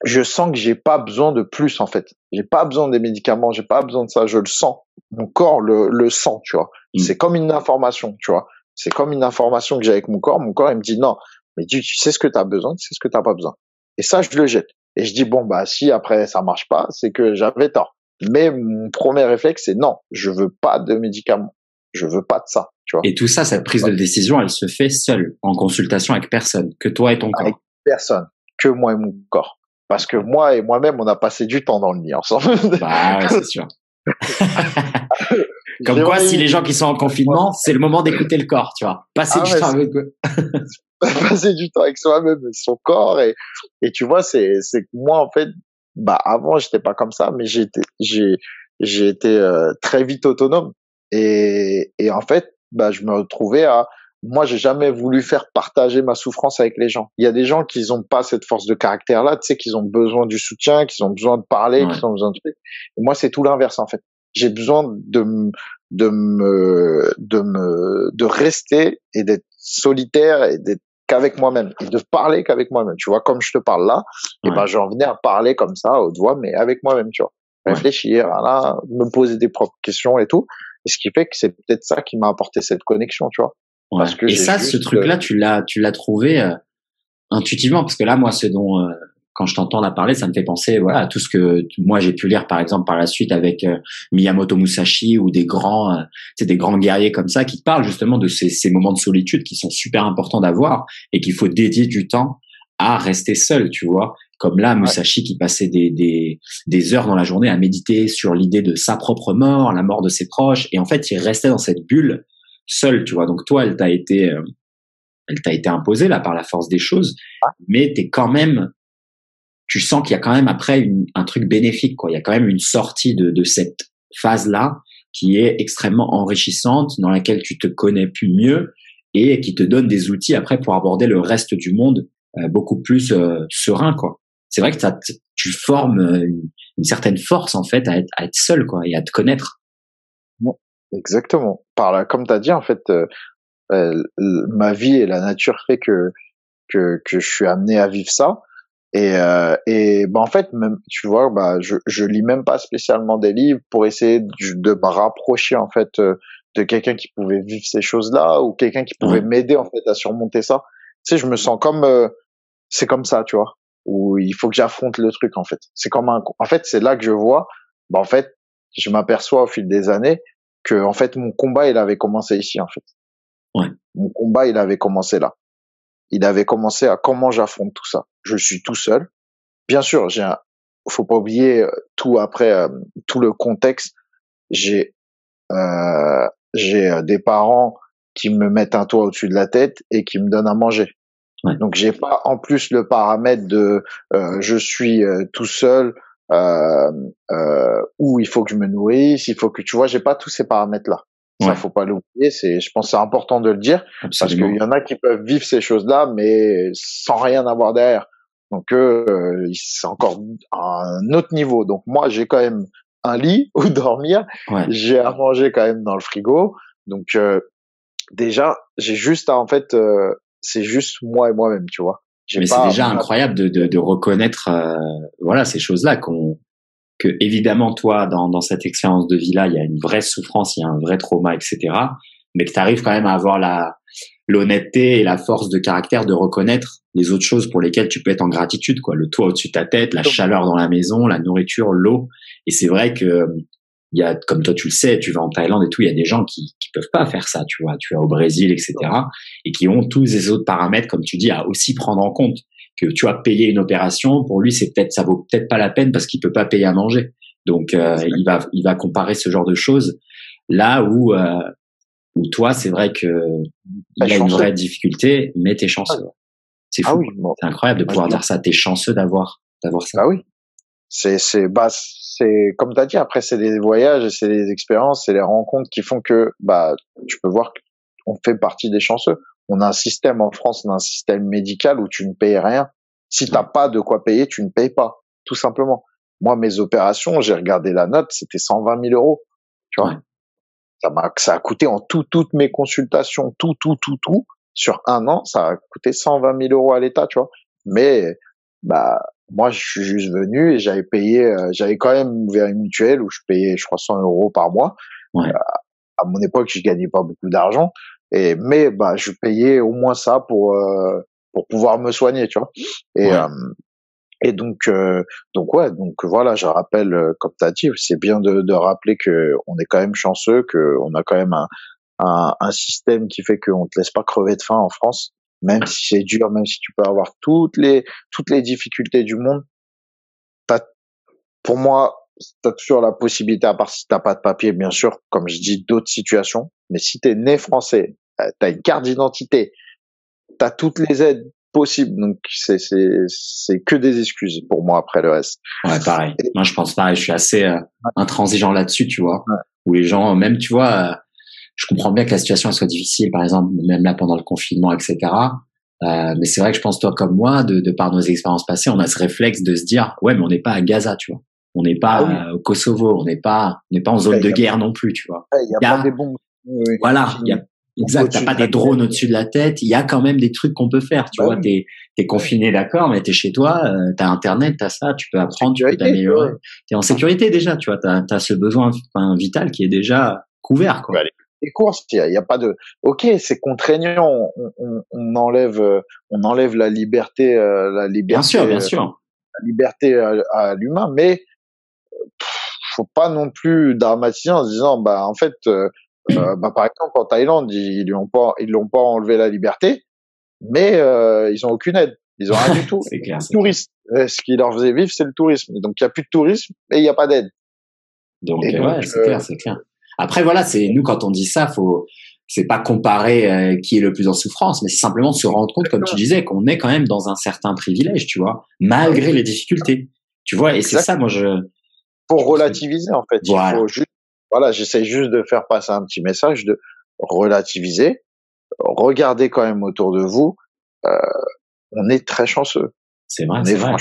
Je sens que j'ai pas besoin de plus, en fait. J'ai pas besoin des médicaments, j'ai pas besoin de ça. Je le sens. Mon corps le, le sent, tu vois. Mm. C'est comme une information, tu vois. C'est comme une information que j'ai avec mon corps. Mon corps, il me dit non, mais tu, tu sais ce que tu as besoin, tu sais ce que tu n'as pas besoin. Et ça, je le jette. Et je dis, bon, bah, si après ça marche pas, c'est que j'avais tort. Mais mon premier réflexe, c'est non, je veux pas de médicaments. Je veux pas de ça. Tu vois. Et tout ça, cette prise de décision, elle se fait seule, en consultation avec personne, que toi et ton corps. Avec personne, que moi et mon corps. Parce que moi et moi-même, on a passé du temps dans le lit ensemble. Bah ouais, c'est sûr. Comme quoi, si les gens qui sont en confinement, c'est le moment d'écouter le corps, tu vois. Passer ah du temps avec eux. passer du temps avec soi-même, son corps et et tu vois, c'est c'est moi en fait, bah avant j'étais pas comme ça, mais j'ai été j'ai j'ai été euh, très vite autonome et et en fait, bah je me retrouvais à moi, j'ai jamais voulu faire partager ma souffrance avec les gens. Il y a des gens qui n'ont pas cette force de caractère-là, tu sais, qu'ils ont besoin du soutien, qu'ils ont besoin de parler, qu'ils ont besoin de trucs. Et moi, c'est tout l'inverse, en fait. J'ai besoin de, de me, de me, de rester et d'être solitaire et d'être qu'avec moi-même et de parler qu'avec moi-même. Tu vois, comme je te parle là, et ben, j'en venais à parler comme ça, haute voix, mais avec moi-même, tu vois. Réfléchir, là, me poser des propres questions et tout. Et ce qui fait que c'est peut-être ça qui m'a apporté cette connexion, tu vois. Et ça, ce truc-là, tu l'as, tu l'as trouvé euh, intuitivement, parce que là, moi, ce dont euh, quand je t'entends la parler, ça me fait penser, voilà, à tout ce que moi j'ai pu lire, par exemple, par la suite avec euh, Miyamoto Musashi ou des grands, c'est des grands guerriers comme ça qui parlent justement de ces, ces moments de solitude qui sont super importants d'avoir et qu'il faut dédier du temps à rester seul, tu vois. Comme là, Musashi qui passait des, des, des heures dans la journée à méditer sur l'idée de sa propre mort, la mort de ses proches, et en fait, il restait dans cette bulle seul, tu vois. Donc toi, elle t'a été, euh, elle t'a été imposée là par la force des choses, mais t'es quand même, tu sens qu'il y a quand même après un truc bénéfique, quoi. Il y a quand même une sortie de, de cette phase là qui est extrêmement enrichissante, dans laquelle tu te connais plus mieux et qui te donne des outils après pour aborder le reste du monde beaucoup plus euh, serein, quoi. C'est vrai que tu formes une, une, certaine force en fait à être, à être seul, quoi, et à te connaître. Exactement. Par là, comme tu as dit, en fait, euh, euh, ma vie et la nature fait que, que, que je suis amené à vivre ça. Et, euh, et bah, en fait, même, tu vois, bah, je, je lis même pas spécialement des livres pour essayer de, de me rapprocher en fait euh, de quelqu'un qui pouvait vivre ces choses-là ou quelqu'un qui pouvait m'aider en fait à surmonter ça. Tu sais, je me sens comme euh, c'est comme ça, tu vois, où il faut que j'affronte le truc en fait. C'est comme un, en fait, c'est là que je vois, bah en fait, je m'aperçois au fil des années que en fait mon combat il avait commencé ici en fait. Ouais. Mon combat il avait commencé là. Il avait commencé à comment j'affronte tout ça. Je suis tout seul. Bien sûr, j'ai un, faut pas oublier euh, tout après euh, tout le contexte. J'ai euh, j'ai euh, des parents qui me mettent un toit au-dessus de la tête et qui me donnent à manger. Ouais. Donc j'ai pas en plus le paramètre de je suis tout seul, euh, euh, où il faut que je me nourrisse, il faut que tu vois, j'ai pas tous ces paramètres-là. Ça, faut pas l'oublier. C'est, je pense, c'est important de le dire parce qu'il y en a qui peuvent vivre ces choses-là, mais sans rien avoir derrière. Donc, euh, c'est encore un autre niveau. Donc, moi, j'ai quand même un lit où dormir. J'ai à manger quand même dans le frigo. Donc, euh, déjà, j'ai juste à, en fait, euh, c'est juste moi et moi-même, tu vois. Mais c'est déjà incroyable de, de, de reconnaître euh, voilà ces choses-là qu'on que évidemment toi dans, dans cette expérience de vie là il y a une vraie souffrance, il y a un vrai trauma, etc. Mais que tu arrives quand même à avoir la l'honnêteté et la force de caractère de reconnaître les autres choses pour lesquelles tu peux être en gratitude quoi, le toit au-dessus de ta tête, la chaleur dans la maison, la nourriture, l'eau. Et c'est vrai que il y a, comme toi tu le sais, tu vas en Thaïlande et tout, il y a des gens qui, qui peuvent pas faire ça, tu vois, tu vas au Brésil, etc. Et qui ont tous les autres paramètres, comme tu dis, à aussi prendre en compte. que tu as payé une opération, pour lui, c'est peut-être ça vaut peut-être pas la peine parce qu'il peut pas payer à manger. Donc euh, il va il va comparer ce genre de choses là où euh, où toi c'est vrai que il y a une vraie difficulté, mais t'es chanceux. C'est ah fou. c'est incroyable de pouvoir dire ça. T'es chanceux d'avoir d'avoir ça. Ah oui. C'est c'est bah c'est comme t'as dit. Après c'est des voyages, c'est des expériences, c'est les rencontres qui font que bah tu peux voir qu'on fait partie des chanceux. On a un système en France, on a un système médical où tu ne payes rien. Si t'as pas de quoi payer, tu ne payes pas, tout simplement. Moi, mes opérations, j'ai regardé la note, c'était 120 000 euros. Tu vois, ça m'a, ça a coûté en tout, toutes mes consultations, tout, tout, tout, tout, sur un an, ça a coûté 120 000 euros à l'État, tu vois. Mais, bah, moi, je suis juste venu et j'avais payé, euh, j'avais quand même ouvert une mutuelle où je payais, je crois, 100 euros par mois. Ouais. Euh, à mon époque, je gagnais pas beaucoup d'argent. Et, mais, bah, je payais au moins ça pour, euh, pour pouvoir me soigner, tu vois. Et, et donc, euh, donc ouais, donc voilà, je rappelle, euh, comme tu as dit, c'est bien de, de rappeler que on est quand même chanceux, que on a quand même un, un, un système qui fait qu'on te laisse pas crever de faim en France, même si c'est dur, même si tu peux avoir toutes les toutes les difficultés du monde. pour moi, tu as toujours la possibilité, à part si t'as pas de papier, bien sûr, comme je dis, d'autres situations. Mais si tu es né français, tu as une carte d'identité, tu as toutes les aides possible. Donc c'est c'est c'est que des excuses pour moi après le reste. Ouais, pareil. moi je pense pareil. Je suis assez euh, intransigeant là-dessus, tu vois. Où les gens, même tu vois, euh, je comprends bien que la situation elle soit difficile, par exemple, même là pendant le confinement, etc. Euh, mais c'est vrai que je pense toi comme moi, de, de par nos expériences passées, on a ce réflexe de se dire, ouais, mais on n'est pas à Gaza, tu vois. On n'est pas ah euh, au Kosovo, on n'est pas, on n'est pas en zone de guerre non plus, tu vois. Il y a, pas des bombes. Voilà, il y a Exact, t'as pas des drones au-dessus de la tête. Il y a quand même des trucs qu'on peut faire. Tu bah vois, t'es es confiné, d'accord, mais t'es chez toi, euh, t'as internet, t'as ça, tu peux apprendre, tu peux t'améliorer. T'es en sécurité déjà, tu vois. T'as as ce besoin vital qui est déjà couvert, quoi. Bah, les courses, il y, a, pas de. Ok, c'est contraignant. On, on, on, enlève, euh, on enlève la liberté, euh, la liberté. Bien sûr, bien sûr. La liberté à, l'humain, mais faut pas non plus dramatiser en se disant, bah en fait, euh, bah, par exemple, en Thaïlande, ils lui ont pas, ils l'ont pas enlevé la liberté, mais euh, ils ont aucune aide. Ils ont rien du tout. c'est clair. Tourisme. Ce qui leur faisait vivre, c'est le tourisme. Donc il y a plus de tourisme et il n'y a pas d'aide. Donc, ouais, c'est clair, c'est clair. Après voilà, c'est nous quand on dit ça, faut c'est pas comparer euh, qui est le plus en souffrance, mais c'est simplement se rendre compte, comme tu disais, qu'on est quand même dans un certain privilège, tu vois, malgré les difficultés. Tu vois, et c'est ça, moi je. Pour relativiser en fait, il faut juste voilà, j'essaie juste de faire passer un petit message de relativiser. Regardez quand même autour de vous. Euh, on est très chanceux. C'est vrai, c'est vrai.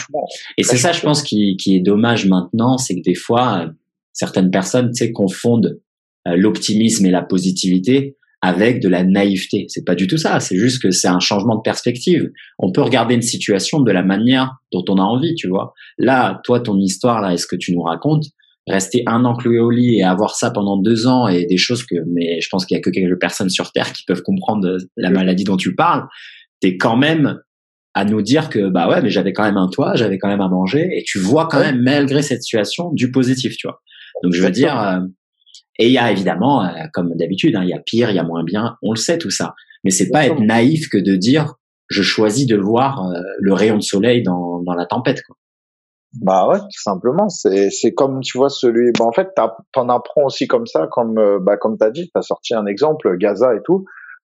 Et c'est ça, je pense, qui, qui est dommage maintenant, c'est que des fois, certaines personnes, tu sais, confondent euh, l'optimisme et la positivité avec de la naïveté. C'est pas du tout ça. C'est juste que c'est un changement de perspective. On peut regarder une situation de la manière dont on a envie, tu vois. Là, toi, ton histoire, là, est-ce que tu nous racontes, rester un an cloué au lit et avoir ça pendant deux ans et des choses que, mais je pense qu'il y a que quelques personnes sur Terre qui peuvent comprendre la maladie dont tu parles, t'es quand même à nous dire que bah ouais mais j'avais quand même un toit j'avais quand même à manger et tu vois quand même malgré cette situation du positif tu vois donc je veux dire euh, et il y a évidemment euh, comme d'habitude hein, il y a pire il y a moins bien on le sait tout ça mais c'est pas être naïf que de dire je choisis de voir euh, le rayon de soleil dans, dans la tempête quoi. Bah ouais, tout simplement. C'est c'est comme tu vois celui. Bah en fait, t'en apprends aussi comme ça, comme euh, bah comme t'as dit, t'as sorti un exemple, Gaza et tout.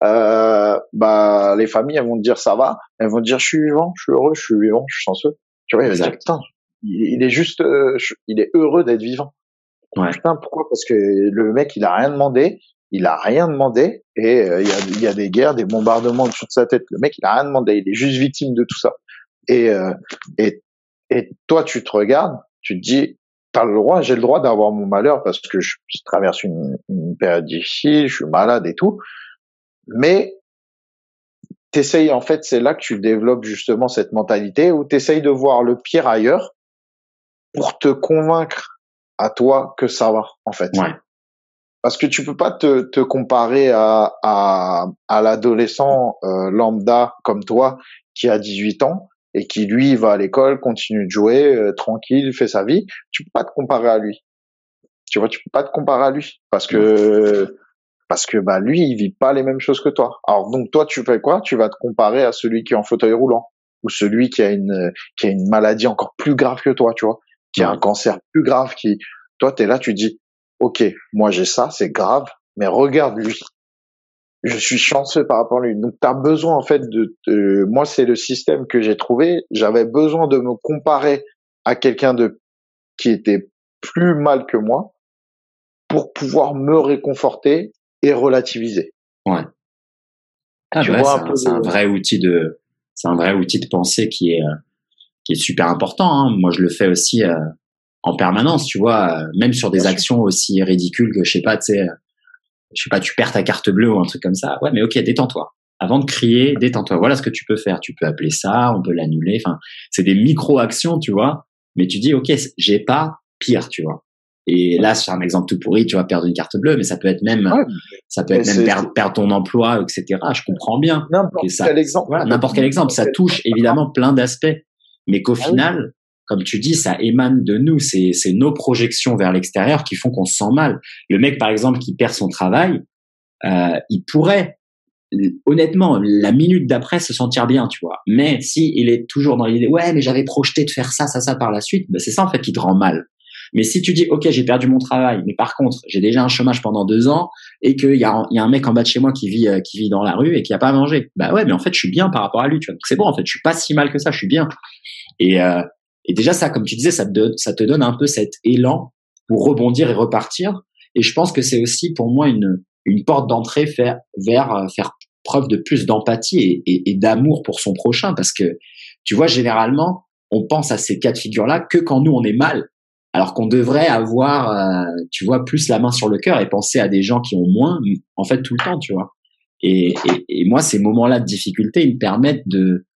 Euh, bah les familles elles vont te dire ça va, elles vont te dire je suis vivant, je suis heureux, je suis vivant, je suis chanceux. Tu vois, il va dire putain, il, est juste, euh, il est heureux d'être vivant. Ouais. Putain, pourquoi? Parce que le mec il a rien demandé, il a rien demandé et euh, il y, a, il y a des guerres, des bombardements dessus de sa tête. Le mec il a rien demandé, il est juste victime de tout ça. Et et et toi, tu te regardes, tu te dis, t'as le droit, j'ai le droit d'avoir mon malheur parce que je, traverse une, une, période difficile, je suis malade et tout. Mais t'essayes, en fait, c'est là que tu développes justement cette mentalité où t'essayes de voir le pire ailleurs pour te convaincre à toi que ça va, en fait. Ouais. Parce que tu peux pas te, te comparer à, à, à l'adolescent euh, lambda comme toi qui a 18 ans et qui lui va à l'école, continue de jouer euh, tranquille, fait sa vie, tu peux pas te comparer à lui. Tu vois, tu peux pas te comparer à lui parce que parce que bah lui il vit pas les mêmes choses que toi. Alors donc toi tu fais quoi? Tu vas te comparer à celui qui est en fauteuil roulant. ou celui qui a une qui a une maladie encore plus grave que toi, tu vois, qui a un cancer plus grave, qui toi t'es là, tu dis ok, moi j'ai ça, c'est grave, mais regarde lui, je suis chanceux par rapport à lui. Donc, tu as besoin, en fait, de, moi, c'est le système que j'ai trouvé. J'avais besoin de me comparer à quelqu'un de, qui était plus mal que moi pour pouvoir me réconforter et relativiser. Ouais. Ah, bah, c'est un, vrai outil de, c'est un vrai outil de pensée qui est, euh, qui est super important. Hein. Moi, je le fais aussi euh, en permanence, tu vois, euh, même sur des actions aussi ridicules que je sais pas, tu sais, je sais pas, tu perds ta carte bleue ou un truc comme ça. Ouais, mais ok, détends-toi. Avant de crier, détends-toi. Voilà ce que tu peux faire. Tu peux appeler ça, on peut l'annuler. Enfin, c'est des micro-actions, tu vois. Mais tu dis, ok, j'ai pas pire, tu vois. Et là, c'est un exemple tout pourri, tu vas perdre une carte bleue, mais ça peut être même, ça peut être même perdre, ton emploi, etc. Je comprends bien. N'importe quel exemple. Voilà, n'importe quel exemple. Ça touche évidemment plein d'aspects, mais qu'au ah final, comme tu dis, ça émane de nous. C'est, c'est nos projections vers l'extérieur qui font qu'on se sent mal. Le mec, par exemple, qui perd son travail, euh, il pourrait, honnêtement, la minute d'après se sentir bien, tu vois. Mais si il est toujours dans l'idée, ouais, mais j'avais projeté de faire ça, ça, ça par la suite, ben c'est ça en fait qui te rend mal. Mais si tu dis, ok, j'ai perdu mon travail, mais par contre, j'ai déjà un chômage pendant deux ans et qu'il y a, y a un mec en bas de chez moi qui vit, euh, qui vit dans la rue et qui a pas à manger, bah ouais, mais en fait, je suis bien par rapport à lui, tu vois. Donc c'est bon, en fait, je suis pas si mal que ça, je suis bien. Et euh, et déjà, ça, comme tu disais, ça te, ça te donne un peu cet élan pour rebondir et repartir. Et je pense que c'est aussi pour moi une, une porte d'entrée vers, vers euh, faire preuve de plus d'empathie et, et, d'amour pour son prochain. Parce que, tu vois, généralement, on pense à ces cas de figure-là que quand nous, on est mal. Alors qu'on devrait avoir, euh, tu vois, plus la main sur le cœur et penser à des gens qui ont moins, en fait, tout le temps, tu vois. Et, et, et moi, ces moments-là de difficulté, ils me permettent de,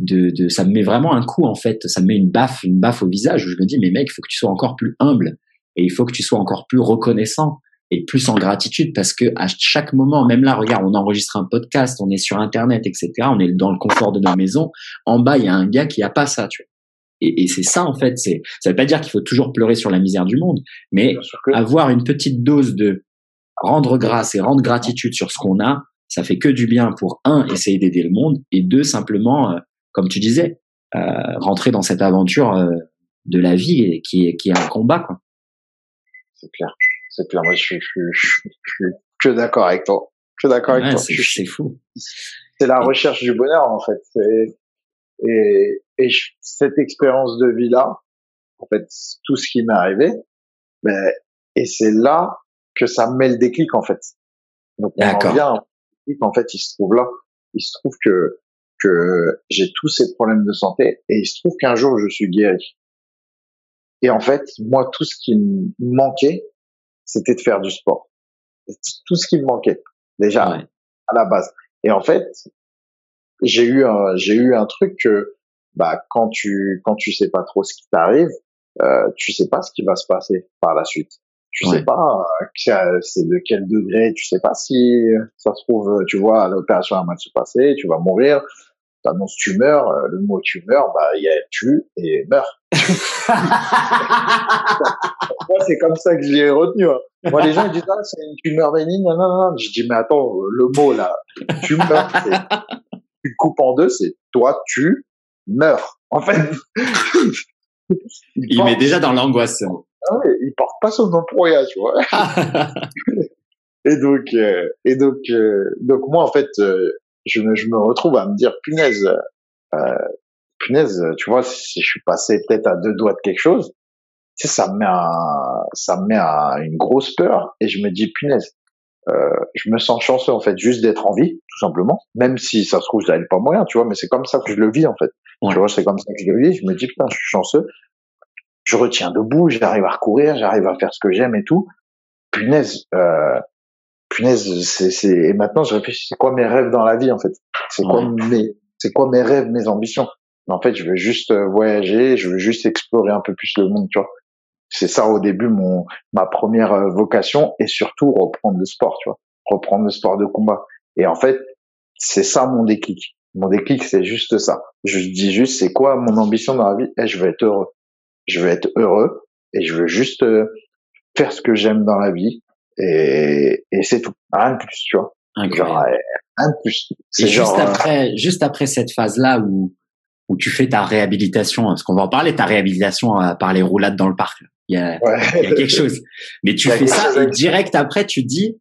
de, de, ça me met vraiment un coup en fait, ça me met une baffe, une baffe au visage où je me dis mais mec, il faut que tu sois encore plus humble et il faut que tu sois encore plus reconnaissant et plus en gratitude parce que à chaque moment, même là, regarde, on enregistre un podcast, on est sur internet, etc. On est dans le confort de nos maisons. En bas, il y a un gars qui a pas ça, tu vois. Et, et c'est ça en fait. C'est, ça veut pas dire qu'il faut toujours pleurer sur la misère du monde, mais avoir une petite dose de rendre grâce et rendre gratitude sur ce qu'on a, ça fait que du bien pour un essayer d'aider le monde et deux simplement euh, comme tu disais, euh, rentrer dans cette aventure euh, de la vie et qui est, qui est un combat. Quoi. C'est clair, c'est clair. Moi, je suis, je, suis, que d'accord avec toi. Je suis d'accord avec toi. C'est fou. C'est la recherche du bonheur en fait. Et, et cette expérience de vie là, en fait, tout ce qui m'est arrivé, ben, et c'est là que ça me met le déclic en fait. Donc on en vient, en fait, il se trouve là. Il se trouve que que j'ai tous ces problèmes de santé et il se trouve qu'un jour je suis guéri. Et en fait, moi, tout ce qui me manquait, c'était de faire du sport. Tout ce qui me manquait, déjà, à la base. Et en fait, j'ai eu un, j'ai eu un truc que, bah, quand tu, quand tu sais pas trop ce qui t'arrive, euh, tu sais pas ce qui va se passer par la suite. Tu sais pas euh, c'est de quel degré, tu sais pas si ça se trouve, tu vois, l'opération a mal se passer, tu vas mourir, t'annonces tu meurs, euh, le mot tu meurs, bah il y a tu et meurs. Moi c'est comme ça que j'ai retenu. Hein. Moi les gens ils disent ah c'est une tumeur bénigne, non non non. Je dis mais attends le mot là, tu meurs, tu coupes en deux, c'est toi tu meurs. En fait. il, met déjà dans l'angoisse. Ah ouais, il porte pas son rien, tu vois. et donc, euh, et donc, euh, donc moi en fait, je me, je me retrouve à me dire punaise, euh, punaise, tu vois, si je suis passé peut-être à deux doigts de quelque chose, tu sais, ça me met un, ça me met un, une grosse peur et je me dis punaise, euh, je me sens chanceux en fait juste d'être en vie, tout simplement, même si ça se trouve j'avais pas moyen, tu vois, mais c'est comme ça que je le vis en fait. Tu vois, c'est comme ça que je le vis. Je me dis putain, je suis chanceux. Je retiens debout, j'arrive à recourir, j'arrive à faire ce que j'aime et tout. Punaise, euh, punaise, c'est, c'est, et maintenant je réfléchis, c'est quoi mes rêves dans la vie en fait? C'est quoi mes, c'est quoi mes rêves, mes ambitions? En fait, je veux juste euh, voyager, je veux juste explorer un peu plus le monde, tu vois. C'est ça au début mon ma première euh, vocation et surtout reprendre le sport, tu vois, reprendre le sport de combat. Et en fait, c'est ça mon déclic. Mon déclic, c'est juste ça. Je dis juste, c'est quoi mon ambition dans la vie? Et eh, je veux être heureux. Je veux être heureux et je veux juste euh, faire ce que j'aime dans la vie et, et c'est tout. Rien de plus, tu vois. Genre, rien de plus. C'est juste euh, après, juste après cette phase-là où, où tu fais ta réhabilitation, parce qu'on va en parler, ta réhabilitation par les roulades dans le parc. Il y a, il y a quelque chose. Mais tu fais ça et direct après, tu dis,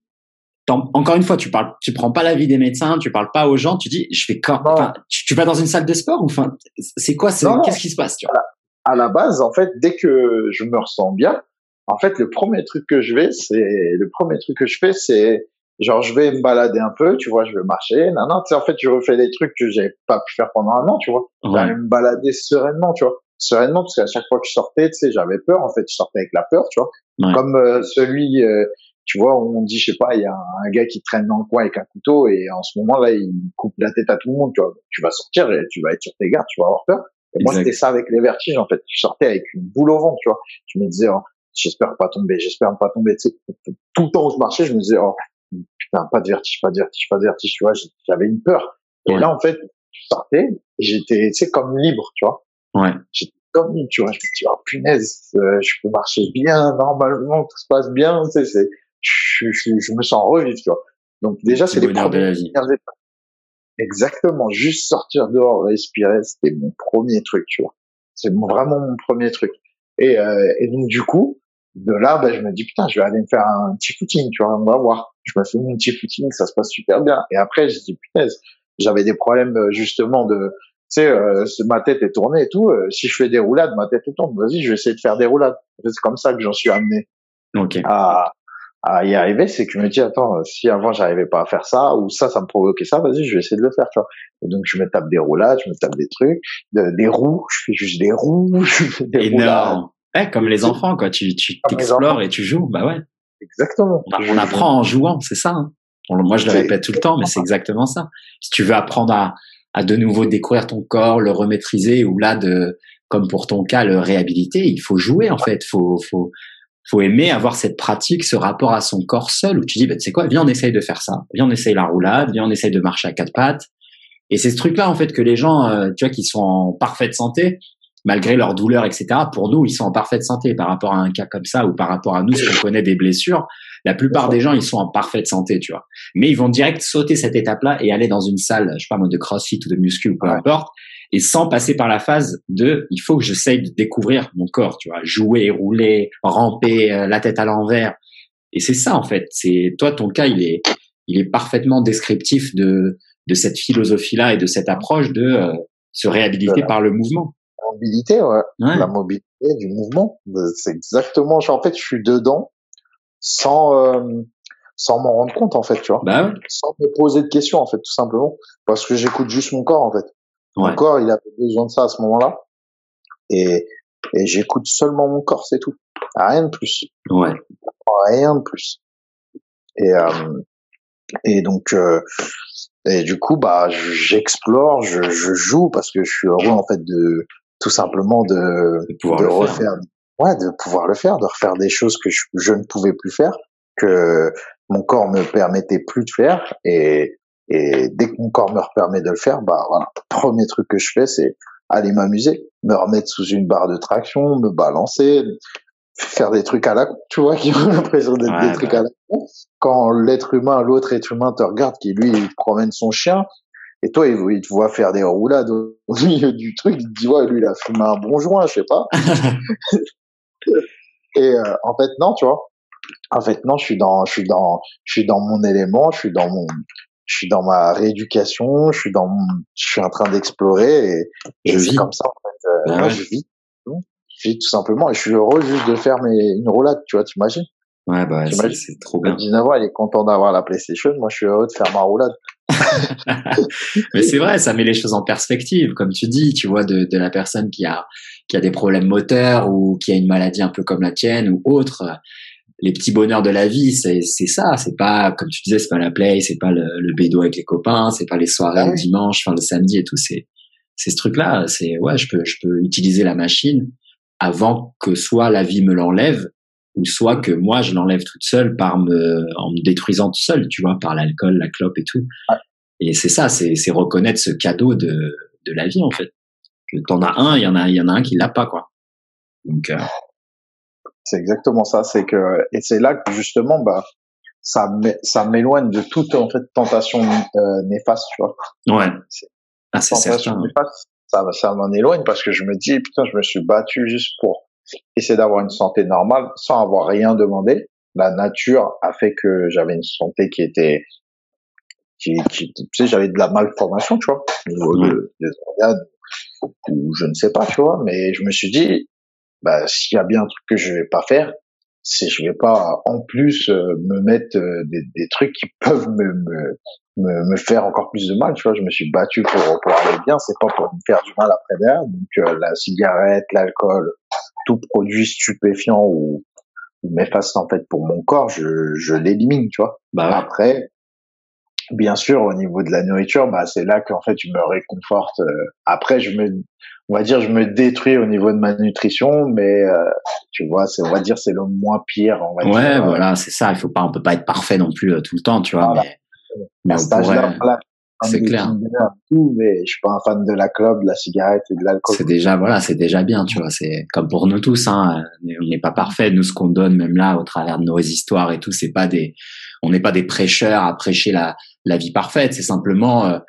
encore une fois, tu parles, tu prends pas l'avis des médecins, tu parles pas aux gens, tu dis, je fais quand, tu, vas dans une salle de sport ou enfin, c'est quoi, qu'est-ce qui se passe, tu vois? À la base, en fait, dès que je me ressens bien, en fait, le premier truc que je vais, c'est, le premier truc que je fais, c'est, genre, je vais me balader un peu, tu vois, je vais marcher, non, non, tu sais, en fait, je refais des trucs que j'ai pas pu faire pendant un an, tu vois. Ouais. vais me balader sereinement, tu vois. Sereinement, parce qu'à chaque fois que je sortais, tu sais, j'avais peur, en fait, je sortais avec la peur, tu vois. Comme euh, celui, euh, tu vois, on dit, je sais pas, il y a un gars qui traîne dans le coin avec un couteau et en ce moment-là, il coupe la tête à tout le monde, tu vois. Tu vas sortir et tu vas être sur tes gardes, tu vas avoir peur. Et moi, c'était ça avec les vertiges, en fait. Je sortais avec une boule au ventre, tu vois. Je me disais, oh, j'espère pas tomber, j'espère pas tomber. Tu sais, tout le temps où je marchais, je me disais, oh, pas de vertige, pas de vertige, pas de vertige, tu vois. J'avais une peur. Et là, en fait, je sortais j'étais, tu sais, comme libre, tu vois. Ouais. J'étais comme libre, tu vois. Je me dis, oh, punaise, euh, je peux marcher bien, normalement, tout se passe bien, tu sais, c'est, je, je, je, me sens revivre, tu vois. Donc déjà, c'est les premières étapes. Exactement, juste sortir dehors, respirer, c'était mon premier truc, tu vois. C'est vraiment mon premier truc. Et, euh, et donc du coup, de là, ben, je me dis putain, je vais aller me faire un petit footing, tu vois, on va voir. Je me fais mon petit footing, ça se passe super bien. Et après, je dis punaise, j'avais des problèmes euh, justement de, tu sais, euh, ma tête est tournée et tout. Euh, si je fais des roulades, ma tête est tournée. Vas-y, je vais essayer de faire des roulades. C'est comme ça que j'en suis amené okay. à, à y arriver, c'est que je me dis attends, si avant j'arrivais pas à faire ça ou ça, ça me provoquait ça, vas-y, je vais essayer de le faire, tu vois. Et donc je me tape des roulades, je me tape des trucs, des roues, je fais juste des roues, je fais des Énorme. Ouais, comme les enfants, quoi. Tu, tu t'explores et tu joues, bah ouais. Exactement. On, apprend en jouant, c'est ça. Hein. Moi, je le répète tout le temps, mais c'est exactement ça. Si tu veux apprendre à, à de nouveau découvrir ton corps, le remaîtriser, ou là, de, comme pour ton cas, le réhabiliter, il faut jouer, en fait. Faut, faut, faut aimer avoir cette pratique, ce rapport à son corps seul où tu dis, bah, tu sais quoi, viens, on essaye de faire ça. Viens, on essaye la roulade. Viens, on essaye de marcher à quatre pattes. Et c'est ce truc-là, en fait, que les gens, euh, tu vois, qui sont en parfaite santé, malgré leur douleur, etc., pour nous, ils sont en parfaite santé par rapport à un cas comme ça ou par rapport à nous, si on connaît des blessures. La plupart des gens, ils sont en parfaite santé, tu vois. Mais ils vont direct sauter cette étape-là et aller dans une salle, je sais pas moi, de crossfit ou de muscu ou peu importe, et sans passer par la phase de il faut que j'essaye de découvrir mon corps, tu vois, jouer, rouler, ramper, euh, la tête à l'envers. Et c'est ça en fait. C'est toi ton cas, il est il est parfaitement descriptif de de cette philosophie-là et de cette approche de euh, se réhabiliter par le mouvement. La mobilité, ouais. La mobilité du mouvement, c'est exactement. En fait, je suis dedans sans euh, sans m'en rendre compte en fait, tu vois. Bah sans me poser de questions en fait, tout simplement, parce que j'écoute juste mon corps en fait. Mon corps, il avait besoin de ça à ce moment-là. Et, et j'écoute seulement mon corps, c'est tout. Rien de plus. Ouais. Rien de plus. Et, euh, et donc, euh, et du coup, bah, j'explore, je, je joue parce que je suis heureux, en fait, de, tout simplement de, de, refaire, ouais, de pouvoir le faire, de refaire des choses que je, je ne pouvais plus faire, que mon corps me permettait plus de faire. Et, et dès que mon corps me permet de le faire, bah voilà, le premier truc que je fais, c'est aller m'amuser, me remettre sous une barre de traction, me balancer, faire des trucs à la con, tu vois, qui ont l'impression d'être des trucs à la con. Quand l'être humain, l'autre être humain te regarde, qui lui, promène son chien, et toi, il, te voit faire des roulades au milieu du truc, il te dit, ouais, lui, il a fumé un bon joint, je sais pas. et euh, en fait, non, tu vois. En fait, non, je suis dans, je suis dans, je suis dans mon élément, je suis dans mon, je suis dans ma rééducation, je suis dans je suis en train d'explorer et, je vis comme ça en fait. Euh, ah je vis, je vis tout simplement et je suis heureux juste de faire mes, une roulade, tu vois, t'imagines Ouais, bah, c'est trop bien. 19 ans, il est content d'avoir la PlayStation. Moi, je suis heureux de faire ma roulade. Mais c'est vrai, ça met les choses en perspective, comme tu dis, tu vois, de, de la personne qui a, qui a des problèmes moteurs ou qui a une maladie un peu comme la tienne ou autre les petits bonheurs de la vie, c'est c'est ça. C'est pas comme tu disais, c'est pas la play, c'est pas le, le bédo avec les copains, c'est pas les soirées le dimanche, enfin le samedi et tout. C'est c'est ce truc-là. C'est ouais, je peux je peux utiliser la machine avant que soit la vie me l'enlève ou soit que moi je l'enlève toute seule par me en me détruisant tout seul, tu vois, par l'alcool, la clope et tout. Et c'est ça, c'est reconnaître ce cadeau de de la vie en fait. Que t'en as un, il y en a il y en a un qui l'a pas quoi. Donc euh, c'est exactement ça. C'est que et c'est là que justement, bah, ça ça m'éloigne de toute en fait tentation euh, néfaste, tu vois. Ouais. Ah, c'est certain. ça, ça m'en éloigne parce que je me dis, putain, je me suis battu juste pour essayer d'avoir une santé normale sans avoir rien demandé. La nature a fait que j'avais une santé qui était, qui, qui tu sais, j'avais de la malformation, tu vois, au niveau des organes, ou je ne sais pas, tu vois, mais je me suis dit, bah, s'il y a bien un truc que je vais pas faire, c'est je vais pas en plus euh, me mettre euh, des, des, trucs qui peuvent me, me, me, faire encore plus de mal tu vois je me suis battu pour pour aller bien c'est pas pour me faire du mal après derrière donc euh, la cigarette l'alcool tout produit stupéfiant ou, ou en fait pour mon corps je je l'élimine tu vois. Bah après bien sûr au niveau de la nourriture bah c'est là qu'en fait je me réconforte après je me on va dire je me détruis au niveau de ma nutrition mais euh, tu vois c'est on va dire c'est le moins pire on va ouais voilà c'est ça il faut pas on peut pas être parfait non plus euh, tout le temps tu vois mais, mais c'est clair. Tout, mais je suis pas un fan de la clope de la cigarette et de l'alcool. C'est déjà voilà c'est déjà bien tu vois c'est comme pour nous tous hein on n'est pas parfait nous ce qu'on donne même là au travers de nos histoires et tout c'est pas des on n'est pas des prêcheurs à prêcher la la vie parfaite c'est simplement euh,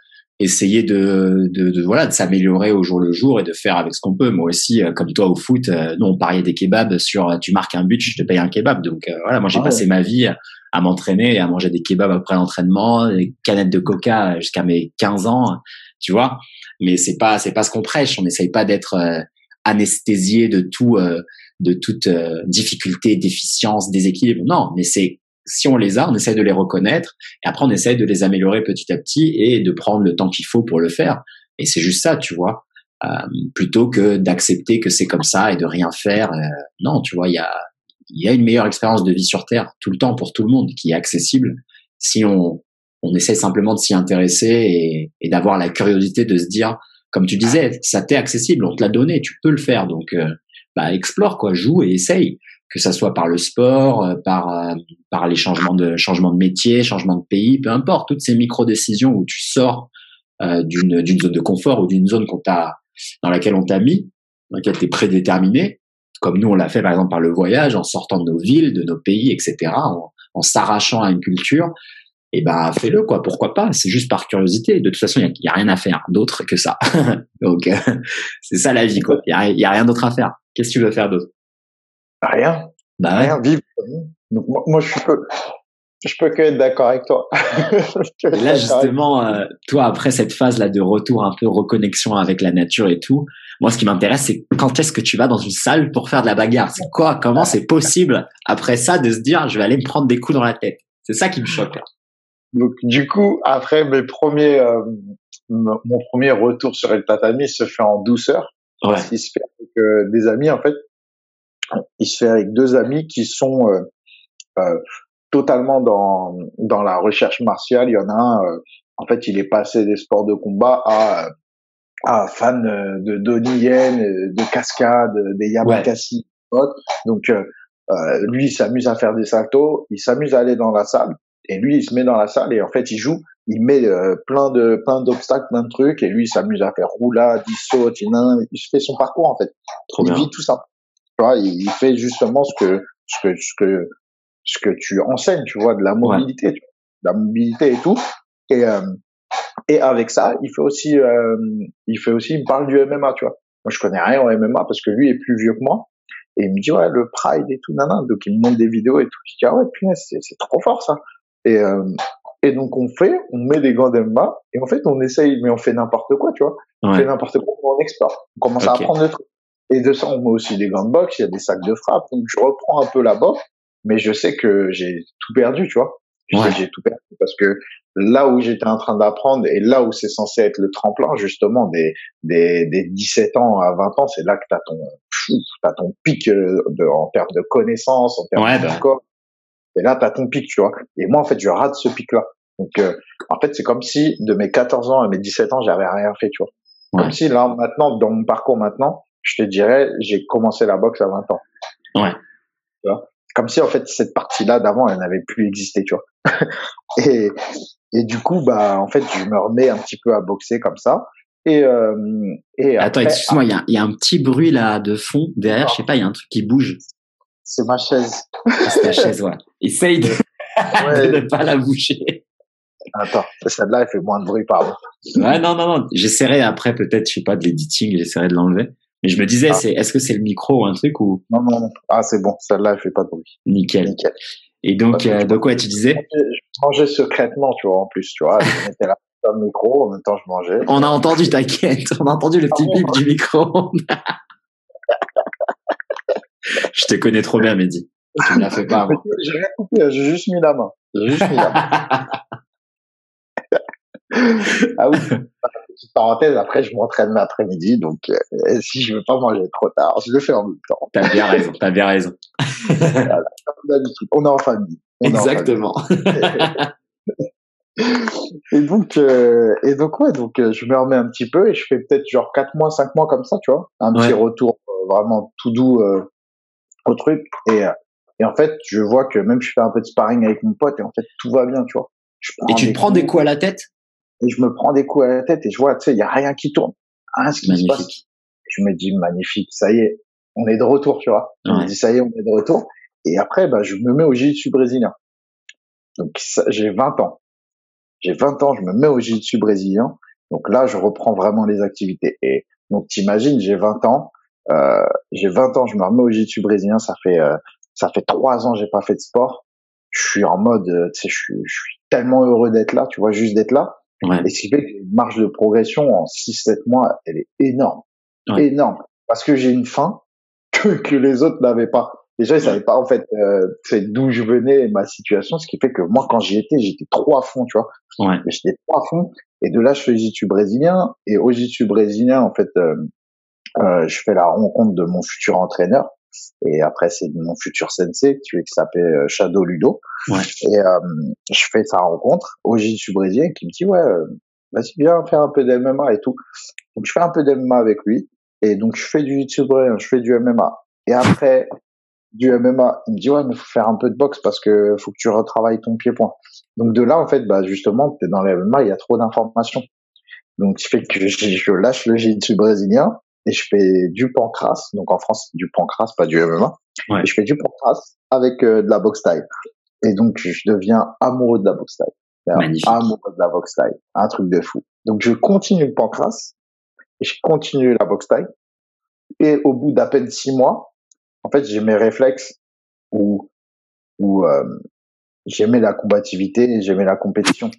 essayer de, de, de voilà de s'améliorer au jour le jour et de faire avec ce qu'on peut. Moi aussi, euh, comme toi au foot, euh, nous on pariait des kebabs sur euh, tu marques un but, je te paye un kebab. Donc voilà, moi j'ai ah passé ma vie à m'entraîner et à manger des kebabs après l'entraînement, des canettes de coca jusqu'à mes 15 ans, tu vois. Mais c'est pas c'est pas ce qu'on prêche. On n'essaye pas d'être anesthésié de tout de toute difficulté, déficience, déséquilibre. Non, mais c'est si on les a, on essaie de les reconnaître et après on essaie de les améliorer petit à petit et de prendre le temps qu'il faut pour le faire. Et c'est juste ça, tu vois, euh, plutôt que d'accepter que c'est comme ça et de rien faire. Euh, non, tu vois, il y a y a une meilleure expérience de vie sur Terre tout le temps pour tout le monde qui est accessible si on on essaie simplement de s'y intéresser et, et d'avoir la curiosité de se dire, comme tu disais, ça t'est accessible, on te l'a donné, tu peux le faire, donc euh, bah explore quoi, joue et essaye que ça soit par le sport, euh, par euh, par les changements de changements de métier, changement de pays, peu importe, toutes ces micro décisions où tu sors euh, d'une d'une zone de confort ou d'une zone qu'on t'a dans laquelle on t'a mis, dans laquelle t'es prédéterminé, comme nous on l'a fait par exemple par le voyage, en sortant de nos villes, de nos pays, etc., en, s'arrachant à une culture. Et eh ben fais-le quoi, pourquoi pas? C'est juste par curiosité. De toute façon, il y, a, rien à faire d'autre que ça. Donc c'est ça la vie quoi. Il y a, a rien d'autre à faire. Qu'est-ce que tu veux faire d'autre? Rien. Bah Rien, vivre. Donc, moi, je peux, je peux que être d'accord avec toi. et là, justement, euh, toi, après cette phase-là de retour, un peu reconnexion avec la nature et tout, moi, ce qui m'intéresse, c'est quand est-ce que tu vas dans une salle pour faire de la bagarre? C'est quoi? Comment c'est possible, après ça, de se dire, je vais aller me prendre des coups dans la tête? C'est ça qui me choque. Là. Donc, du coup, après mes premiers, euh, mon premier retour sur le tatami se fait en douceur. Ouais. Ce qui se fait avec euh, des amis, en fait, il se fait avec deux amis qui sont euh, euh, totalement dans dans la recherche martiale. Il y en a un, euh, en fait, il est passé des sports de combat à à fan de Donnie Yen, de cascade, des Yamakasi. Donc lui, il s'amuse à faire des saltos, il s'amuse à aller dans la salle. Et lui, il se met dans la salle et en fait, il joue, il met plein de plein d'obstacles, plein de trucs. Et lui, il s'amuse à faire roulade, il saute, il, il fait son parcours en fait. Trop il vit tout ça il fait justement ce que ce que ce que ce que tu enseignes, tu vois, de la mobilité, de la mobilité et tout. Et euh, et avec ça, il fait aussi euh, il fait aussi il me parle du MMA, tu vois. Moi, je connais rien au MMA parce que lui est plus vieux que moi. Et il me dit ouais le Pride et tout nana donc il me montre des vidéos et tout. Je dis ah ouais punaise c'est c'est trop fort ça. Et euh, et donc on fait on met des gants d'MMA et en fait on essaye mais on fait n'importe quoi tu vois. On fait n'importe quoi on exporte on commence à apprendre des trucs et de ça, on met aussi des gants de boxe, il y a des sacs de frappe. Donc, je reprends un peu la boxe, mais je sais que j'ai tout perdu, tu vois. J'ai tout perdu parce que là où j'étais en train d'apprendre et là où c'est censé être le tremplin, justement, des, des, des 17 ans à 20 ans, c'est là que t'as ton, t'as ton pic euh, de, en termes de connaissances, en termes de bah. corps. Et là, t'as ton pic, tu vois. Et moi, en fait, je rate ce pic-là. Donc, euh, en fait, c'est comme si de mes 14 ans à mes 17 ans, j'avais rien fait, tu vois. Comme si là, maintenant, dans mon parcours maintenant, je te dirais, j'ai commencé la boxe à 20 ans. Ouais. Tu vois? Comme si en fait cette partie-là d'avant, elle n'avait plus existé, tu vois. et, et du coup, bah en fait, je me remets un petit peu à boxer comme ça. Et, euh, et attends, excuse-moi, il y a, y a, un petit bruit là de fond derrière. Je sais pas, il y a un truc qui bouge. C'est ma chaise. Ah, c'est ta chaise, ouais. Essaye de, de ne pas la bouger. Attends, celle-là, elle fait moins de bruit, pardon. Ouais, non, non, non. J'essaierai après, peut-être, je sais pas, de l'editing, j'essaierai de l'enlever. Mais je me disais, ah. c'est, est-ce que c'est le micro ou un truc ou? Non, non, non. Ah, c'est bon. Celle-là, elle fait pas de bruit. Nickel. Nickel. Et donc, euh, donc ouais, tu disais? Je mangeais secrètement, tu vois, en plus, tu vois. Je mettais là le micro, en même temps, je mangeais. On a entendu, t'inquiète. On a entendu le petit bip du micro. je te connais trop bien, Mehdi. Tu me l'as fait pas. J'ai rien coupé, j'ai juste mis la main. J'ai juste mis la main. ah oui. Petite parenthèse, après, je m'entraîne l'après-midi, donc euh, si je veux pas manger trop tard, je le fais en même temps. T'as bien raison, t'as bien raison. on est en famille. Exactement. et donc, euh, et donc ouais, donc euh, je me remets un petit peu et je fais peut-être genre 4 mois, 5 mois comme ça, tu vois, un petit retour vraiment tout doux au truc. Et, et en fait, je vois que même je fais un peu de sparring avec mon pote et en fait tout va bien, tu vois. Et tu te prends des coups à la tête? Et je me prends des coups à la tête et je vois, tu sais, il y a rien qui tourne. Hein, ce qui se passe. Je me dis, magnifique, ça y est, on est de retour, tu vois. Je me dis, ça y est, on est de retour. Et après, bah, je me mets au jiu-jitsu brésilien. Donc, j'ai 20 ans. J'ai 20 ans, je me mets au jiu-jitsu brésilien. Donc là, je reprends vraiment les activités. Et donc, t'imagines, j'ai 20 ans. Euh, j'ai 20 ans, je me remets au jiu-jitsu brésilien. Ça fait, euh, ça fait trois ans, j'ai pas fait de sport. Je suis en mode, euh, tu sais, je suis, je suis tellement heureux d'être là, tu vois, juste d'être là. Ouais. Et ce qui fait que une marge de progression en 6-7 mois, elle est énorme. Énorme. Parce que j'ai une faim que, que les autres n'avaient pas. Déjà, ils savaient pas, en fait, euh, d'où je venais ma situation, ce qui fait que moi, quand j'y étais, j'étais trop à fond, tu vois. Ouais. J'étais trop à fond. Et de là, je fais jiu brésilien. Et au jiu brésilien, en fait, euh, euh, je fais la rencontre de mon futur entraîneur. Et après, c'est mon futur sensei, tu vois, qui s'appelle euh, Shadow Ludo. Ouais. Et euh, je fais sa rencontre au jiu brésilien qui me dit, ouais, euh, vas-y, viens faire un peu de MMA et tout. Donc, je fais un peu de MMA avec lui. Et donc, je fais du jiu brésilien, je fais du MMA. Et après, du MMA, il me dit, ouais, mais faut faire un peu de boxe parce que faut que tu retravailles ton pied-point. Donc, de là, en fait, bah, justement, es dans le MMA, il y a trop d'informations. Donc, ce fait que je, lâche le jiu brésilien et je fais du pancras. Donc en France, du pancras, pas du MMA. Et je fais du pancras avec euh, de la boxe style. Et donc je deviens amoureux de la boxe. Magnifique. Amoureux de la boxe style. Un truc de fou. Donc je continue le pancras et je continue la boxe style. Et au bout d'à peine six mois, en fait, j'ai mes réflexes où, où euh, j'aimais la combativité et j'aimais la compétition.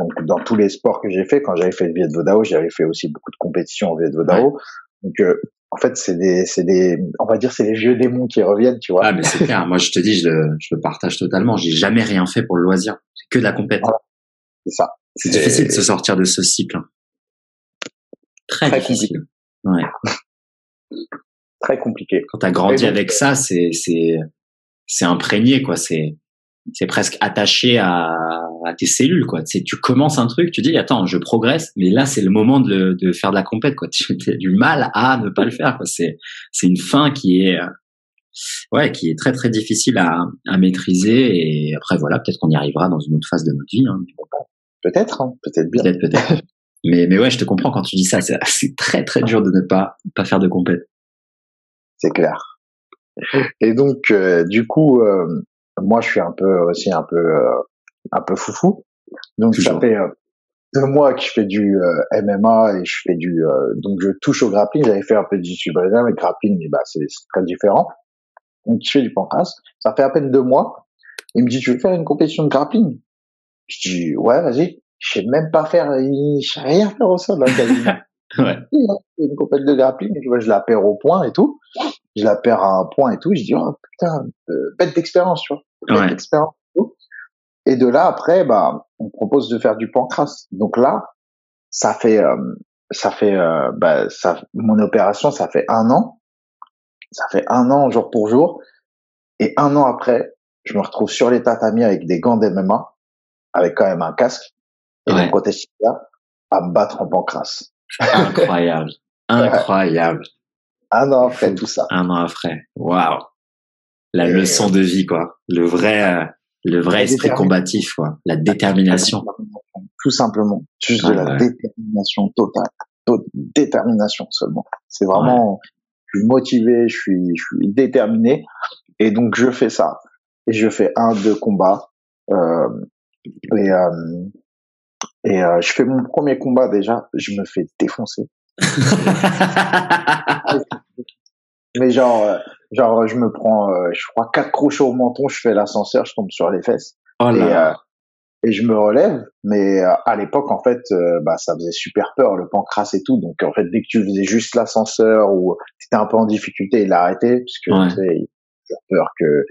Donc dans tous les sports que j'ai fait, quand j'avais fait le Viet Vodao, j'avais fait aussi beaucoup de compétitions au Viet Vodao. Donc euh, en fait, c'est des, c'est des, on va dire, c'est les vieux démons qui reviennent, tu vois. Ah, mais c'est clair. Moi, je te dis, je le, je le partage totalement. J'ai jamais rien fait pour le loisir. C'est que de la compétition. C'est ça. C'est difficile de se sortir de ce cycle. Hein. Très, difficile. Ouais. Très compliqué. Quand t'as grandi avec ça, c'est, c'est, c'est imprégné, quoi. C'est, c'est presque attaché à, à, tes cellules quoi. Tu, tu commences un truc, tu dis attends, je progresse, mais là c'est le moment de, de, faire de la compète quoi. Tu as du mal à ne pas le faire quoi. C'est c'est une fin qui est ouais qui est très très difficile à, à maîtriser et après voilà peut-être qu'on y arrivera dans une autre phase de notre vie. Hein. Peut-être, hein, peut-être bien. Peut-être peut-être. mais mais ouais, je te comprends quand tu dis ça. C'est très très dur de ne pas pas faire de compète. C'est clair. Et donc, euh, du coup, euh, moi, je suis un peu aussi un peu euh, un peu foufou. Donc ça fait euh, deux mois que je fais du euh, MMA et je fais du donc je touche au grappling. J'avais fait un peu du jiu brésilien, mais grappling, bah c'est très différent. Donc je fais du pancras. Ça fait à peine deux mois. Il me dit tu veux faire une compétition de grappling? Je dis ouais vas-y. Je sais même pas faire, je sais rien faire au sol là, ouais. Une compétition de grappling, je vois, je la perds au point et tout. Je la perds à un point et tout. Je dis oh putain, bête d'expérience, tu vois ouais. expérience. Et de là, après, bah, on propose de faire du pancras. Donc là, ça fait, euh, ça fait, euh, bah, ça, mon opération, ça fait un an. Ça fait un an jour pour jour. Et un an après, je me retrouve sur les tatamis avec des gants d'MMA, avec quand même un casque et ouais. une à me battre en pancras. Incroyable. Incroyable. Un an après tout ça. Un an après. Waouh la leçon de vie, quoi. Le vrai, euh, le vrai esprit combatif, quoi. La détermination. Tout simplement. Juste de la détermination totale. détermination seulement. C'est vraiment, je suis motivé, je suis, je suis déterminé. Et donc, je fais ça. Et je fais un, deux combats. Euh, Et, euh, et euh, je fais mon premier combat déjà, je me fais défoncer. Mais genre, euh, genre, je me prends, euh, je crois, quatre crochets au menton, je fais l'ascenseur, je tombe sur les fesses. Oh là. Et, et je me relève. Mais à l'époque, en fait, bah, ça faisait super peur, le pancras et tout. Donc, en fait, dès que tu faisais juste l'ascenseur ou t'étais un peu en difficulté, il a arrêté, parce que ouais. tu sais, il a peur que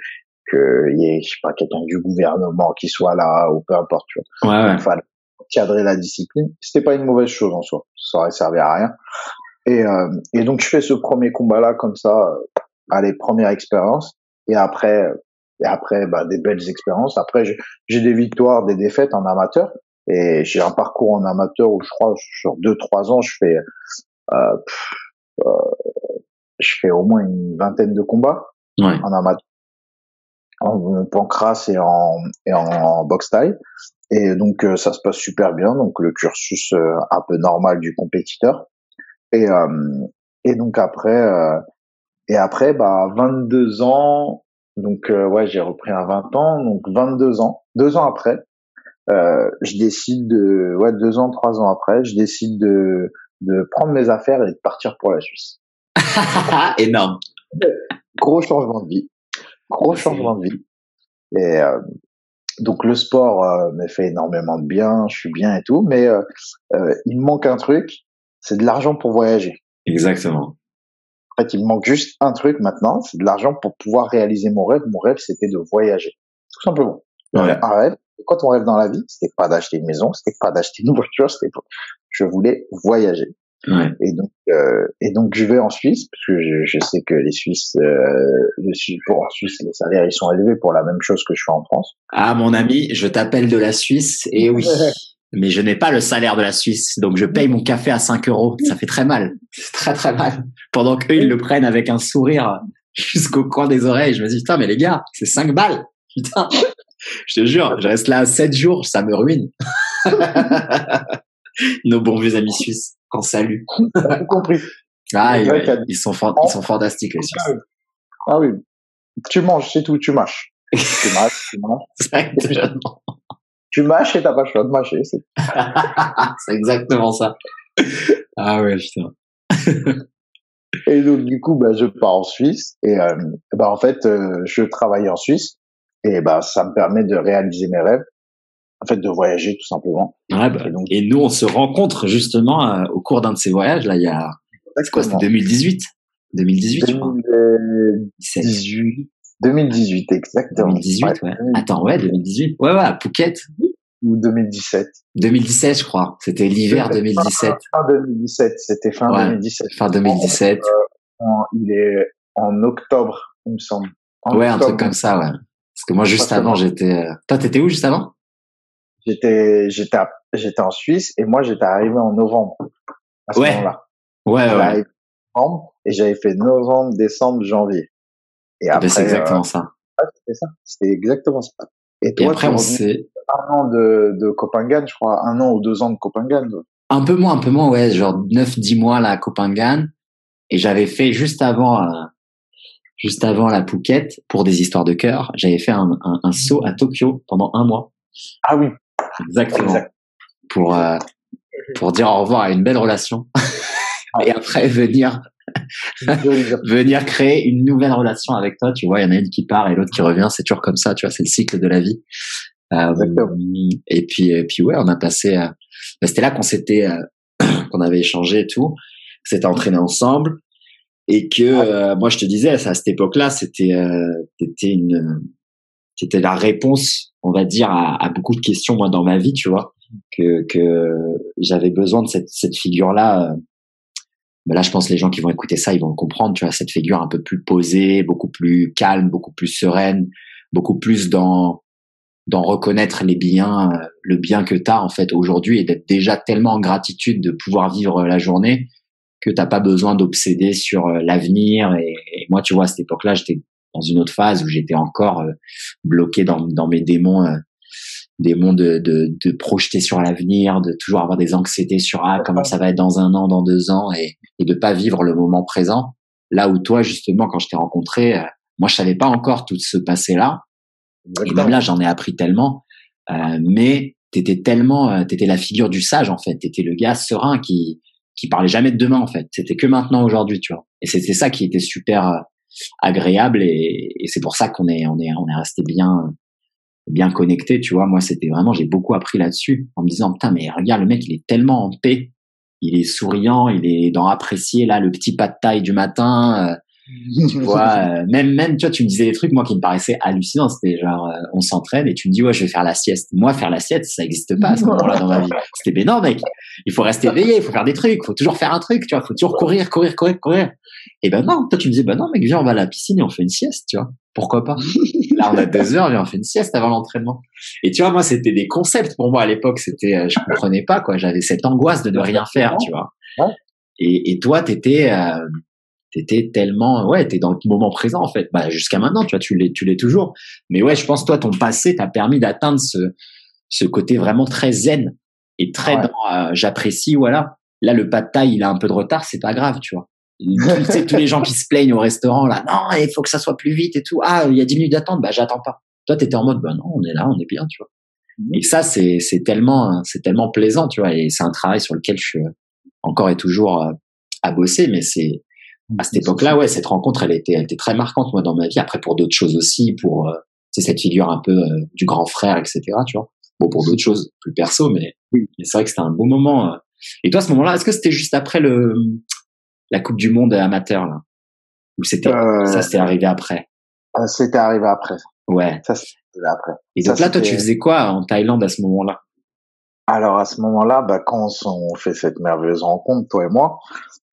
qu'il y ait, je sais pas, quelqu'un du gouvernement qui soit là ou peu importe. Tu vois. Ouais, ouais. Fallait cadrer la discipline. C'était pas une mauvaise chose en soi. Ça aurait servi à rien. Et, euh, et donc je fais ce premier combat là comme ça, euh, allez première expérience. Et après, et après bah, des belles expériences. Après j'ai des victoires, des défaites en amateur. Et j'ai un parcours en amateur où je crois sur deux trois ans je fais euh, euh, je fais au moins une vingtaine de combats ouais. en amateur en pancras et en, et en boxe taille. Et donc euh, ça se passe super bien, donc le cursus euh, un peu normal du compétiteur. Et, euh, et donc après, et après, bah 22 ans, donc ouais, j'ai repris à 20 ans, donc 22 ans, deux ans après, je décide de, ouais, deux ans, trois ans après, je décide de de prendre mes affaires et de partir pour la Suisse. Énorme. Gros changement de vie. Gros changement de vie. Et euh, donc le sport euh, me fait énormément de bien, je suis bien et tout, mais euh, il me manque un truc, c'est de l'argent pour voyager. Exactement. En fait, il me manque juste un truc maintenant, c'est de l'argent pour pouvoir réaliser mon rêve. Mon rêve, c'était de voyager, tout simplement. Ouais. Un rêve. Et quand on rêve dans la vie, c'était pas d'acheter une maison, c'était pas d'acheter une voiture, c'était je voulais voyager. Ouais. Et donc, euh, et donc je vais en Suisse parce que je, je sais que les Suisses, euh, le pour en Suisse, les salaires ils sont élevés pour la même chose que je fais en France. Ah mon ami, je t'appelle de la Suisse et oui, mais je n'ai pas le salaire de la Suisse, donc je paye mon café à 5 euros. Ça fait très mal, très très mal. Pendant qu'eux ils le prennent avec un sourire jusqu'au coin des oreilles, je me dis putain mais les gars, c'est 5 balles, putain. Je te jure, je reste là 7 jours, ça me ruine. Nos bons vieux amis suisses qu'on salue. T'as compris. Ah, ils, ils, sont ils sont fantastiques les Suisses. Ah oui. Tu manges, c'est tout, tu mâches. tu mâches, tu manges. Exactement. Tu mâches et t'as pas le choix de mâcher. C'est exactement ça. Ah ouais, putain. et donc du coup, bah, je pars en Suisse et euh, bah en fait, euh, je travaille en Suisse et bah ça me permet de réaliser mes rêves en fait de voyager tout simplement. Ouais, bah, et, donc, et nous on se rencontre justement euh, au cours d'un de ces voyages là il y a c'est quoi c'était 2018 2018 je crois 2018 2018 exactement 2018 ouais, ouais. attends ouais 2018 ouais ouais à Phuket ou 2017 2017 je crois c'était l'hiver 2017 fin 2017 c'était fin ouais, 2017 fin 2017 euh, il est en octobre il me semble en ouais octobre. un truc comme ça ouais parce que moi juste avant j'étais toi t'étais où juste avant j'étais j'étais j'étais en Suisse et moi j'étais arrivé en novembre à ce ouais. moment-là. Ouais ouais. Novembre, et j'avais fait novembre, décembre, janvier. Et après c'est exactement euh, ça. c'était ça. C'était exactement ça. Et, toi, et après on s'est un an de de Copenhague, je crois, un an ou deux ans de Copenhague. Un peu moins, un peu moins, ouais, genre neuf, dix mois là à Copenhague. Et j'avais fait juste avant, euh, juste avant la Phuket pour des histoires de cœur. J'avais fait un, un, un saut à Tokyo pendant un mois. Ah oui, Exactement. Exact. Pour euh, pour dire au revoir à une belle relation et après venir venir créer une nouvelle relation avec toi. Tu vois, il y en a une qui part et l'autre qui revient. C'est toujours comme ça. Tu vois, c'est le cycle de la vie. Euh, et puis et puis ouais, on a passé. Euh, c'était là qu'on s'était euh, qu'on avait échangé et tout. S'était entraîné ensemble et que euh, moi je te disais à cette époque-là, c'était c'était une c'était la réponse, on va dire, à, à, beaucoup de questions moi dans ma vie, tu vois, que que j'avais besoin de cette cette figure là. Mais là, je pense que les gens qui vont écouter ça, ils vont le comprendre, tu vois, cette figure un peu plus posée, beaucoup plus calme, beaucoup plus sereine, beaucoup plus dans dans reconnaître les biens, le bien que tu as en fait aujourd'hui et d'être déjà tellement en gratitude de pouvoir vivre la journée que t'as pas besoin d'obséder sur l'avenir. Et, et, moi, tu vois, à cette époque-là, j'étais dans une autre phase où j'étais encore euh, bloqué dans, dans mes démons euh, démons de, de, de projeter sur l'avenir, de toujours avoir des anxiétés sur ah comment ça va être dans un an, dans deux ans, et, et de pas vivre le moment présent. Là où toi justement quand je t'ai rencontré, euh, moi je savais pas encore tout ce passé là, et même là j'en ai appris tellement. Euh, mais t'étais tellement, euh, t'étais la figure du sage en fait. T'étais le gars serein qui qui parlait jamais de demain en fait. C'était que maintenant aujourd'hui, tu vois. Et c'était ça qui était super euh, agréable et, et c'est pour ça qu'on est on est on est resté bien bien connecté, tu vois. Moi, c'était vraiment j'ai beaucoup appris là-dessus en me disant putain mais regarde le mec, il est tellement en paix, il est souriant, il est dans apprécier là le petit pas de taille du matin. Euh, tu vois, euh, même, même, tu vois, tu me disais des trucs, moi, qui me paraissaient hallucinants. C'était genre, euh, on s'entraîne et tu me dis, ouais, je vais faire la sieste. Moi, faire la sieste, ça n'existe pas à ce moment-là dans ma vie. C'était, mais non, mec, il faut rester éveillé, il faut faire des trucs, il faut toujours faire un truc, tu vois, il faut toujours courir, courir, courir, courir. Et ben non, toi, tu me disais, ben non, mec, viens, on va à la piscine et on fait une sieste, tu vois. Pourquoi pas? Là, on a deux heures, viens, on fait une sieste avant l'entraînement. Et tu vois, moi, c'était des concepts pour moi à l'époque. C'était, euh, je comprenais pas, quoi. J'avais cette angoisse de ne rien faire, tu vois. Et, et toi, t'étais, euh, t'étais tellement ouais t'es dans le moment présent en fait bah jusqu'à maintenant tu vois tu l'es tu l'es toujours mais ouais je pense toi ton passé t'a permis d'atteindre ce ce côté vraiment très zen et très dans euh, j'apprécie voilà là le pas de taille il a un peu de retard c'est pas grave tu vois tu sais tous les gens qui se plaignent au restaurant là non il faut que ça soit plus vite et tout ah il y a 10 minutes d'attente bah j'attends pas toi t'étais en mode bah non on est là on est bien tu vois mmh. et ça c'est c'est tellement c'est tellement plaisant tu vois et c'est un travail sur lequel je suis encore et toujours euh, à bosser mais c'est à cette époque-là, ouais, cette rencontre, elle était, elle était très marquante moi dans ma vie. Après pour d'autres choses aussi, pour euh, c'est cette figure un peu euh, du grand frère, etc. Tu vois. Bon pour d'autres choses plus perso, mais, mais c'est vrai que c'était un beau moment. Euh. Et toi, à ce moment-là, est-ce que c'était juste après le la Coupe du Monde amateur là, ou c'était ça c'était arrivé après C'était arrivé après. Ouais. Ça c'était après. Et donc là, toi, tu faisais quoi en Thaïlande à ce moment-là? Alors à ce moment-là, bah, quand on fait cette merveilleuse rencontre, toi et moi,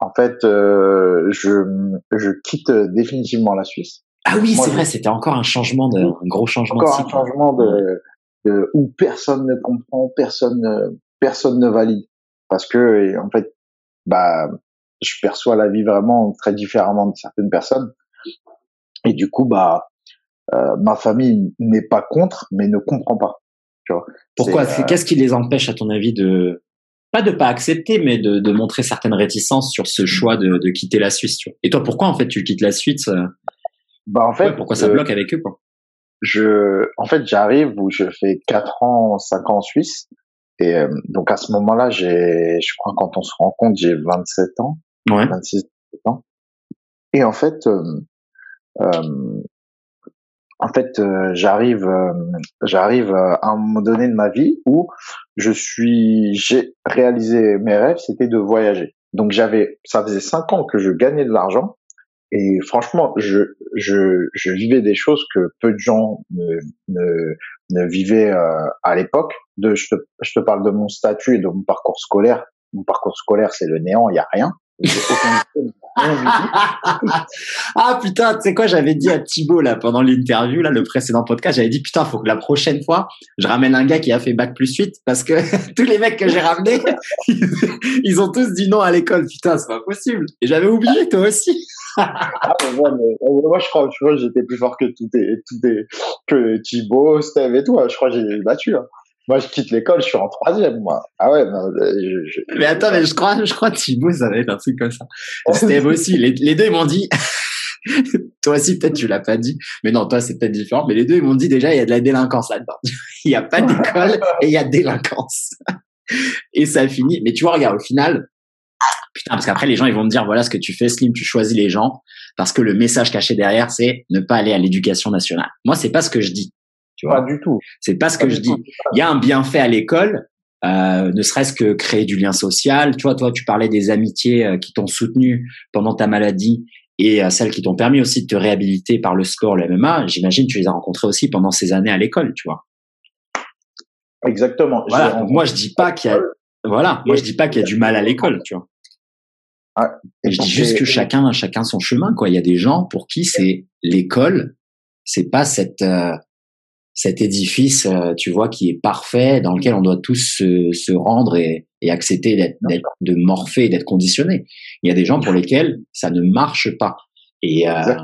en fait, euh, je, je quitte définitivement la Suisse. Ah oui, c'est vrai, c'était encore un changement de, un gros changement. Encore un changement de, de, où personne ne comprend, personne, personne ne valide, parce que en fait, bah, je perçois la vie vraiment très différemment de certaines personnes, et du coup, bah, euh, ma famille n'est pas contre, mais ne comprend pas. Tu vois. Pourquoi euh, Qu'est-ce qui les empêche, à ton avis, de pas de pas accepter, mais de, de montrer certaines réticences sur ce choix de, de quitter la Suisse. Tu vois? Et toi, pourquoi en fait tu quittes la Suisse euh? Bah en fait, pourquoi ça euh, bloque avec eux quoi? Je, en fait, j'arrive où je fais 4 ans, 5 ans en Suisse, et donc à ce moment-là, j'ai, je crois quand on se rend compte, j'ai 27 ans, ouais. 26 ans, et en fait, en fait, euh, j'arrive, euh, j'arrive euh, à un moment donné de ma vie où je suis, j'ai réalisé mes rêves, c'était de voyager. Donc j'avais, ça faisait cinq ans que je gagnais de l'argent et franchement, je, je, je vivais des choses que peu de gens ne, ne, ne vivaient à l'époque. De, je te, je te parle de mon statut et de mon parcours scolaire. Mon parcours scolaire, c'est le néant, il y a rien. ah putain, tu sais quoi, j'avais dit à Thibaut là pendant l'interview là, le précédent podcast, j'avais dit putain, faut que la prochaine fois, je ramène un gars qui a fait bac plus 8 parce que tous les mecs que j'ai ramenés, ils ont tous dit non à l'école. Putain, c'est pas possible. Et j'avais oublié toi aussi. ah, moi, je crois, je crois que j'étais plus fort que tout que Thibaut, Steve et tout. Hein. Je crois que j'ai battu. Hein. Moi, je quitte l'école, je suis en troisième, moi. Ah ouais, je, je... Mais attends, mais je crois, je crois Thibaut, ça va être un truc comme ça. Steve aussi. Les, les deux, ils m'ont dit, toi aussi, peut-être, tu l'as pas dit. Mais non, toi, c'est peut-être différent. Mais les deux, ils m'ont dit déjà, il y a de la délinquance là-dedans. il n'y a pas d'école et il y a délinquance. et ça finit. Mais tu vois, regarde, au final, putain, parce qu'après, les gens, ils vont me dire, voilà ce que tu fais, Slim, tu choisis les gens. Parce que le message caché derrière, c'est ne pas aller à l'éducation nationale. Moi, c'est pas ce que je dis. Tu vois? Pas du tout. C'est pas ce que je dis. Il y a un bienfait à l'école, euh, ne serait-ce que créer du lien social. Tu vois, toi, tu parlais des amitiés euh, qui t'ont soutenu pendant ta maladie et euh, celles qui t'ont permis aussi de te réhabiliter par le sport, le MMA. J'imagine que tu les as rencontrées aussi pendant ces années à l'école, tu vois. Exactement. Voilà. moi, je dis pas qu'il y a, voilà, moi je dis pas qu'il y a du mal à l'école, tu vois. Ah, je dis juste que chacun, chacun son chemin, quoi. Il y a des gens pour qui c'est l'école, c'est pas cette euh, cet édifice, euh, tu vois, qui est parfait, dans lequel on doit tous se, se rendre et, et accepter d'être, de morpher, d'être conditionné. Il y a des gens pour lesquels ça ne marche pas. Et, euh,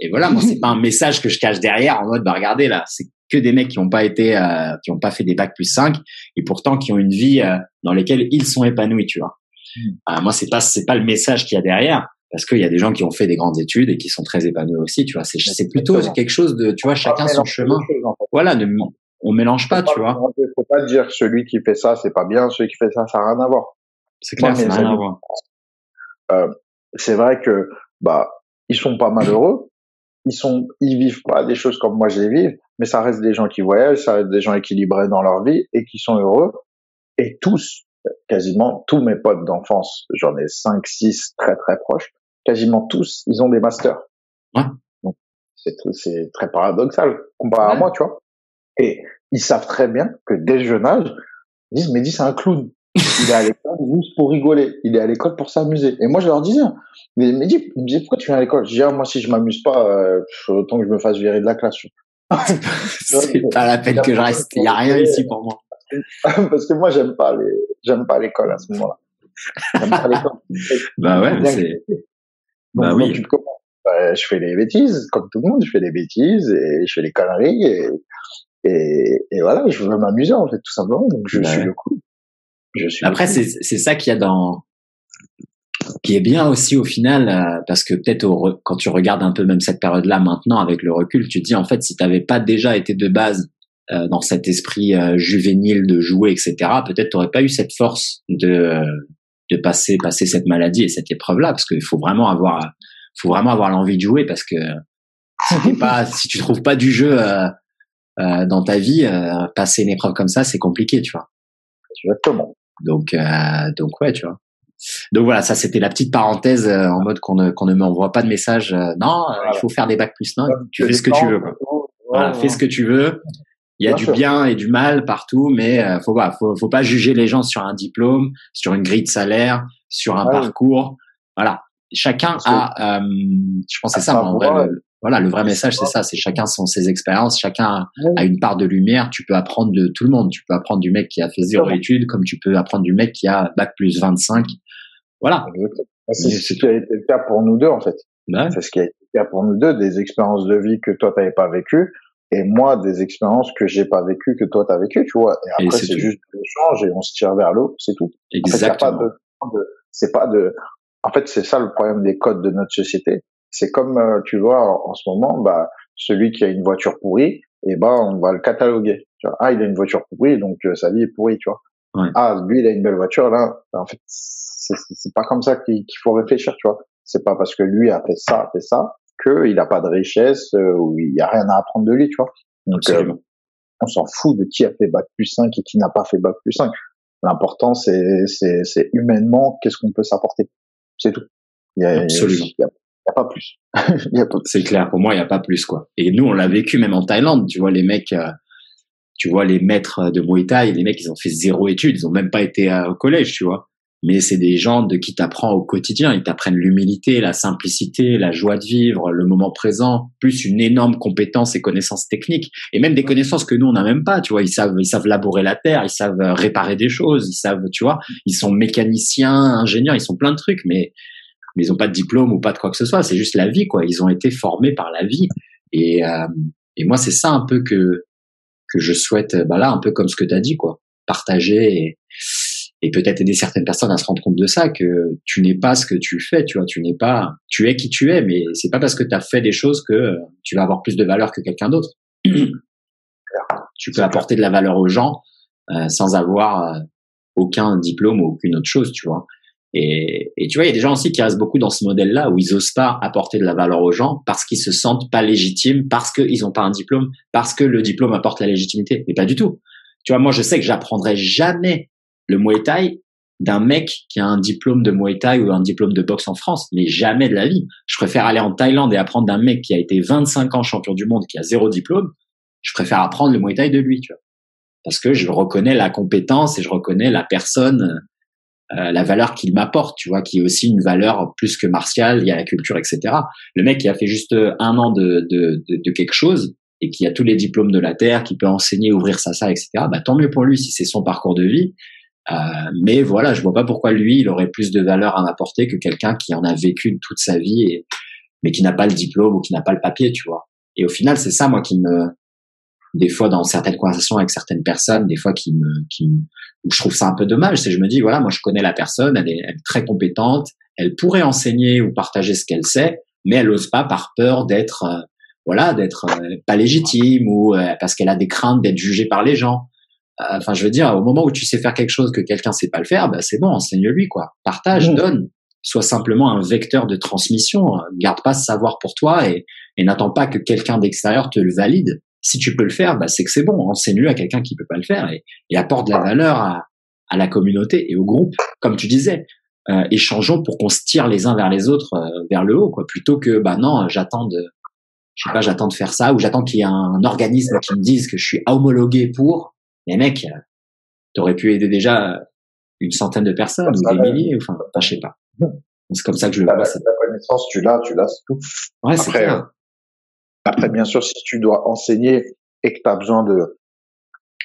et voilà, moi c'est pas un message que je cache derrière en mode, bah regardez là, c'est que des mecs qui n'ont pas été, euh, qui n'ont pas fait des bacs plus 5 et pourtant qui ont une vie euh, dans laquelle ils sont épanouis, tu vois. Mmh. moi c'est pas c'est pas le message qu'il y a derrière parce qu'il y a des gens qui ont fait des grandes études et qui sont très épanouis aussi, tu vois. C'est, c'est plutôt quelque chose de, tu vois, chacun son chemin. Voilà, ne, on mélange pas, tu vois. Il faut pas dire celui qui fait ça, c'est pas bien, celui qui fait ça, ça n'a rien à voir. C'est clair, ça n'a rien à voir. Euh, c'est vrai que bah ils sont pas malheureux, ils sont, ils vivent pas des choses comme moi je les vis, mais ça reste des gens qui voyagent, ça reste des gens équilibrés dans leur vie et qui sont heureux. Et tous, quasiment tous mes potes d'enfance, j'en ai cinq, six très très proches, quasiment tous, ils ont des masters. Ouais. Donc c'est c'est très paradoxal comparé à moi, tu vois. Et ils savent très bien que dès le jeune âge, ils disent mais dis c'est un clown. Il est à l'école juste pour rigoler. Il est à l'école pour s'amuser. Et moi, je leur disais, mais, dis, me pourquoi tu viens à l'école? Je dis, ah, moi, si je m'amuse pas, euh, autant que je me fasse virer de la classe. c'est pas la peine que je reste. Il y a rien ici pour moi. Parce que moi, j'aime pas les, j'aime pas l'école à ce moment-là. J'aime pas l'école. bah ouais, c'est. Bah oui. Bah, je fais des bêtises, comme tout le monde, je fais des bêtises et je fais des conneries et, et, et voilà, je veux m'amuser en fait, tout simplement. Donc je suis le coup. Après, c'est c'est ça qu'il y a dans qui est bien aussi au final euh, parce que peut-être quand tu regardes un peu même cette période-là maintenant avec le recul, tu te dis en fait si tu n'avais pas déjà été de base euh, dans cet esprit euh, juvénile de jouer etc, peut-être tu n'aurais pas eu cette force de de passer passer cette maladie et cette épreuve-là parce qu'il faut vraiment avoir faut vraiment avoir l'envie de jouer parce que si pas si tu trouves pas du jeu dans ta vie, passer une épreuve comme ça c'est compliqué tu vois. Exactement. Donc, euh, donc ouais, tu vois. Donc voilà, ça c'était la petite parenthèse euh, en mode qu'on ne qu'on ne m'envoie pas de message. Euh, non, il faut faire des bacs plus non. Tu fais ce que tu veux. Quoi. Voilà, fais ce que tu veux. Il y a du bien et du mal partout, mais faut pas, faut, faut pas juger les gens sur un diplôme, sur une grille de salaire, sur un parcours. Voilà, chacun a, je pense c'est ça en vrai, voilà, le vrai message, c'est ça, c'est chacun son ses expériences, chacun a une part de lumière. Tu peux apprendre de tout le monde. Tu peux apprendre du mec qui a fait zéro étude, comme tu peux apprendre du mec qui a bac plus 25. Voilà. C'est ce qui a été le cas pour nous deux, en fait. C'est ce qui a été le cas pour nous deux, des expériences de vie que toi t'avais pas vécues, et moi des expériences que j'ai pas vécues que toi t'as vécues, tu vois. Et après c'est juste l'échange et on se tire vers l'eau, c'est tout. Exactement. c'est pas de, en fait c'est ça le problème des codes de notre société, c'est comme, euh, tu vois, en, ce moment, bah, celui qui a une voiture pourrie, et eh ben, on va le cataloguer. Tu vois. Ah, il a une voiture pourrie, donc euh, sa vie est pourrie, tu vois. Ah, lui, il a une belle voiture, là. En fait, c'est pas comme ça qu'il faut réfléchir, tu vois. C'est pas parce que lui a fait ça, a fait ça, qu'il a pas de richesse euh, ou il y a rien à apprendre de lui, tu vois. Donc, on s'en fout de qui a fait bac plus 5 et qui n'a pas fait bac plus 5. L'important, c'est, c'est, humainement, qu'est-ce qu'on peut s'apporter. C'est tout. Il y a, Absolument a pas plus. C'est clair, pour moi, il n'y a pas plus, quoi. Et nous, on l'a vécu même en Thaïlande. Tu vois, les mecs, euh, tu vois, les maîtres de Muay Thai, les mecs, ils ont fait zéro étude. Ils ont même pas été au collège, tu vois. Mais c'est des gens de qui t'apprend au quotidien. Ils t'apprennent l'humilité, la simplicité, la joie de vivre, le moment présent, plus une énorme compétence et connaissances techniques. Et même des connaissances que nous, on n'a même pas, tu vois. Ils savent, ils savent labourer la terre, ils savent réparer des choses, ils savent, tu vois. Ils sont mécaniciens, ingénieurs, ils sont plein de trucs, mais mais ils ont pas de diplôme ou pas de quoi que ce soit. C'est juste la vie, quoi. Ils ont été formés par la vie. Et, euh, et moi, c'est ça un peu que que je souhaite, bah là, un peu comme ce que tu as dit, quoi. Partager et peut-être aider certaines personnes à se rendre compte de ça, que tu n'es pas ce que tu fais, tu vois. Tu n'es pas, tu es qui tu es, mais c'est pas parce que tu as fait des choses que tu vas avoir plus de valeur que quelqu'un d'autre. tu peux apporter de la valeur aux gens euh, sans avoir euh, aucun diplôme ou aucune autre chose, tu vois. Et, et, tu vois, il y a des gens aussi qui restent beaucoup dans ce modèle-là où ils osent pas apporter de la valeur aux gens parce qu'ils se sentent pas légitimes, parce qu'ils ont pas un diplôme, parce que le diplôme apporte la légitimité. Mais pas du tout. Tu vois, moi, je sais que j'apprendrai jamais le Muay Thai d'un mec qui a un diplôme de Muay Thai ou un diplôme de boxe en France, mais jamais de la vie. Je préfère aller en Thaïlande et apprendre d'un mec qui a été 25 ans champion du monde, qui a zéro diplôme. Je préfère apprendre le Muay Thai de lui, tu vois. Parce que je reconnais la compétence et je reconnais la personne euh, la valeur qu'il m'apporte, tu vois, qui est aussi une valeur plus que martiale, il y a la culture, etc. Le mec qui a fait juste un an de, de, de, quelque chose et qui a tous les diplômes de la terre, qui peut enseigner, ouvrir ça, ça, etc. Bah tant mieux pour lui si c'est son parcours de vie. Euh, mais voilà, je vois pas pourquoi lui, il aurait plus de valeur à m'apporter que quelqu'un qui en a vécu toute sa vie, et, mais qui n'a pas le diplôme ou qui n'a pas le papier, tu vois. Et au final, c'est ça moi qui me des fois dans certaines conversations avec certaines personnes, des fois qui me, qui je trouve ça un peu dommage, c'est je me dis voilà, moi je connais la personne, elle est, elle est très compétente, elle pourrait enseigner ou partager ce qu'elle sait, mais elle n'ose pas par peur d'être voilà, d'être pas légitime ou parce qu'elle a des craintes d'être jugée par les gens. Enfin, je veux dire, au moment où tu sais faire quelque chose que quelqu'un sait pas le faire, bah, c'est bon, enseigne-lui quoi. Partage, mmh. donne. Sois simplement un vecteur de transmission. Garde pas ce savoir pour toi et, et n'attends pas que quelqu'un d'extérieur te le valide. Si tu peux le faire, bah, c'est que c'est bon. Enseigne-le à quelqu'un qui peut pas le faire et, et apporte de la valeur à, à la communauté et au groupe. Comme tu disais, euh, échangeons pour qu'on se tire les uns vers les autres euh, vers le haut, quoi. Plutôt que, bah non, j'attends de, je sais pas, j'attends de faire ça ou j'attends qu'il y ait un organisme qui me dise que je suis homologué pour. Les mecs, euh, t'aurais pu aider déjà une centaine de personnes ou des milliers, enfin, je sais pas. C'est comme ça que je le vois. La connaissance, tu l'as, tu l'as, c'est tout. Ouais, après, après, bien sûr, si tu dois enseigner et que tu as besoin de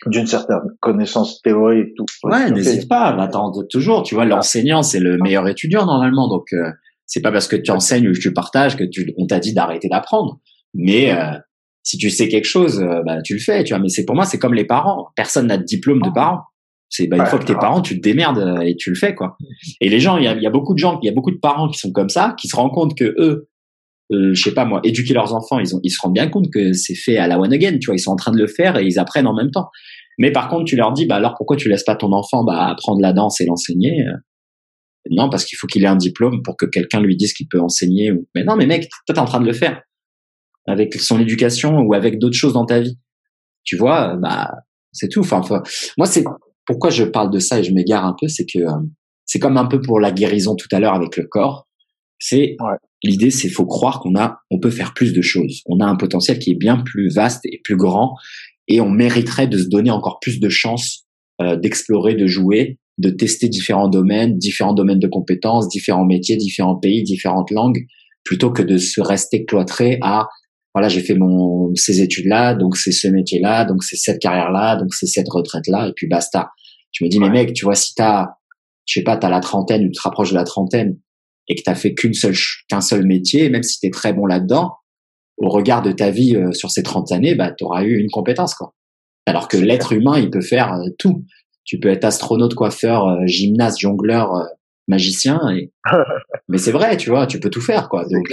d'une certaine connaissance théorique, tout. Ouais, n'hésite pas, attends toujours. Tu vois, l'enseignant, c'est le meilleur étudiant normalement, donc euh, c'est pas parce que tu enseignes ou que tu partages que tu, on t'a dit d'arrêter d'apprendre. Mais euh, si tu sais quelque chose, euh, bah, tu le fais. Tu vois, mais c'est pour moi, c'est comme les parents. Personne n'a de diplôme de parent. C'est bah, une fois que t'es parent, tu te démerdes et tu le fais quoi. Et les gens, il y a, y a, beaucoup de gens, il y a beaucoup de parents qui sont comme ça, qui se rendent compte que eux, euh, je sais pas moi, éduquer leurs enfants, ils, ont, ils se rendent bien compte que c'est fait à la one again, tu vois, ils sont en train de le faire et ils apprennent en même temps. Mais par contre, tu leur dis, bah alors pourquoi tu laisses pas ton enfant bah, apprendre la danse et l'enseigner Non, parce qu'il faut qu'il ait un diplôme pour que quelqu'un lui dise qu'il peut enseigner. Mais non, mais mec, toi t'es en train de le faire avec son éducation ou avec d'autres choses dans ta vie. Tu vois, bah c'est tout. Enfin, moi c'est pourquoi je parle de ça et je m'égare un peu, c'est que c'est comme un peu pour la guérison tout à l'heure avec le corps. C'est l'idée, c'est faut croire qu'on a, on peut faire plus de choses. On a un potentiel qui est bien plus vaste et plus grand, et on mériterait de se donner encore plus de chances euh, d'explorer, de jouer, de tester différents domaines, différents domaines de compétences, différents métiers, différents pays, différentes langues, plutôt que de se rester cloîtré à voilà, j'ai fait mon ces études là, donc c'est ce métier là, donc c'est cette carrière là, donc c'est cette retraite là, et puis basta. Je me dis mais mec, tu vois si t'as, je sais pas, t'as la trentaine ou tu te rapproches de la trentaine et que t'as fait qu'une seule qu'un seul métier, même si t'es très bon là-dedans, au regard de ta vie euh, sur ces 30 années, bah, tu auras eu une compétence. Quoi. Alors que l'être humain, il peut faire euh, tout. Tu peux être astronaute, coiffeur, euh, gymnaste, jongleur, magicien. Et... Mais c'est vrai, tu vois, tu peux tout faire. quoi. Donc,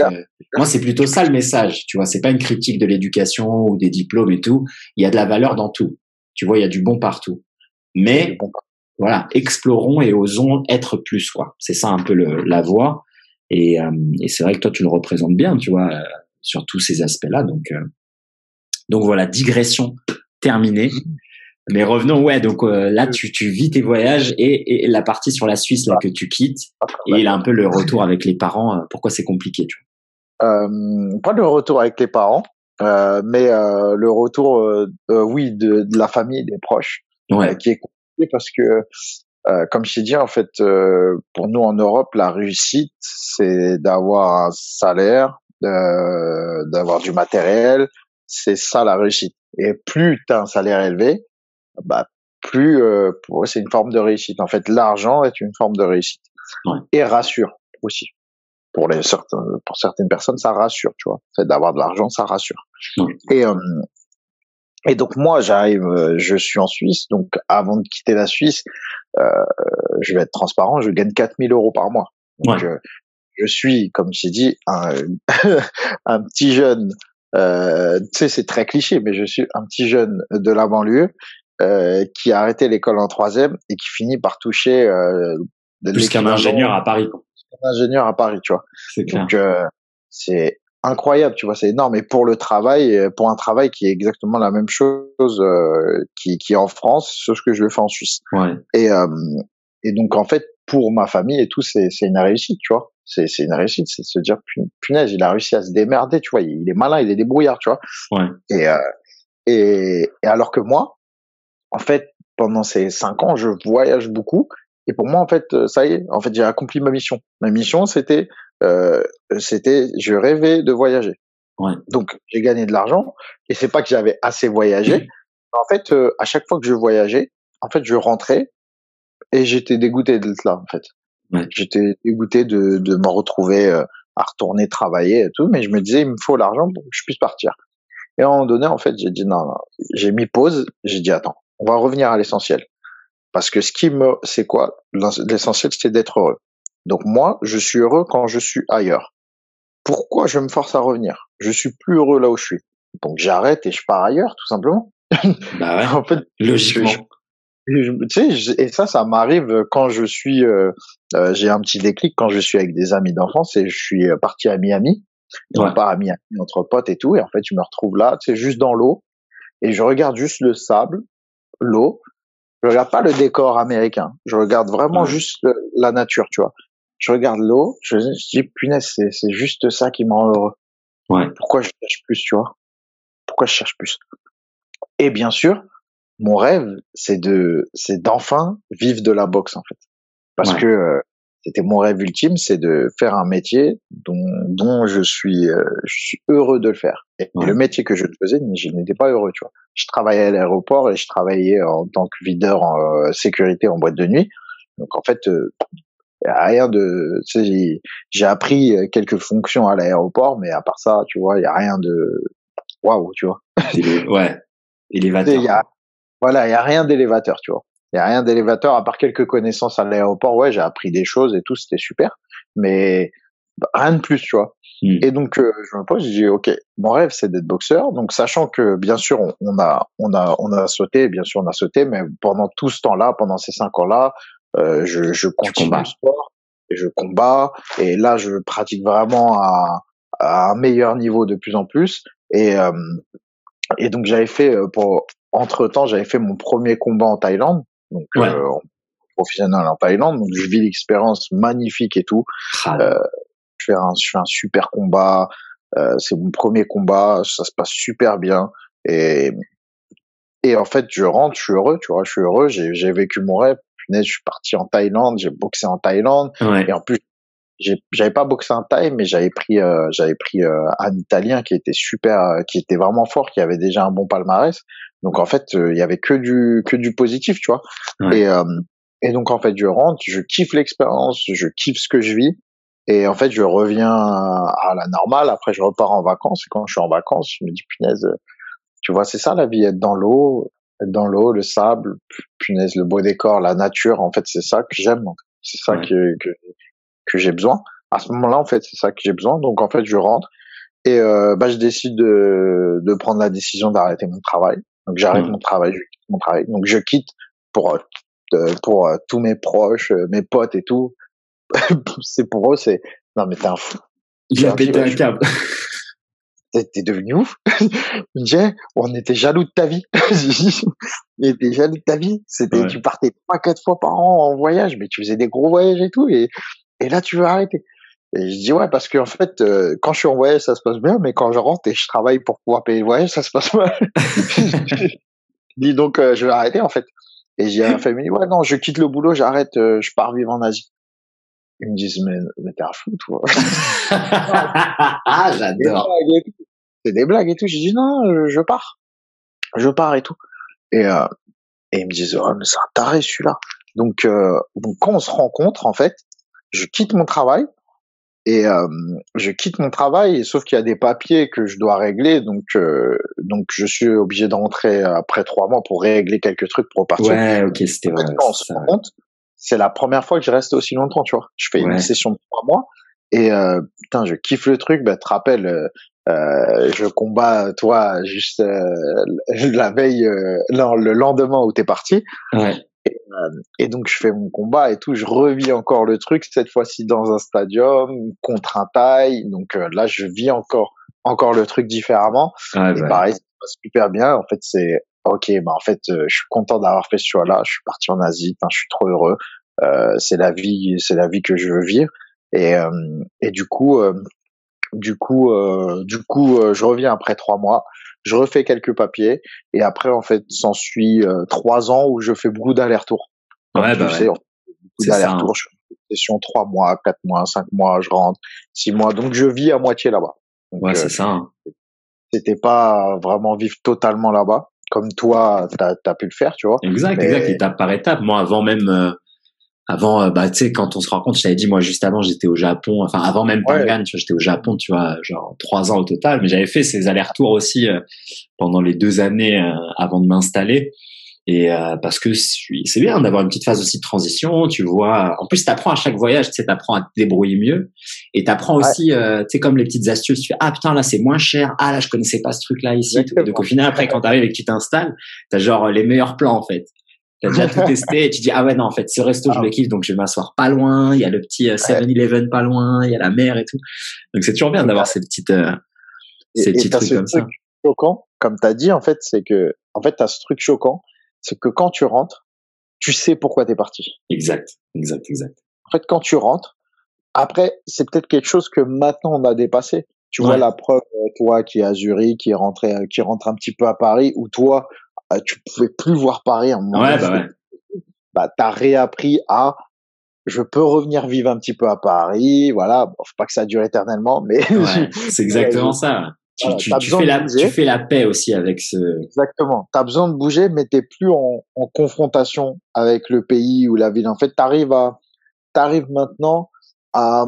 moi, c'est plutôt ça le message. Tu vois, c'est pas une critique de l'éducation ou des diplômes et tout. Il y a de la valeur dans tout. Tu vois, il y a du bon partout. Mais voilà, explorons et osons être plus. quoi. C'est ça un peu le, la voie. Et, et c'est vrai que toi, tu le représentes bien, tu vois sur tous ces aspects-là. Donc, euh, donc voilà, digression terminée. Mais revenons, ouais, donc euh, là, tu, tu vis tes voyages et, et, la partie sur la Suisse là que tu quittes et il a un peu le retour avec les parents. Euh, pourquoi c'est compliqué, tu vois? Euh, Pas le retour avec les parents, euh, mais euh, le retour, oui, de, de, la famille, des proches, ouais. qui est compliqué parce que, comme je t'ai dit, en fait, pour nous en Europe, la réussite, c'est d'avoir un salaire, d'avoir du matériel, c'est ça la réussite. Et plus tu as un salaire élevé, bah plus euh, c'est une forme de réussite. En fait, l'argent est une forme de réussite ouais. et rassure aussi. Pour les certains, pour certaines personnes, ça rassure, tu vois. fait d'avoir de l'argent, ça rassure. Ouais. Et euh, et donc moi, j'arrive, euh, je suis en Suisse, donc avant de quitter la Suisse, euh, je vais être transparent, je gagne 4000 euros par mois. Donc, ouais. euh, je suis, comme j'ai dit, un, un petit jeune. Euh, tu sais, c'est très cliché, mais je suis un petit jeune de la banlieue euh, qui a arrêté l'école en troisième et qui finit par toucher euh, plus qu'un ingénieur à Paris. Un ingénieur à Paris, tu vois. C'est clair. Donc euh, c'est incroyable, tu vois, c'est énorme. Et pour le travail, pour un travail qui est exactement la même chose euh, qui, qui est en France, ce que je le fais en Suisse. Ouais. Et euh, et donc en fait, pour ma famille et tout, c'est c'est une réussite, tu vois c'est c'est une réussite, c'est de se dire punaise, il a réussi à se démerder, tu vois, il est malin, il est débrouillard, tu vois. Ouais. Et, euh, et et alors que moi, en fait, pendant ces cinq ans, je voyage beaucoup. Et pour moi, en fait, ça y est, en fait, j'ai accompli ma mission. Ma mission, c'était, euh, c'était, je rêvais de voyager. Ouais. Donc, j'ai gagné de l'argent. Et c'est pas que j'avais assez voyagé. Mmh. En fait, euh, à chaque fois que je voyageais, en fait, je rentrais et j'étais dégoûté d'être là, en fait. Ouais. J'étais dégoûté de, de me retrouver euh, à retourner travailler et tout, mais je me disais, il me faut l'argent pour que je puisse partir. Et à un moment donné, en fait, j'ai dit non, non. j'ai mis pause, j'ai dit attends, on va revenir à l'essentiel. Parce que ce qui me, c'est quoi? L'essentiel, c'était d'être heureux. Donc moi, je suis heureux quand je suis ailleurs. pourquoi je me force à revenir? Je suis plus heureux là où je suis. Donc j'arrête et je pars ailleurs, tout simplement. Bah ouais. en fait, logiquement. tu sais, et ça, ça m'arrive quand je suis, euh, euh, j'ai un petit déclic quand je suis avec des amis d'enfance et je suis euh, parti à Miami. On part à Miami entre potes et tout, et en fait, je me retrouve là, tu sais, juste dans l'eau, et je regarde juste le sable, l'eau. Je regarde pas le décor américain. Je regarde vraiment juste la nature, tu vois. Je regarde l'eau, je, je dis punaise, c'est, juste ça qui me rend heureux. Ouais. Pourquoi je cherche plus, tu vois? Pourquoi je cherche plus? Et bien sûr, mon rêve, c'est de, c'est d'enfin vivre de la boxe en fait, parce que euh, c'était mon rêve ultime, c'est de faire un métier dont, dont je suis, euh, je suis heureux de le faire. Et le métier que je faisais, je n'étais pas heureux, tu vois. Je travaillais à l'aéroport et je travaillais en tant que videur en euh, sécurité en boîte de nuit. Donc en fait, euh, rien de, tu sais, j'ai appris quelques fonctions à l'aéroport, mais à part ça, tu vois, il y a rien de, waouh, tu vois. ouais, élévateur. voilà, il y a rien d'élévateur, tu vois. Il y a rien d'élévateur à part quelques connaissances à l'aéroport. Ouais, j'ai appris des choses et tout, c'était super, mais bah, rien de plus, tu vois. Hmm. Et donc euh, je me pose, je dis ok, mon rêve c'est d'être boxeur. Donc sachant que bien sûr on, a on a on a sauté, bien sûr on a sauté, mais pendant tout ce temps-là, pendant ces cinq ans-là, euh, je, je continue le sport et je combats. Et là je pratique vraiment à, à un meilleur niveau de plus en plus. Et euh, et donc j'avais fait pour entre temps j'avais fait mon premier combat en Thaïlande donc euh, professionnel en Thaïlande. Donc je vis l'expérience magnifique et tout. Ah euh, je fais un, je fais un super combat. Euh, c'est mon premier combat, ça se passe super bien et et en fait je rentre, je suis heureux, tu vois, je suis heureux. J'ai vécu mon rêve. Punaise, je suis parti en Thaïlande, j'ai boxé en Thaïlande et en plus j'avais pas boxé en Thaï, mais j'avais pris euh, j'avais pris euh, un Italien qui était super, qui était vraiment fort, qui avait déjà un bon palmarès. Donc en fait, euh, il y avait que du que du positif, tu vois. Et euh, et donc en fait, je rentre, je kiffe l'expérience, je kiffe ce que je vis. Et en fait, je reviens à la normale. Après, je repars en vacances. Et quand je suis en vacances, je me dis punaise, tu vois, c'est ça la vie, être dans l'eau, être dans l'eau, le sable, punaise, le beau décor, la nature. En fait, c'est ça que j'aime. C'est ça que, que que j'ai besoin. À ce moment-là, en fait, c'est ça que j'ai besoin. Donc en fait, je rentre et euh, bah, je décide de, de prendre la décision d'arrêter mon travail. Donc j'arrête mmh. mon travail, je quitte mon travail. Donc je quitte pour euh, pour euh, tous mes proches, euh, mes potes et tout. c'est pour eux, c'est non mais t'es un fou. Il a pété un câble. T'es devenu ouf. on était jaloux de ta vie. on était jaloux de ta vie. C'était, tu partais trois, quatre fois par an en voyage, mais tu faisais des gros voyages et tout, et, et là tu veux arrêter. Et je dis ouais parce qu'en fait euh, quand je suis en voyage ça se passe bien mais quand je rentre et je travaille pour pouvoir payer le voyage ça se passe mal. dis donc euh, je vais arrêter en fait. Et j'ai un famille ouais non je quitte le boulot j'arrête euh, je pars vivre en Asie. Ils me disent mais, mais t'es un fou toi. ah j'adore. C'est des blagues et tout. J'ai dit non je pars je pars et tout. Et et ils me disent oh mais c'est un taré celui-là. Donc donc quand on se rencontre en fait je quitte mon travail et euh, je quitte mon travail sauf qu'il y a des papiers que je dois régler donc euh, donc je suis obligé de rentrer après trois mois pour régler quelques trucs pour partir ouais ok c'était vrai on se rend compte c'est la première fois que je reste aussi longtemps tu vois. Je fais une session de trois mois et euh, putain je kiffe le truc bah te rappelles euh, euh je combats toi juste la veille non, le lendemain où t'es parti. Ouais euh, et donc je fais mon combat et tout, je revis encore le truc cette fois-ci dans un stadium contre un taille. Donc euh, là je vis encore encore le truc différemment. et pareil, ça passe super bien. En fait c'est ok, bah en fait euh, je suis content d'avoir fait ce choix-là. Je suis parti en Asie, je suis trop heureux. Euh, c'est la vie, c'est la vie que je veux vivre. Et et du coup du coup du coup je reviens après trois mois je refais quelques papiers et après en fait s'ensuit euh, trois ans où je fais beaucoup d'allers-retours. Ouais, bah sais, beaucoup d'allers-retours. Hein. Je fais session trois mois, quatre mois, cinq mois, je rentre, six mois. Donc je vis à moitié là-bas. Ouais, c'est euh, ça. Hein. C'était pas vraiment vivre totalement là-bas comme toi t'as as pu le faire, tu vois. Exact, exact, étape par étape. Moi, avant même euh, avant, euh, bah, tu sais, quand on se rencontre, je t'avais dit, moi, juste avant, j'étais au Japon, enfin, avant même Pangan, tu vois, j'étais au Japon, tu vois, genre trois ans au total, mais j'avais fait ces allers-retours aussi euh, pendant les deux années euh, avant de m'installer. Et euh, parce que c'est bien d'avoir une petite phase aussi de transition, tu vois. En plus, t'apprends à chaque voyage, tu sais, t'apprends à te débrouiller mieux, et t'apprends aussi, euh, tu sais, comme les petites astuces. Tu fais ah putain là c'est moins cher, ah là je connaissais pas ce truc là ici. Donc au final après quand t'arrives et que tu t'installes, t'as genre les meilleurs plans en fait. T'as déjà tout testé et tu dis ah ouais non en fait ce resto je le ah. kiffe donc je vais m'asseoir pas loin. Il y a le petit 7-Eleven euh, pas loin, il y a la mer et tout. Donc c'est toujours bien d'avoir ces petites euh, ces petits trucs comme ça. Choquant, comme t'as dit en fait, c'est que en fait t'as ce truc choquant c'est que quand tu rentres, tu sais pourquoi tu es parti. Exact, exact, exact. En fait, quand tu rentres, après, c'est peut-être quelque chose que maintenant on a dépassé. Tu vois la preuve, euh, toi qui es à Zurich, qui est rentré, euh, qui rentre un petit peu à Paris, où toi, tu pouvais plus voir Paris. En ouais, bah ouais. Bah, t'as réappris à, je peux revenir vivre un petit peu à Paris, voilà. Bon, faut pas que ça dure éternellement, mais. c'est exactement ça tu, fais la, tu, fais la, paix aussi avec ce. Exactement. Tu as besoin de bouger, mais tu plus en, en, confrontation avec le pays ou la ville. En fait, tu arrives, à, arrives maintenant à,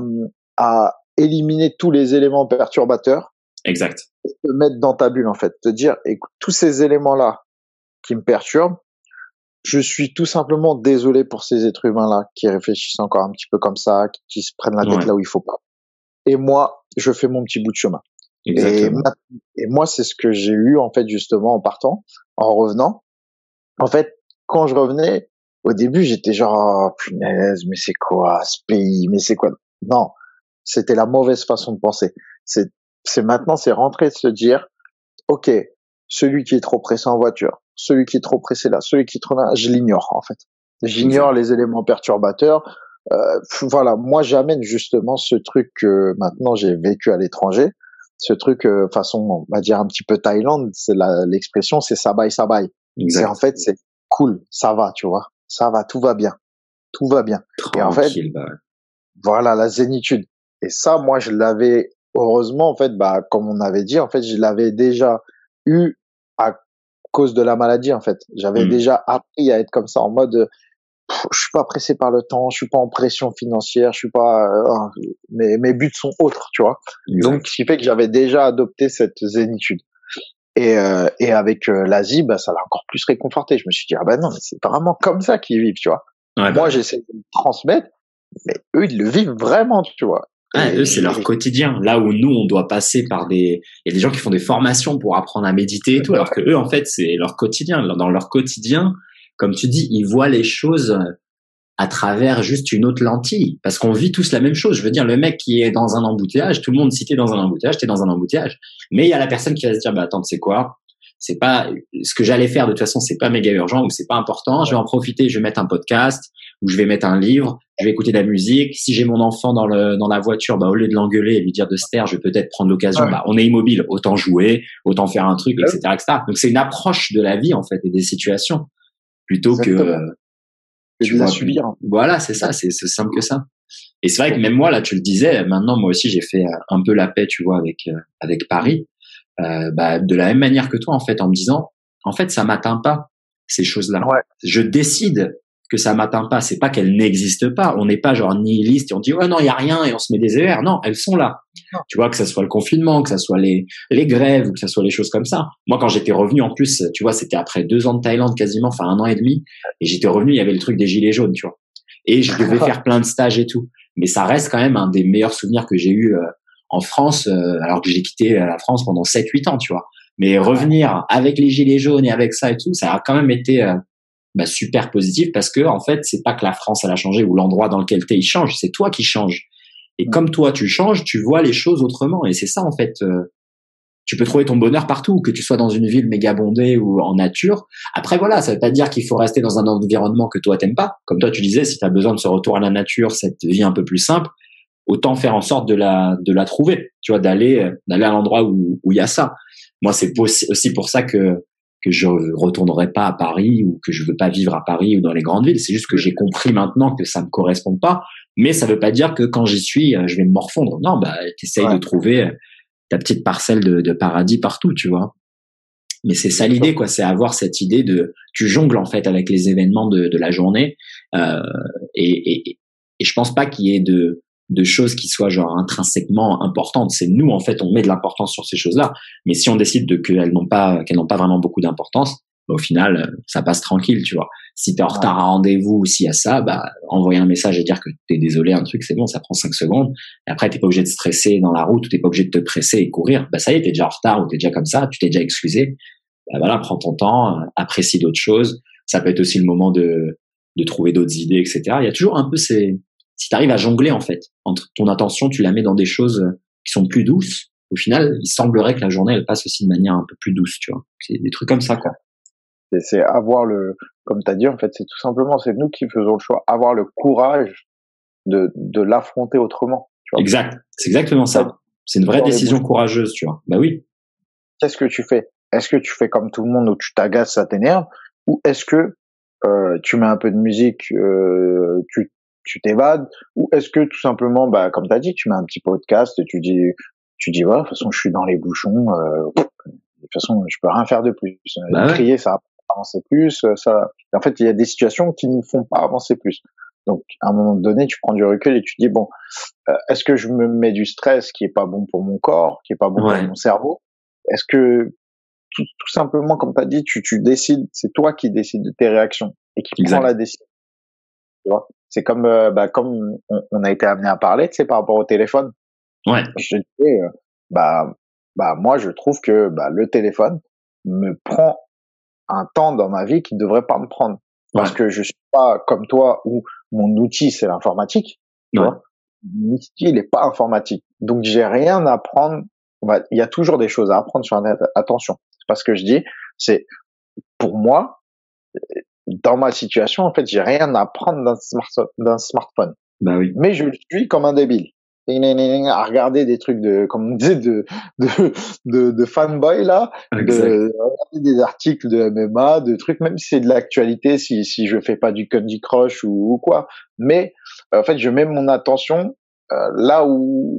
à éliminer tous les éléments perturbateurs. Exact. Et te mettre dans ta bulle, en fait. Te dire, écoute, tous ces éléments-là qui me perturbent, je suis tout simplement désolé pour ces êtres humains-là qui réfléchissent encore un petit peu comme ça, qui, se prennent la tête là où il faut pas. Et moi, je fais mon petit bout de chemin. Et, et, moi, c'est ce que j'ai eu en fait justement en partant, en revenant. En fait, quand je revenais, au début, j'étais genre oh, punaise, mais c'est quoi ce pays? Mais c'est quoi? Non, c'était la mauvaise façon de penser. C'est c'est maintenant, c'est rentrer de se dire, ok, celui qui est trop pressé en voiture, celui qui est trop pressé là, celui qui est trop là, je l'ignore en fait. J'ignore les éléments perturbateurs. Euh, voilà, moi j'amène justement ce truc que maintenant j'ai vécu à l'étranger. Ce truc euh, façon on va dire un petit peu Thaïlande c'est l'expression c'est sabai sabai c'est en fait c'est cool ça va tu vois. Ça va tout va bien. Tout va bien. Et en fait bah voilà la zénitude. Et ça moi je l'avais heureusement en fait bah comme on avait dit en fait je l'avais déjà eu cause de la maladie en fait j'avais mmh. déjà appris à être comme ça en mode je suis pas pressé par le temps, je suis pas en pression financière, je suis pas, euh, mes, mes buts sont autres, tu vois. Donc, ce qui fait que j'avais déjà adopté cette zénitude. Et, euh, et avec euh, l'Asie, bah, ça l'a encore plus réconforté. Je me suis dit, ah ben non, c'est vraiment comme ça qu'ils vivent, tu vois. Moi, bah j'essaie de le transmettre, mais eux, ils le vivent vraiment, tu vois. Eux, c'est leur quotidien. Là où nous, on doit passer par des, il y a des gens qui font des formations pour apprendre à méditer et tout, alors que eux, en fait, c'est leur quotidien. Dans leur quotidien, comme tu dis, ils voient les choses à travers juste une autre lentille, parce qu'on vit tous la même chose. Je veux dire, le mec qui est dans un embouteillage, tout le monde, si t'es dans un embouteillage, t'es dans un embouteillage. Mais il y a la personne qui va se dire, bah attends, c'est quoi? C'est pas ce que j'allais faire de toute façon, c'est pas méga urgent ou c'est pas important. Je vais en profiter, je vais mettre un podcast ou je vais mettre un livre, je vais écouter de la musique. Si j'ai mon enfant dans le dans la voiture, bah au lieu de l'engueuler et lui dire de se taire, je vais peut-être prendre l'occasion. Bah on est immobile, autant jouer, autant faire un truc, etc., etc. Donc c'est une approche de la vie en fait et des situations plutôt que tu vas subir. Voilà, c'est ça, c'est simple que ça. Et c'est vrai que même moi, là, tu le disais, maintenant, moi aussi, j'ai fait un peu la paix, tu vois, avec euh, avec Paris, euh, bah, de la même manière que toi, en fait, en me disant, en fait, ça m'atteint pas ces choses-là. Ouais. Je décide que ça m'atteint pas, c'est pas qu'elles n'existent pas. On n'est pas genre nihiliste et on dit ouais non il y a rien et on se met des ER. Non, elles sont là. Tu vois que ça soit le confinement, que ça soit les les grèves ou que ça soit les choses comme ça. Moi quand j'étais revenu en plus, tu vois c'était après deux ans de Thaïlande quasiment, enfin un an et demi, et j'étais revenu il y avait le truc des gilets jaunes, tu vois. Et je devais faire plein de stages et tout. Mais ça reste quand même un des meilleurs souvenirs que j'ai eu euh, en France, euh, alors que j'ai quitté la France pendant 7-8 ans, tu vois. Mais revenir avec les gilets jaunes et avec ça et tout, ça a quand même été euh, bah, super positif parce que en fait c'est pas que la France elle a changé ou l'endroit dans lequel t'es il change, c'est toi qui change. Et mm. comme toi tu changes, tu vois les choses autrement et c'est ça en fait. Euh, tu peux trouver ton bonheur partout, que tu sois dans une ville méga bondée ou en nature. Après voilà, ça veut pas dire qu'il faut rester dans un environnement que toi t'aimes pas. Comme toi tu disais, si tu as besoin de ce retour à la nature, cette vie un peu plus simple, autant faire en sorte de la de la trouver. Tu vois, d'aller d'aller à l'endroit où où il y a ça. Moi c'est aussi pour ça que que je retournerai pas à Paris ou que je veux pas vivre à Paris ou dans les grandes villes. C'est juste que j'ai compris maintenant que ça me correspond pas. Mais ça veut pas dire que quand j'y suis, euh, je vais me morfondre. Non, bah, t'essayes de trouver euh, ta petite parcelle de, de paradis partout, tu vois. Mais c'est ça l'idée, quoi. C'est avoir cette idée de, tu jongles en fait avec les événements de, de la journée. Euh, et, et, et je pense pas qu'il y ait de, de choses qui soient genre intrinsèquement importantes. C'est nous en fait, on met de l'importance sur ces choses-là. Mais si on décide de qu'elles n'ont pas qu'elles n'ont pas vraiment beaucoup d'importance, au final, ça passe tranquille, tu vois. Si t'es en retard à rendez-vous ou s'il y a ça, bah, envoyer un message et dire que t'es désolé, un truc, c'est bon, ça prend cinq secondes. Et après, t'es pas obligé de stresser dans la route ou t'es pas obligé de te presser et courir. Bah, ça y est, t'es déjà en retard ou t'es déjà comme ça, tu t'es déjà excusé. Bah, voilà, prends ton temps, apprécie d'autres choses. Ça peut être aussi le moment de, de trouver d'autres idées, etc. Il y a toujours un peu ces, si t'arrives à jongler, en fait, entre ton attention, tu la mets dans des choses qui sont plus douces, au final, il semblerait que la journée, elle passe aussi de manière un peu plus douce, tu vois. C'est des trucs comme ça, quoi c'est avoir le, comme tu as dit, en fait, c'est tout simplement, c'est nous qui faisons le choix, avoir le courage de, de l'affronter autrement. Tu vois. Exact, c'est exactement ça. C'est une vraie décision courageuse, tu vois. Bah oui. Qu'est-ce que tu fais? Est-ce que tu fais comme tout le monde où tu t'agaces, ça t'énerve, ou est-ce que euh, tu mets un peu de musique, euh, tu tu t'évades, ou est-ce que tout simplement, bah comme tu as dit, tu mets un petit podcast et tu dis, tu dis voilà, de toute façon je suis dans les bouchons, euh, de toute façon je peux rien faire de plus. Bah Crier ça avancer plus. Euh, ça, en fait, il y a des situations qui ne font pas avancer plus. Donc, à un moment donné, tu prends du recul et tu dis bon, euh, est-ce que je me mets du stress qui est pas bon pour mon corps, qui est pas bon pour mon cerveau? Est-ce que tout, tout, simplement, comme tu as dit, tu, tu décides, c'est toi qui décides de tes réactions et qui prend la décision. Tu vois? C'est comme euh, bah, comme on, a été amené à parler, tu sais, par rapport au téléphone. Ouais. Je disais, bah bah moi, je trouve que bah, le téléphone me prend un temps dans ma vie qui ne devrait pas me prendre. Parce que je suis pas comme toi où mon outil c'est l'informatique. Mon outil il est pas informatique. Donc j'ai rien à apprendre. Il y a toujours des choses à apprendre sur Internet. Attention. C'est pas ce que je dis. C'est pour moi, dans ma situation, en fait, j'ai rien à apprendre d'un smartphone. Bah oui. Mais je suis comme un débile. À regarder des trucs de comme on disait de de de, de fanboy là de des articles de MMA de trucs même si c'est de l'actualité si si je fais pas du Candy Crush ou, ou quoi. Mais en fait je mets mon attention euh, là où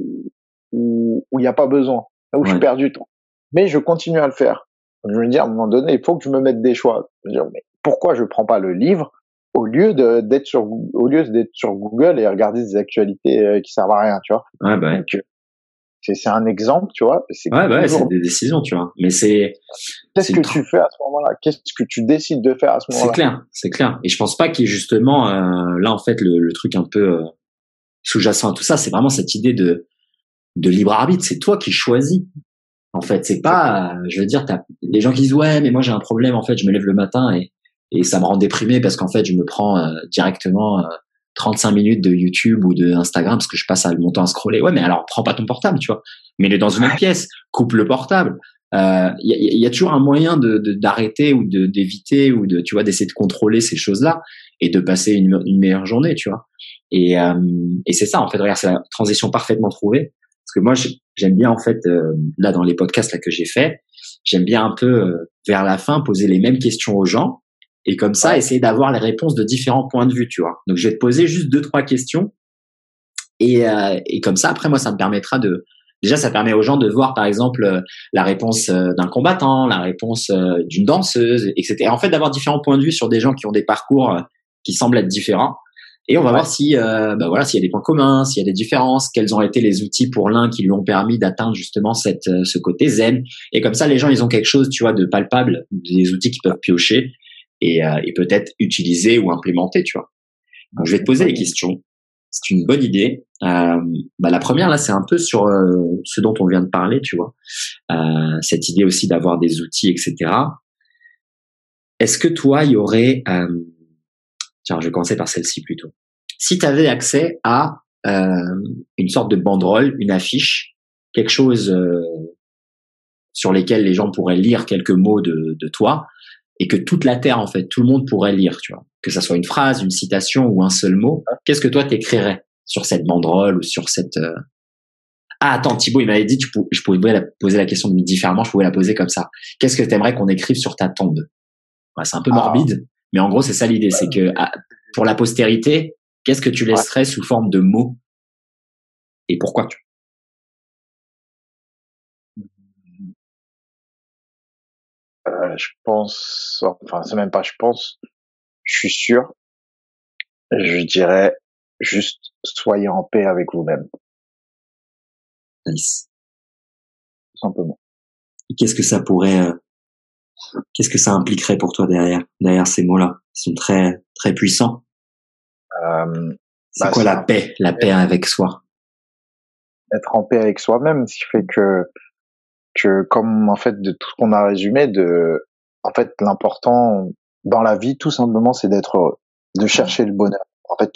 où il n'y a pas besoin là où je perds du temps. Mais je continue à le faire. Je me dis à un moment donné il faut que je me mette des choix. Je me dire, mais pourquoi je prends pas le livre au lieu d'être sur au lieu d'être sur Google et regarder des actualités euh, qui servent à rien, tu vois. Ouais, bah. Euh, c'est un exemple, tu vois. Ouais, bah, c'est des décisions, tu vois. Mais c'est. Qu'est-ce que tu fais à ce moment-là? Qu'est-ce que tu décides de faire à ce moment-là? C'est clair, c'est clair. Et je pense pas qu'il y ait justement euh, là en fait le, le truc un peu sous-jacent à tout ça, c'est vraiment cette idée de de libre arbitre. C'est toi qui choisis. En fait, c'est pas, je veux dire, les gens qui disent ouais, mais moi j'ai un problème. En fait, je me lève le matin et et ça me rend déprimé parce qu'en fait je me prends euh, directement 35 euh, minutes de YouTube ou de Instagram parce que je passe mon temps à scroller. Ouais, mais alors prends pas ton portable, tu vois. Mets-le dans une autre pièce, coupe le portable. Il euh, y, a, toujours un moyen de d'arrêter ou de d'éviter ou de tu vois d'essayer de contrôler ces choses-là et de passer une, une meilleure journée, tu vois. Et, et c'est ça en fait. Regarde, c'est la transition parfaitement trouvée parce que moi j'aime bien en fait là dans les podcasts là que j'ai fait, j'aime bien un peu vers la fin poser les mêmes questions aux gens et comme ça, essayer d'avoir les réponses de différents points de vue, tu vois. Donc, je vais te poser juste deux, trois questions. Et, euh, et comme ça, après, moi, ça me permettra de... Déjà, ça permet aux gens de voir, par exemple, euh, la réponse euh, d'un combattant, la réponse d'une danseuse, etc. En fait, d'avoir différents points de vue sur des gens qui ont des parcours qui semblent être différents. Et on va voir si, euh, bah voilà, s'il y a des points communs, s'il y a des différences, quels ont été les outils pour l'un qui lui ont permis d'atteindre justement cette, ce côté zen. Et comme ça, les gens, ils ont quelque chose, tu vois, de palpable, des outils qu'ils peuvent piocher et, euh, et peut-être utiliser ou implémenter, tu vois. Je vais te poser les questions. C'est une bonne idée. Euh, bah, la première là, c'est un peu sur euh, ce dont on vient de parler, tu vois. Euh, cette idée aussi d'avoir des outils, etc. Est-ce que toi, il y aurait, euh, tiens, je vais commencer par celle-ci plutôt. Si tu avais accès à une sorte de banderole, une affiche, quelque chose sur lesquels les gens pourraient lire quelques mots de, de toi, et que toute la terre en fait, tout le monde pourrait lire, tu vois, que ça soit une phrase, une citation ou un seul mot. Qu'est-ce que toi t'écrirais sur cette banderole ou sur cette euh, Ah attends, Thibaut, il m'avait dit tu je pouvais la poser la question de différemment, je pouvais la poser comme ça. Qu'est-ce que t'aimerais qu'on écrive sur ta tombe? C'est un peu ah. morbide, mais en gros c'est ça l'idée, c'est que ah, pour la postérité, qu'est-ce que tu laisserais sous forme de mots? Et pourquoi tu Euh, je pense, enfin c'est même pas je pense, je suis sûr, je dirais juste soyez en paix avec vous-même. Nice. Tout simplement. Qu'est-ce que ça pourrait, euh, Qu'est-ce que ça impliquerait pour toi derrière, derrière ces mots-là? Ils sont très, très puissants. Euh, c'est bah, quoi la paix, la paix avec soi? Être en paix avec soi-même, ce qui fait que, que comme en fait de tout ce qu'on a résumé, de, en fait l'important dans la vie, tout simplement, c'est d'être heureux, de chercher le bonheur. En fait,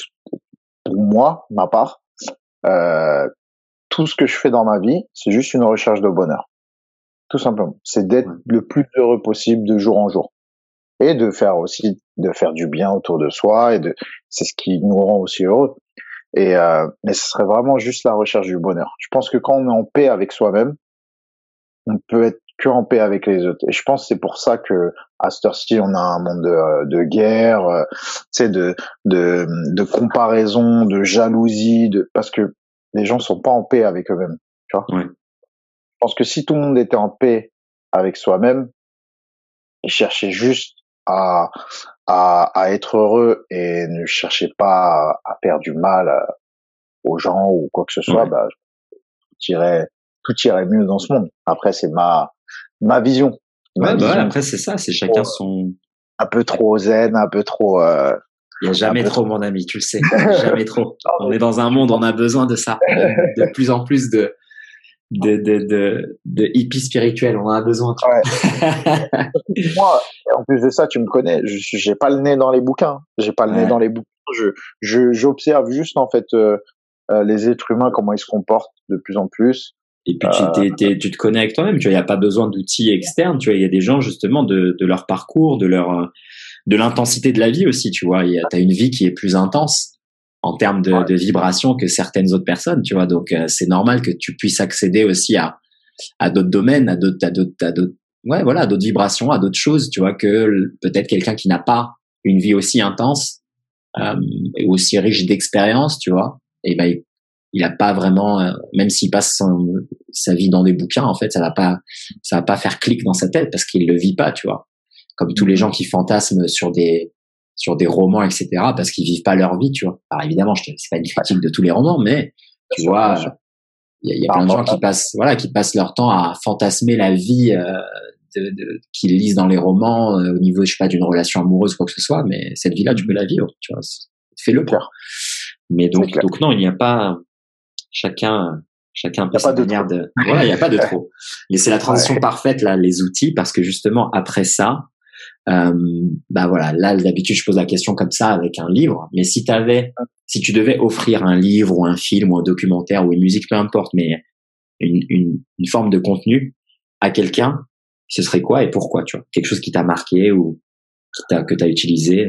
pour moi, ma part, euh, tout ce que je fais dans ma vie, c'est juste une recherche de bonheur. Tout simplement. C'est d'être le plus heureux possible de jour en jour. Et de faire aussi, de faire du bien autour de soi et de, c'est ce qui nous rend aussi heureux. Et, euh, mais ce serait vraiment juste la recherche du bonheur. Je pense que quand on est en paix avec soi-même, on peut être que en paix avec les autres. Et je pense que c'est pour ça que à cette heure-ci, on a un monde de, de guerre, euh, de, de, de comparaison, de jalousie, de, parce que les gens sont pas en paix avec eux-mêmes. Tu vois Je pense que si tout le monde était en paix avec soi-même, et cherchait juste à, à, à, être heureux et ne cherchait pas à, faire du mal euh, aux gens ou quoi que ce soit, bah, tout irait, tout irait mieux dans ce monde. Après, c'est ma, ma vision. Ma bah après, c'est ça, c'est chacun son. Un peu trop zen, un peu trop. Euh, il n'y a jamais trop, mon ami, tu le sais. jamais trop. On est dans un monde, on a besoin de ça. De plus en plus de, de, de, de, de hippie spirituel. On en a besoin. Moi, en plus de ça, tu me connais. Je j'ai pas le nez dans les bouquins. J'ai pas le nez dans les bouquins. Je, je, j'observe juste en fait euh, euh, les êtres humains comment ils se comportent de plus en plus. Et puis tu, euh, tu te connais avec toi-même. Tu vois, il y a pas besoin d'outils externes. Tu vois, il y a des gens justement de, de leur parcours, de leur de l'intensité de la vie aussi, tu vois. Tu as une vie qui est plus intense en termes de, de vibration que certaines autres personnes, tu vois. Donc, euh, c'est normal que tu puisses accéder aussi à, à d'autres domaines, à d'autres, à d'autres, à d'autres, ouais, voilà, d'autres vibrations, à d'autres choses, tu vois, que peut-être quelqu'un qui n'a pas une vie aussi intense, euh, aussi riche d'expérience, tu vois, et ben, il a pas vraiment, euh, même s'il passe sa vie dans des bouquins, en fait, ça va pas, ça va pas faire clic dans sa tête parce qu'il le vit pas, tu vois comme tous les gens qui fantasment sur des sur des romans, etc., parce qu'ils vivent pas leur vie, tu vois. Alors évidemment, je c'est pas une critique de tous les romans, mais tu vois, il y a, plein de gens qui passent, voilà, qui passent leur temps à fantasmer la vie euh, de, de, qu'ils lisent dans les romans euh, au niveau, je sais pas, d'une relation amoureuse, quoi que ce soit. Mais cette vie-là, tu peux la vivre, tu vois. Fais-le quoi. Mais donc, donc non, il n'y a pas chacun chacun peut sa manière de. Voilà, il n'y a pas de trop. Mais c'est la transition parfaite là, les outils, parce que justement après ça, euh, bah voilà, là d'habitude je pose la question comme ça avec un livre, mais si t'avais, si tu devais offrir un livre ou un film ou un documentaire ou une musique, peu importe, mais une, une, une forme de contenu à quelqu'un, ce serait quoi et pourquoi, tu vois? Quelque chose qui t'a marqué ou qui t'a, que t'as utilisé?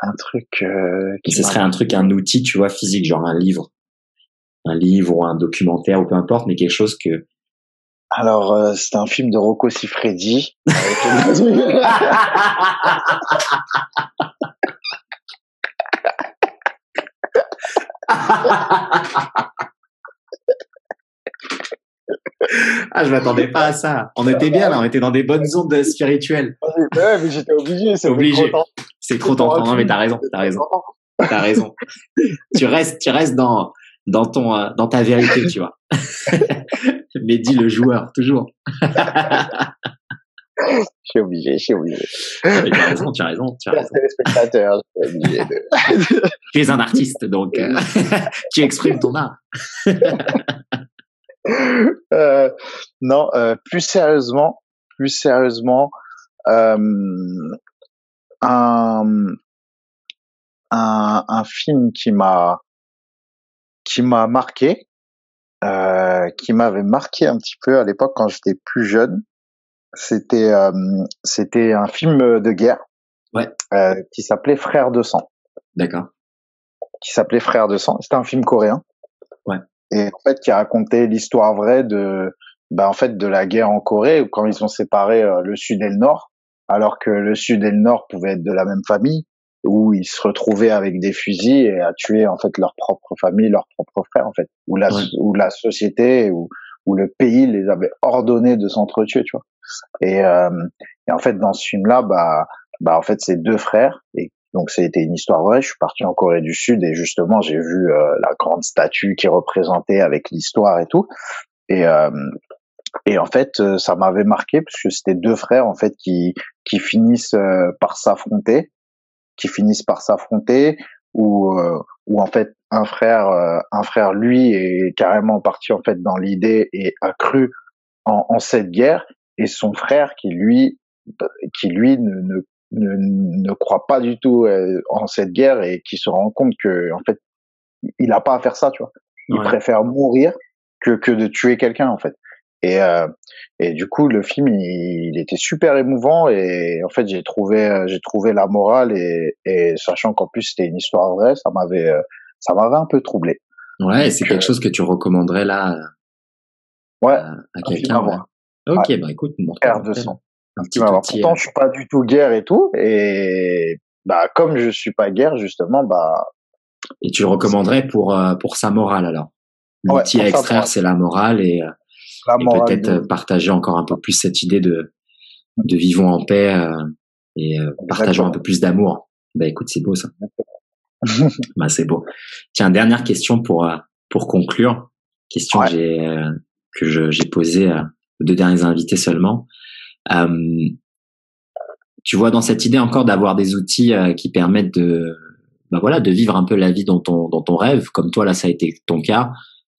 Un truc. Euh, qui ce serait un truc, un outil, tu vois, physique, genre un livre, un livre ou un documentaire ou peu importe, mais quelque chose que alors, euh, c'est un film de Rocco Siffredi. ah, je m'attendais pas à ça. On était bien là, on était dans des bonnes ondes spirituelles. Ouais, mais j'étais obligé. C'est obligé. C'est trop tentant. Non, mais t'as raison, t'as raison. T'as raison. tu restes, tu restes dans, dans ton, euh, dans ta vérité, tu vois. Mehdi le joueur, toujours. Je suis obligé, je suis obligé. tu as raison, tu as raison. Tu as raison. spectateurs, je suis obligé de... tu es un artiste, donc euh, tu exprimes ton art. euh, non, euh, plus sérieusement, plus sérieusement, euh, un, un, un film qui m'a qui m'a marqué, euh, qui m'avait marqué un petit peu à l'époque quand j'étais plus jeune. C'était euh, c'était un film de guerre ouais. euh, qui s'appelait Frères de sang. D'accord. Qui s'appelait Frères de sang. C'était un film coréen. Ouais. Et en fait qui racontait l'histoire vraie de bah en fait de la guerre en Corée où quand ils ont séparé euh, le sud et le nord alors que le sud et le nord pouvaient être de la même famille où ils se retrouvaient avec des fusils et à tuer en fait leur propre famille, leurs propres frères en fait, où la où la société ou où le pays les avait ordonnés de s'entretuer, tu vois. Et, euh, et en fait dans ce film-là, bah bah en fait c'est deux frères et donc c'était une histoire vraie. Je suis parti en Corée du Sud et justement j'ai vu euh, la grande statue qui représentait avec l'histoire et tout. Et euh, Et en fait, ça m'avait marqué parce que c'était deux frères en fait qui qui finissent par s'affronter, qui finissent par s'affronter, ou ou en fait un frère un frère lui est carrément parti en fait dans l'idée et a cru en, en cette guerre, et son frère qui lui qui lui ne, ne ne, ne croit pas du tout euh, en cette guerre et qui se rend compte que en fait il a pas à faire ça tu vois. Il préfère mourir que que de tuer quelqu'un en fait et euh, et du coup le film il, il, était super émouvant et en fait j'ai trouvé euh, j'ai trouvé la morale et, et sachant qu'en plus c'était une histoire vraie ça m'avait euh, ça m'avait un peu troublé ouais c'est quelque chose que tu recommanderais là ouais à, quelqu'un ok bah écoute mon R200 un petit Alors, pourtant, euh. je suis pas du tout guerre et tout, et bah comme je suis pas guerre justement, bah. Et tu le recommanderais pour pour sa morale alors? L'outil à extraire, c'est la morale et, euh, peut-être partager encore un peu plus cette idée de de vivons en paix et partageons un peu plus d'amour. Bah écoute, c'est beau ça. bah c'est beau. Tiens, dernière question pour pour conclure. Question que j'ai que j'ai posée aux deux derniers invités seulement. Euh, tu vois dans cette idée encore d'avoir des outils euh, qui permettent de bah voilà de vivre un peu la vie dont on dont on rêve comme toi là ça a été ton cas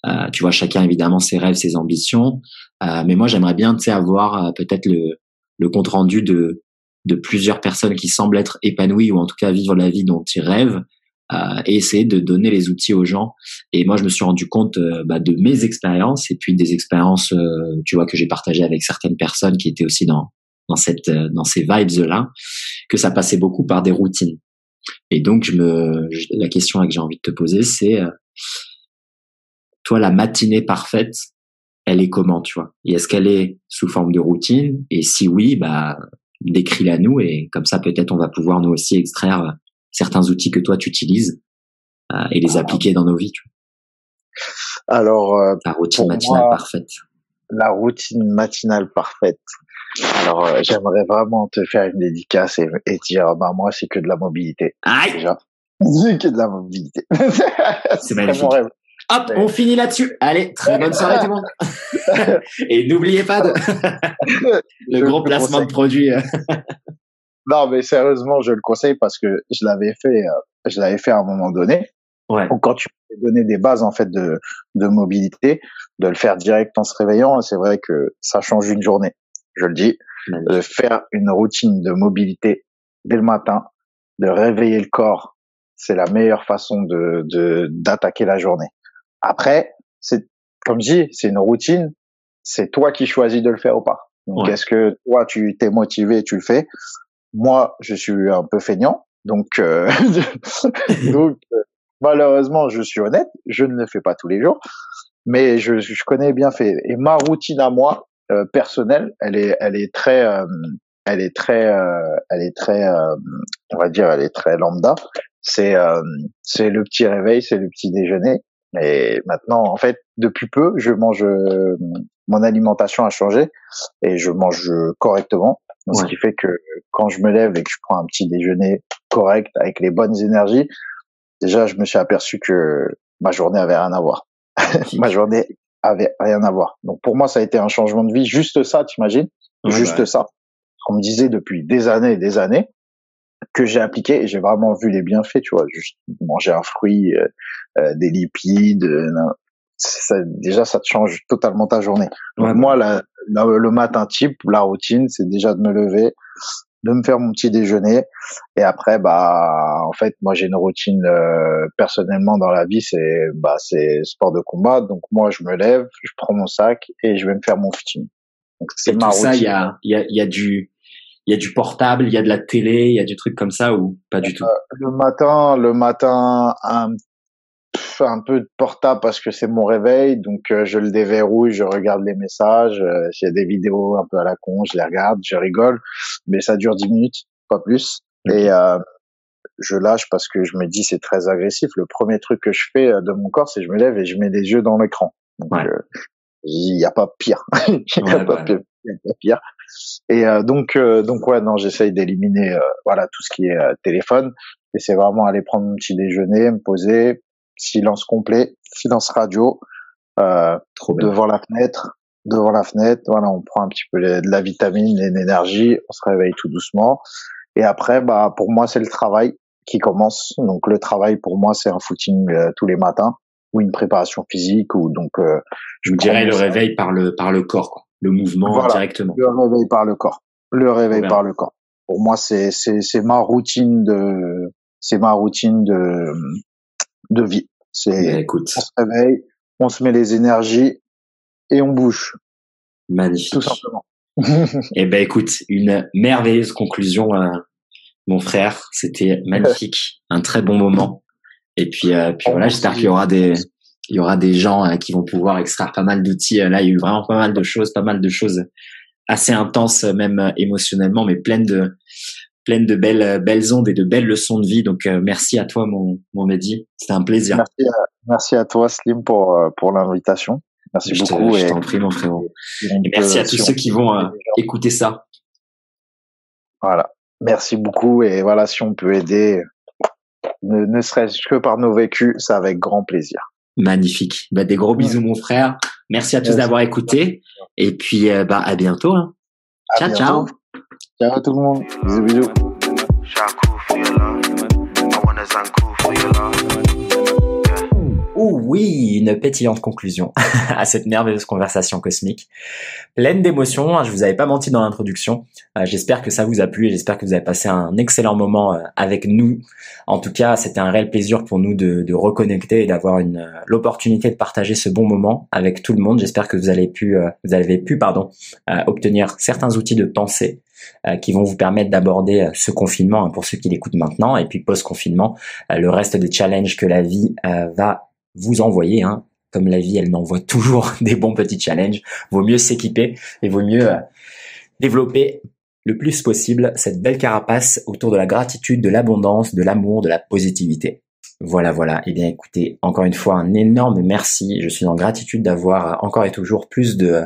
euh, tu vois chacun évidemment ses rêves ses ambitions euh, mais moi j'aimerais bien tu sais avoir euh, peut-être le le compte rendu de de plusieurs personnes qui semblent être épanouies ou en tout cas vivre la vie dont ils rêvent euh, et essayer de donner les outils aux gens. Et moi, je me suis rendu compte euh, bah, de mes expériences et puis des expériences, euh, tu vois, que j'ai partagées avec certaines personnes qui étaient aussi dans dans cette dans ces vibes là, que ça passait beaucoup par des routines. Et donc, je me la question que j'ai envie de te poser, c'est toi la matinée parfaite, elle est comment, tu vois? Et est-ce qu'elle est sous forme de routine? Et si oui, bah décris-la nous et comme ça peut-être on va pouvoir nous aussi extraire certains outils que toi tu utilises euh, et les appliquer dans nos vies. Tu vois. Alors, euh, la routine matinale parfaite. La routine matinale parfaite. Alors, euh, j'aimerais vraiment te faire une dédicace et, dire, bah moi, c'est que de la mobilité. Aïe déjà. C'est que de la mobilité. c'est magnifique. Mon rêve. Hop, on finit là-dessus. Allez, très bonne soirée tout le monde. Et n'oubliez pas de le gros placement de produit. Non, mais sérieusement, je le conseille parce que je l'avais fait, euh, je l'avais fait à un moment donné. Ouais. Donc, quand tu peux donner des bases en fait de, de mobilité, de le faire direct en se réveillant, c'est vrai que ça change une journée. Je le dis, de faire une routine de mobilité dès le matin, de réveiller le corps, c'est la meilleure façon de d'attaquer la journée. Après, c'est comme je dis, c'est une routine. C'est toi qui choisis de le faire ou pas. Donc, est-ce que toi, tu t'es motivé, tu le fais? Moi, je suis un peu feignant, donc, euh, donc euh, malheureusement, je suis honnête, je ne le fais pas tous les jours, mais je, je connais bien fait. Et ma routine à moi euh, personnelle, elle est, elle est très, euh, elle est très, elle est très, on va dire, elle est très lambda. C'est, c'est le petit réveil, c'est le petit déjeuner. Et maintenant, en fait, depuis peu, je mange, mon alimentation a changé et je mange correctement. Ce qui fait que quand je me lève et que je prends un petit déjeuner correct avec les bonnes énergies, déjà je me suis aperçu que ma journée avait rien à voir. ma journée avait rien à voir. Donc pour moi ça a été un changement de vie, juste ça, t'imagines? Juste ça. On me disait depuis des années et des années que j'ai appliqué et j'ai vraiment vu les bienfaits, tu vois, juste manger un fruit, euh, euh, des lipides, euh, ça, déjà ça te change totalement ta journée. Donc moi la, le matin type, la routine, c'est déjà de me lever, de me faire mon petit déjeuner. Et après bah en fait moi j'ai une routine euh, personnellement dans la vie c'est bah c'est sport de combat. Donc moi je me lève je prends mon sac et je vais me faire mon footing. Donc c'est ma routine ça il y a il y a, y a du il y a du portable, il y a de la télé, il y a du truc comme ça ou pas du tout? Euh, Le matin, le matin, un un peu de portable parce que c'est mon réveil, donc euh, je le déverrouille, je regarde les messages. Euh, S'il y a des vidéos un peu à la con, je les regarde, je rigole, mais ça dure 10 minutes, pas plus. Et je lâche parce que je me dis c'est très agressif. Le premier truc que je fais de mon corps, c'est je me lève et je mets les yeux dans l'écran. Il n'y a pas pire. Il n'y a, pas pire. Et donc, donc ouais, non, j'essaye d'éliminer voilà tout ce qui est téléphone. Et c'est vraiment aller prendre mon petit déjeuner, me poser, silence complet, silence radio, euh, devant la fenêtre, devant la fenêtre. Voilà, on prend un petit peu de la vitamine et l'énergie. On se réveille tout doucement. Et après, bah, pour moi, c'est le travail qui commence. Donc, le travail, pour moi, c'est un footing euh, tous les matins ou une préparation physique ou donc. Euh, je me dirais le réveil par le par le corps, quoi. Le mouvement directement. Le réveil par le corps. Le réveil par le corps. Pour moi, c'est c'est c'est ma routine de c'est ma routine de de vie. C'est écoute. on se réveille, on se met les énergies et on bouge. Magnifique. Tout simplement. eh ben écoute, une merveilleuse conclusion, euh, mon frère. C'était magnifique, un très bon moment. Et puis, euh, puis voilà, j'espère qu'il y aura des, il y aura des gens euh, qui vont pouvoir extraire pas mal d'outils. Là, il y a eu vraiment pas mal de choses, pas mal de choses assez intenses, même émotionnellement, mais pleines de, pleines de belles, belles ondes et de belles leçons de vie. Donc, merci à toi, mon, mon Mehdi. C'était un plaisir. Merci à, merci à toi, Slim, pour, pour l'invitation. Merci beaucoup. je t'en prie, mon frérot. Et merci à tous ceux qui vont euh, écouter ça. Voilà. Merci beaucoup. Et voilà, si on peut aider, ne, serait-ce que par nos vécus, c'est avec grand plaisir. Magnifique. Bah, des gros bisous, mon frère. Merci à tous d'avoir écouté. Et puis, euh, bah, à bientôt. Hein. ciao, ciao. Ciao tout le monde. Bisous, bisous. Oui, une pétillante conclusion à cette merveilleuse conversation cosmique, pleine d'émotions. Hein, je vous avais pas menti dans l'introduction. Euh, j'espère que ça vous a plu et j'espère que vous avez passé un excellent moment euh, avec nous. En tout cas, c'était un réel plaisir pour nous de, reconnecter et d'avoir euh, l'opportunité de partager ce bon moment avec tout le monde. J'espère que vous avez pu, vous avez pu, pardon, obtenir certains outils de pensée qui vont vous permettre d'aborder ce confinement hein, pour ceux qui l'écoutent maintenant et puis post-confinement, le reste des challenges que la vie va vous envoyer. Hein. Comme la vie, elle m'envoie toujours des bons petits challenges. Vaut mieux s'équiper et vaut mieux euh, développer le plus possible cette belle carapace autour de la gratitude, de l'abondance, de l'amour, de la positivité. Voilà, voilà. Eh bien, écoutez, encore une fois, un énorme merci. Je suis en gratitude d'avoir encore et toujours plus de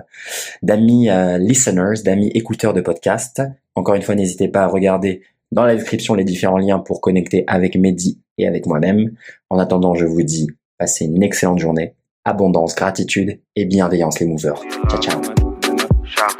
d'amis euh, listeners, d'amis écouteurs de podcast. Encore une fois, n'hésitez pas à regarder dans la description les différents liens pour connecter avec Mehdi et avec moi-même. En attendant, je vous dis Passez une excellente journée. Abondance, gratitude et bienveillance les movers. Ciao ciao.